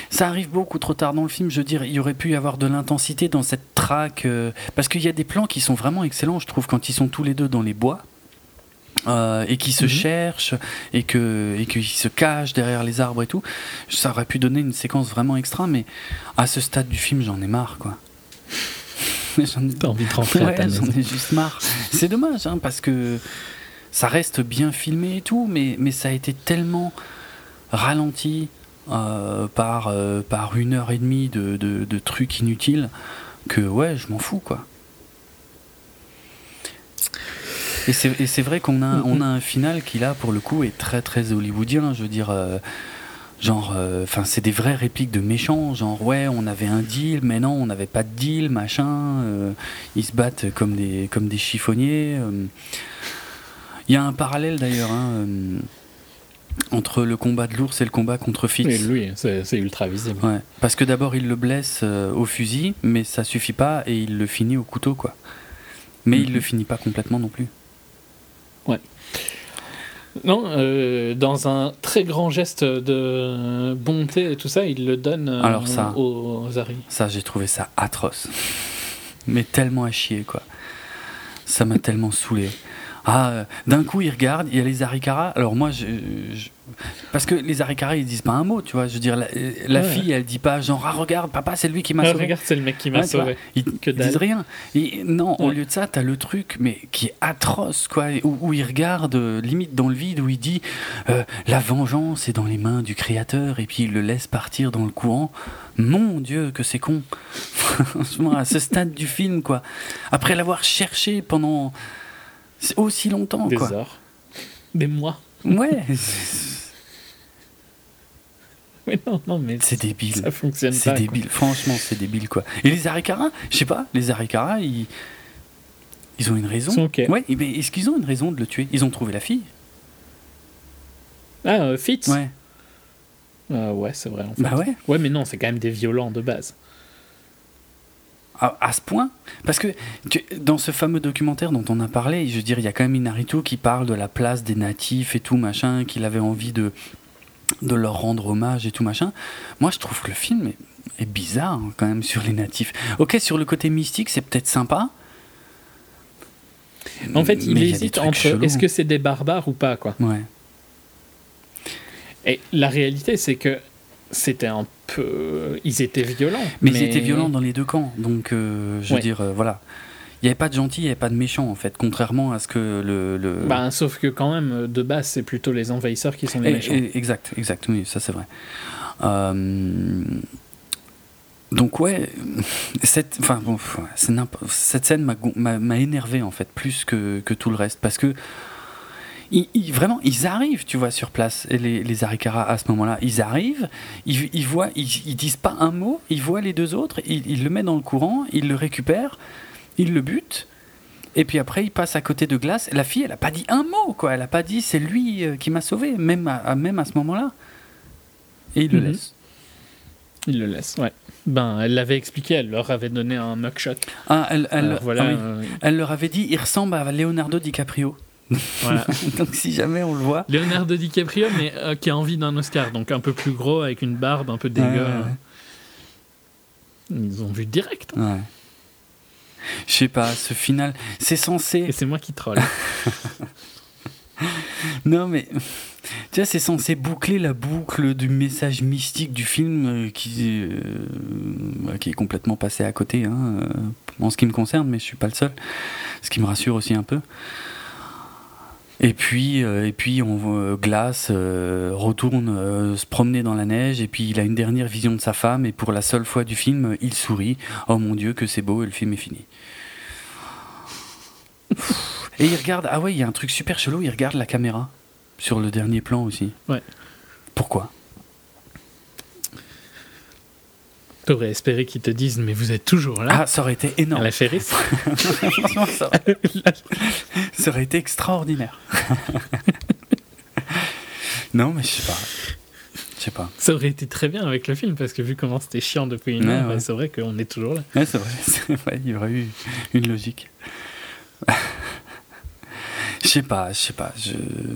A: ça arrive beaucoup trop tard dans le film. Je veux dire, il y aurait pu y avoir de l'intensité dans cette traque. euh, parce qu'il y a des plans qui sont vraiment excellents, je trouve, quand ils sont tous les deux dans les bois. euh, et qui se
B: Mhm.
A: cherchent et que et qu'ils se cachent derrière les arbres et tout ça aurait pu donner une séquence vraiment extra mais à ce stade du film j'en ai marre quoi J'en ai-
B: T'as envie de rentrer à
A: Ouais,
B: ta
A: j'en ai juste marre. C'est dommage, hein, parce que ça reste bien filmé et tout, mais, mais ça a été tellement ralenti euh, par, euh, par une heure et demie de, de, de trucs inutiles que ouais, je m'en fous, quoi. Et c'est et c'est vrai qu'on a, on a un final qui, là, pour le coup, est très très hollywoodien. Je veux dire, euh, genre, enfin, c'est des vraies répliques de méchants. Genre, ouais, on avait un deal, mais non, on n'avait pas de deal, machin. ils se battent comme des, comme des chiffonniers. Il y a un parallèle d'ailleurs hein, entre le combat de l'ours et le combat contre Fitz.
B: Mais lui, c'est ultra visible.
A: Ouais, parce que d'abord il le blesse euh, au fusil, mais ça suffit pas et il le finit au couteau quoi. Mais il
B: Mhm.
A: le finit pas complètement non plus.
B: Non, euh, dans un très grand geste de bonté et tout ça, il le donne euh,
A: Alors ça.
B: aux Ari.
A: Ça j'ai trouvé ça atroce. mais tellement à chier, quoi. Ça m'a tellement saoulé. Ah, euh, d'un coup, il regarde, il y a les Arikara. Alors moi, je, je- parce que les Arikara, ils disent pas un mot, tu vois. Je veux dire, la, la
B: Ouais.
A: fille, elle dit pas genre, ah, regarde, papa, c'est lui qui m'a
B: Ah,
A: sauvé.
B: regarde, c'est le mec qui m'a
A: Ouais,
B: sauvé.
A: Ils,
B: Que
A: ils disent rien. Et non, au lieu de ça, t'as le truc, mais qui est atroce, quoi, où, où il regarde euh, limite dans le vide, où il dit euh, la vengeance est dans les mains du Créateur, et puis il le laisse partir dans le courant. Mon Dieu, que c'est con. Franchement, à ce stade du film, quoi. Après l'avoir cherché pendant aussi longtemps,
B: Des
A: quoi.
B: heures. Des mois.
A: Ouais,
B: Mais non, non, mais
A: c'est débile.
B: ça fonctionne
A: C'est
B: pas. quoi.
A: débile, franchement, c'est débile quoi. Et les Arikara, je sais pas, les Arikara, ils, ils ont une raison.
B: Ils sont ok.
A: Ouais, mais est-ce qu'ils ont une raison de le tuer? Ils ont trouvé la fille
B: Ah, euh, Fitz?
A: Ouais.
B: Euh, ouais, c'est vrai. En fait.
A: Bah ouais,
B: Ouais, mais non, c'est quand même des violents de base.
A: À, à ce point. Parce que tu- dans ce fameux documentaire dont on a parlé, je veux dire, il y a quand même Inarito qui parle de la place des natifs et tout machin, qu'il avait envie de, de leur rendre hommage et tout machin. Moi, je trouve que le film est, est bizarre hein, quand même sur les natifs. Ok, sur le côté mystique, c'est peut-être sympa.
B: En fait, il hésite entre est-ce que c'est des barbares ou pas, quoi.
A: Ouais.
B: Et la réalité, c'est que c'était un peu. Ils étaient violents.
A: Mais, ils étaient violents dans les deux camps, donc euh, je veux
B: Ouais.
A: dire, euh, voilà. Il n'y avait pas de gentils, il n'y avait pas de méchants, en fait, contrairement à ce que le. le...
B: Bah, sauf que quand même, de base, c'est plutôt les envahisseurs qui sont les
A: Eh,
B: méchants.
A: eh, exact, exact, oui, ça c'est vrai. Euh, Donc, ouais, cette, enfin, bon, cette scène m'a énervé, en fait, plus que, que tout le reste, parce que. Ils, ils- vraiment, ils arrivent, tu vois, sur place, les, les Arikara à ce moment-là. Ils arrivent, ils, ils voient, ils, ils disent pas un mot, ils voient les deux autres, ils, le mettent dans le courant, ils le récupèrent, ils le butent, et puis après ils passent à côté de glace. La fille, elle a pas dit un mot, quoi. Elle a pas dit c'est lui euh, qui m'a sauvé, même à, même à ce moment-là. Et ils le
B: Mhm.
A: laissent.
B: Ils le laissent, ouais. Ben, elle l'avait expliqué, elle leur avait donné un mugshot.
A: Ah, elle, elle,
B: Alors, voilà.
A: ah oui.
B: euh,
A: Elle leur avait dit il ressemble à Leonardo DiCaprio.
B: Voilà.
A: Donc si jamais on le voit.
B: Leonardo DiCaprio, mais euh, qui a envie d'un Oscar, donc un peu plus gros, avec une barbe un peu dégueu.
A: Ouais, ouais, ouais.
B: Ils ont vu direct. hein.
A: Je sais pas, ce final, c'est censé.
B: Et c'est moi qui troll.
A: Non, mais tu vois, c'est censé boucler la boucle du message mystique du film euh, qui, euh, bah, qui est complètement passé à côté, hein, en ce qui me concerne, mais je suis pas le seul. Ce qui me rassure aussi un peu. Et puis, euh, et puis on voit, euh, Glace euh, retourne euh, se promener dans la neige, et puis il a une dernière vision de sa femme, et pour la seule fois du film, il sourit. Oh mon Dieu, que c'est beau, et le film est fini. Et il regarde, ah ouais, il y a un truc super chelou, il regarde la caméra sur le dernier plan aussi.
B: Ouais.
A: Pourquoi?
B: T'aurais espéré qu'ils te disent, mais vous êtes toujours là
A: Ah, ça aurait été
B: à
A: énorme.
B: la Ferris
A: ça, aurait, ça aurait été extraordinaire. non, mais je sais pas. Je sais pas.
B: Ça aurait été très bien avec le film, parce que vu comment c'était chiant depuis une heure,
A: ouais.
B: c'est vrai qu'on est toujours là.
A: Ouais, c'est vrai, il y aurait eu une logique. Je sais pas, je sais pas. Je...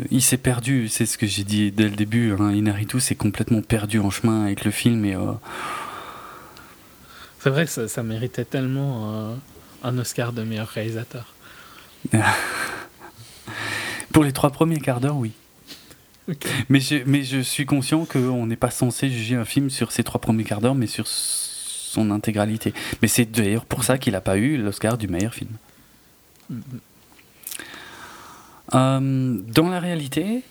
A: Il s'est perdu, c'est ce que j'ai dit dès le début. Hein. Inaritu s'est complètement perdu en chemin avec le film et euh,
B: C'est vrai ça, ça méritait tellement euh, un Oscar de meilleur réalisateur.
A: pour les trois premiers quarts d'heure, oui. Mais je, mais je suis conscient qu'on n'est pas censé juger un film sur ses trois premiers quarts d'heure, mais sur son intégralité. Mais c'est d'ailleurs pour ça qu'il n'a pas eu l'Oscar du meilleur film. Euh, dans la réalité,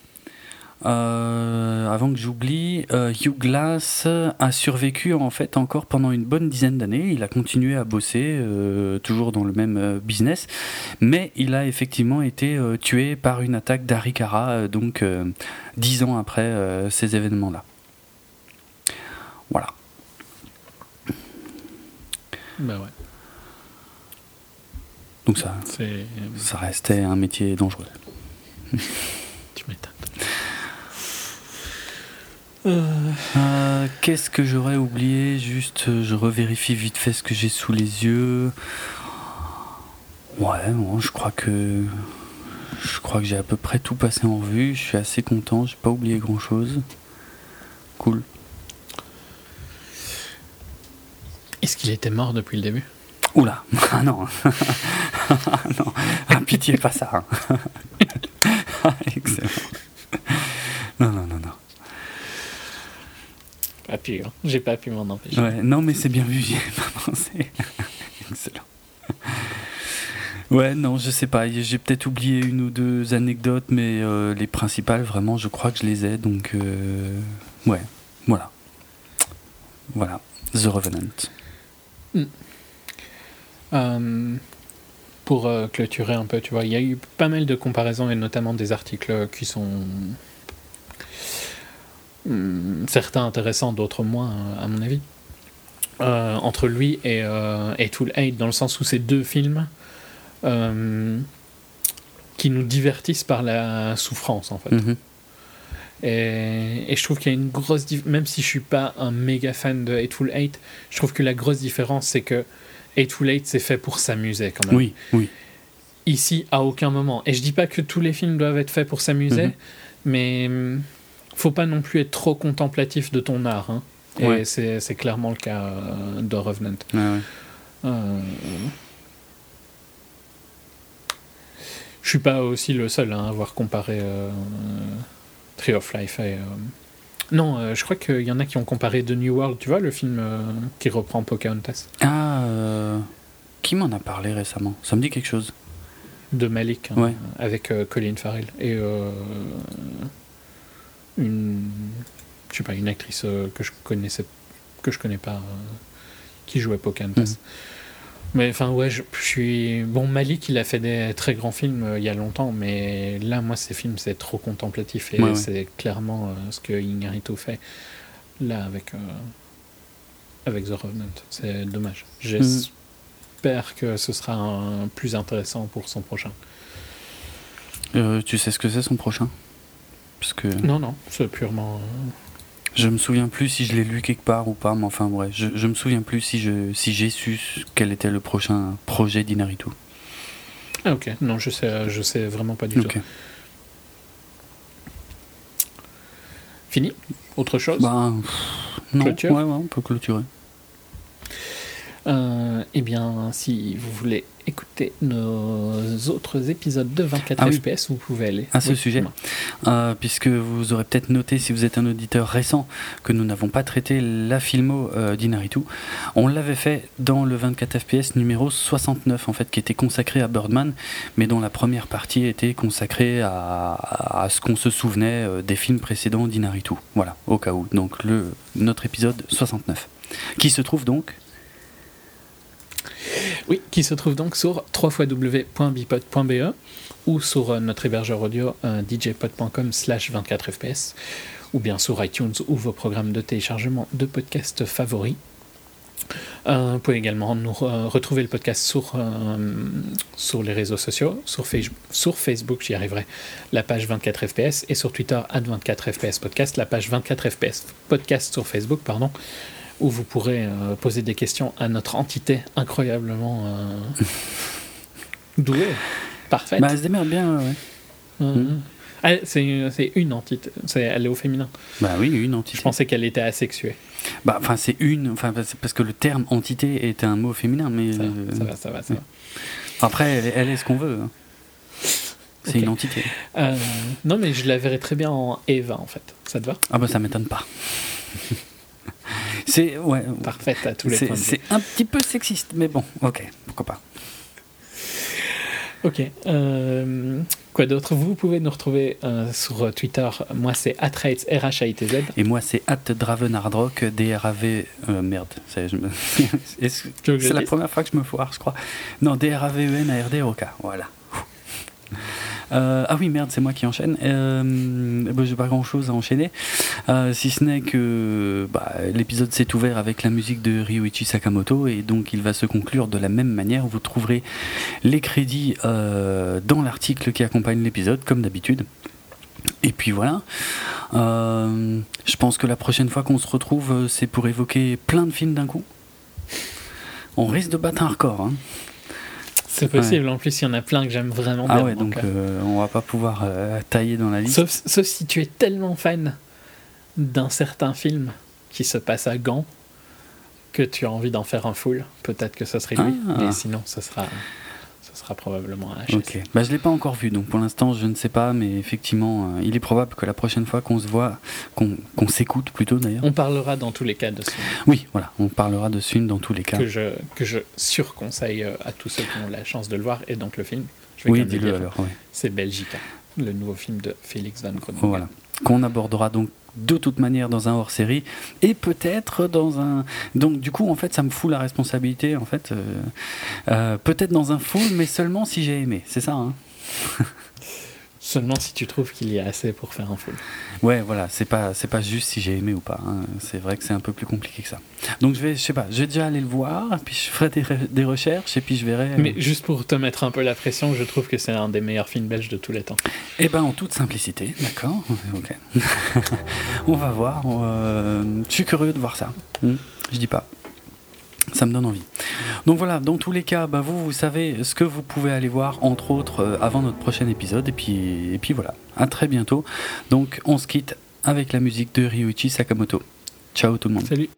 A: euh, avant que j'oublie, euh, Hugh Glass a survécu en fait encore pendant une bonne dizaine d'années. Il a continué à bosser, euh, toujours dans le même euh, business, mais il a effectivement été tué par une attaque d'Arikara, donc dix ans après ces événements-là. Voilà.
B: Bah ouais,
A: Donc ça, ça restait un métier dangereux.
B: Tu m'étonnes.
A: Euh, Qu'est-ce que j'aurais oublié? Juste, euh, je revérifie vite fait ce que j'ai sous les yeux. Ouais, bon, je crois que je crois que j'ai à peu près tout passé en revue. Je suis assez content. J'ai pas oublié grand chose. Cool.
B: Est-ce qu'il était mort depuis le début?
A: Oula, ah non. non. Ah, pitié, pas ça. hein. Excellent. Non, non, non, non.
B: Pas pu, hein. J'ai pas pu m'en empêcher.
A: Ouais, non, mais c'est bien vu, j'y ai pas pensé. Excellent. Ouais, non, je sais pas. J'ai peut-être oublié une ou deux anecdotes, mais euh, les principales, vraiment, je crois que je les ai. Donc, euh, ouais, voilà. Voilà. The Revenant.
B: Euh, pour clôturer un peu, tu vois, il y a eu pas mal de comparaisons et notamment des articles qui sont certains intéressants, d'autres moins, à mon avis, euh, entre lui et, euh, et Tool 8, dans le sens où c'est deux films euh, qui nous divertissent par la souffrance, en fait.
A: Mhm.
B: Et, et je trouve qu'il y a une grosse même si je suis pas un méga fan de Hateful Eight, je trouve que la grosse différence c'est que Hateful Eight c'est fait pour s'amuser quand même.
A: Oui, oui.
B: Ici à aucun moment. Et je dis pas que tous les films doivent être faits pour s'amuser,
A: Mhm.
B: mais hum, faut pas non plus être trop contemplatif de ton art. hein. Et
A: Ouais.
B: c'est clairement le cas euh, de Revenant.
A: Ouais, ouais.
B: Euh, Je suis pas aussi le seul hein, à avoir comparé euh, Tree of Life et. euh, Non, je crois qu'il y en a qui ont comparé The New World, tu vois, le film qui reprend Pocahontas,
A: Ah, qui m'en a parlé récemment? Ça me dit quelque chose.
B: de Malik, hein,
A: Ouais.
B: avec Colin Farrell et une. Je sais pas, une actrice euh, que je connaissais. que je connais pas, euh, qui jouait Pocahontas. Mais enfin, ouais, je, je suis. Bon, Malik, il a fait des très grands films euh, il y a longtemps, mais là, moi, ces films, c'est trop contemplatif et
A: Ouais, ouais.
B: c'est clairement ce que Iñárritu fait là avec, avec The Revenant. C'est dommage. J'espère que ce sera un- plus intéressant pour son prochain.
A: Euh, tu sais ce que c'est son prochain? Parce que
B: Non, non, c'est purement. euh,
A: je me souviens plus si je l'ai lu quelque part ou pas, mais enfin bref, je, je me souviens plus si je si j'ai su quel était le prochain projet d'Inaritu.
B: Ah, ok. Non, je sais, je sais vraiment pas du tout. Fini? Autre chose?
A: Pff, non, ouais, ouais, on peut clôturer.
B: Euh, eh bien, si vous voulez écouter nos autres épisodes de 24
A: Ah oui.
B: FPS, vous pouvez aller.
A: À ce
B: Oui,
A: sujet. Euh, puisque vous aurez peut-être noté, si vous êtes un auditeur récent, que nous n'avons pas traité la filmo euh, d'Inaritu. On l'avait fait dans le 24 FPS numéro 69, en fait, qui était consacré à Birdman, mais dont la première partie était consacrée à, à ce qu'on se souvenait euh, des films précédents d'Inaritu. Voilà, au cas où. Donc, le, notre épisode 69. Qui se trouve donc
B: Oui, qui se trouve donc sur www.bipod.be ou sur euh, notre hébergeur audio euh, djpod.com slash 24fps ou bien sur iTunes ou vos programmes de téléchargement de podcasts favoris. Euh, vous pouvez également nous re- retrouver le podcast sur, sur les réseaux sociaux, sur, sur Facebook, j'y arriverai, la page 24fps et sur Twitter, 24fps podcast, la page 24fps podcast sur Facebook, pardon, où vous pourrez euh, poser des questions à notre entité incroyablement euh, douée, parfaite.
A: Bah, elle se démerde bien, ouais.
B: Euh,
A: Mm.
B: ah, c'est une entité, elle est au féminin.
A: Bah oui, une entité.
B: Je pensais qu'elle était asexuée.
A: Bah, enfin, c'est une, enfin, c'est parce que le terme entité est un mot féminin, mais
B: Ça,
A: euh,
B: ça va, ça va, ça va.
A: après, elle, est- elle est ce qu'on veut. hein. C'est une entité.
B: Euh, non, mais je la verrais très bien en Eva, en fait. Ça te va?
A: Ah bah ça m'étonne pas. c'est ouais,
B: Parfaite à tous les points
A: c'est un petit peu sexiste, mais bon, ok, pourquoi pas.
B: Ok. euh, quoi d'autre? Vous pouvez nous retrouver euh, sur Twitter. Moi, c'est atrates, R-H-A-I-T-Z.
A: Et moi c'est at Dravenardrock, D-R-A-V... Euh, merde, c'est la première fois que je me foire, je crois? Non, D-R-A-V-E-N-A-R-D-O-K, voilà. Euh, ah oui, merde, c'est moi qui enchaîne. Euh, bah, J'ai pas grand chose à enchaîner, euh, si ce n'est que bah, l'épisode s'est ouvert avec la musique de Ryuichi Sakamoto et donc il va se conclure de la même manière. Vous trouverez les crédits euh, dans l'article qui accompagne l'épisode, comme d'habitude. Et puis voilà. Je pense que la prochaine fois qu'on se retrouve, c'est pour évoquer plein de films d'un coup. On risque de battre un record. hein.
B: C'est possible. En plus, il y en a plein que j'aime vraiment
A: Ah
B: bien.
A: ouais, donc
B: euh,
A: euh, on va pas pouvoir euh, tailler dans la liste.
B: sauf, sauf si tu es tellement fan d'un certain film qui se passe à Gand que tu as envie d'en faire un full, peut-être que ça serait lui.
A: Ah.
B: Mais sinon, ça sera, sera probablement un HS.
A: Ok. Bah, je l'ai pas encore vu, donc pour l'instant je ne sais pas, mais effectivement, euh, il est probable que la prochaine fois qu'on se voit, qu'on qu'on s'écoute plutôt d'ailleurs.
B: On parlera dans tous les cas de ce film
A: Oui, voilà, on parlera de ce film dans tous les cas.
B: que je, que je surconseille euh, à tous ceux qui ont la chance de le voir. Et donc le film, je vais
A: Oui, dis-le
B: dire,
A: alors. ouais.
B: c'est Belgica, le nouveau film de Félix Van Groningen.
A: Voilà. Qu'on abordera donc de toute manière dans un hors-série et peut-être dans un. Donc du coup, en fait, ça me fout la responsabilité. En fait, euh, euh, peut-être dans un full, mais seulement si j'ai aimé. C'est ça. Hein
B: Seulement si tu trouves qu'il y a assez pour faire un full.
A: Ouais, voilà, c'est pas c'est pas juste si j'ai aimé ou pas. hein. C'est vrai que c'est un peu plus compliqué que ça. Donc je vais, je sais pas, je vais déjà aller le voir, puis je ferai des, re- des recherches et puis je verrai. euh,
B: Mais juste pour te mettre un peu la pression, je trouve que c'est un des meilleurs films belges de tous les temps.
A: Eh ben en toute simplicité, d'accord. Ok. on va voir. euh, je suis curieux de voir ça. Hmm, Je dis pas. Ça me donne envie. Donc voilà, dans tous les cas, bah, vous, vous savez ce que vous pouvez aller voir, entre autres, euh, avant notre prochain épisode. Et puis, et puis voilà, à très bientôt. Donc on se quitte avec la musique de Ryuichi Sakamoto. Ciao tout le monde.
B: Salut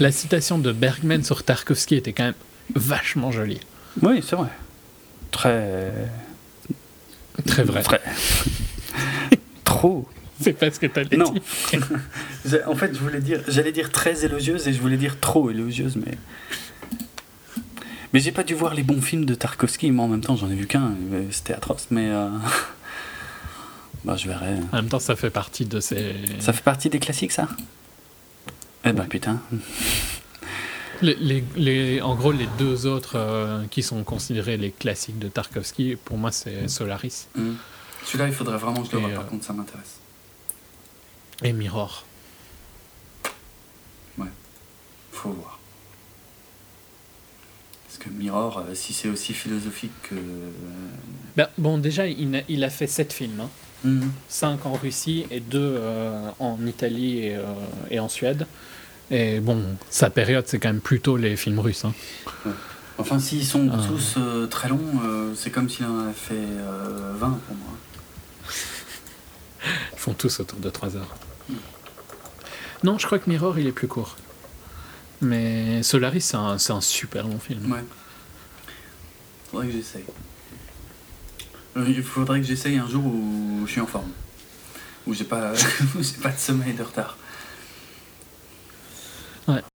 B: La citation de Bergman sur Tarkovsky était quand même vachement jolie.
A: Oui, c'est vrai. Très.
B: Très vrai.
A: Trop.
B: C'est pas ce que t'allais
A: Non.
B: dire.
A: En fait, je voulais dire, j'allais dire très élogieuse et je voulais dire trop élogieuse, mais. Mais j'ai pas dû voir les bons films de Tarkovsky. Moi, en même temps, j'en ai vu qu'un. C'était atroce, mais. euh, bah, je verrai.
B: En même temps, ça fait partie de ces.
A: Ça fait partie des classiques, ça? Eh ben, putain.
B: Les, les- les- en gros, les deux autres euh, qui sont considérés les classiques de Tarkovsky, pour moi, c'est Solaris
A: Celui-là, il faudrait vraiment que je
B: le voie, par
A: contre, ça m'intéresse.
B: et Mirror.
A: Faut voir. Parce que Mirror, euh, si c'est aussi philosophique que.
B: Ben, bon, déjà, il a, il a fait sept films. hein.
A: Mhm.
B: Cinq en Russie et deux euh, en Italie et, euh, et en Suède. Et bon, sa période, c'est quand même plutôt les films russes. hein.
A: Enfin, s'ils sont
B: Ah.
A: tous euh, très longs, c'est comme s'il en avait fait euh, 20 pour moi.
B: Ils font tous autour de 3 heures. Non, je crois que Mirror, il est plus court. Mais Solaris, c'est un, super bon film.
A: Ouais. Faudrait que j'essaye. Euh, Il faudrait que j'essaye un jour où je suis en forme. Où j'ai pas, où pas de sommeil de retard.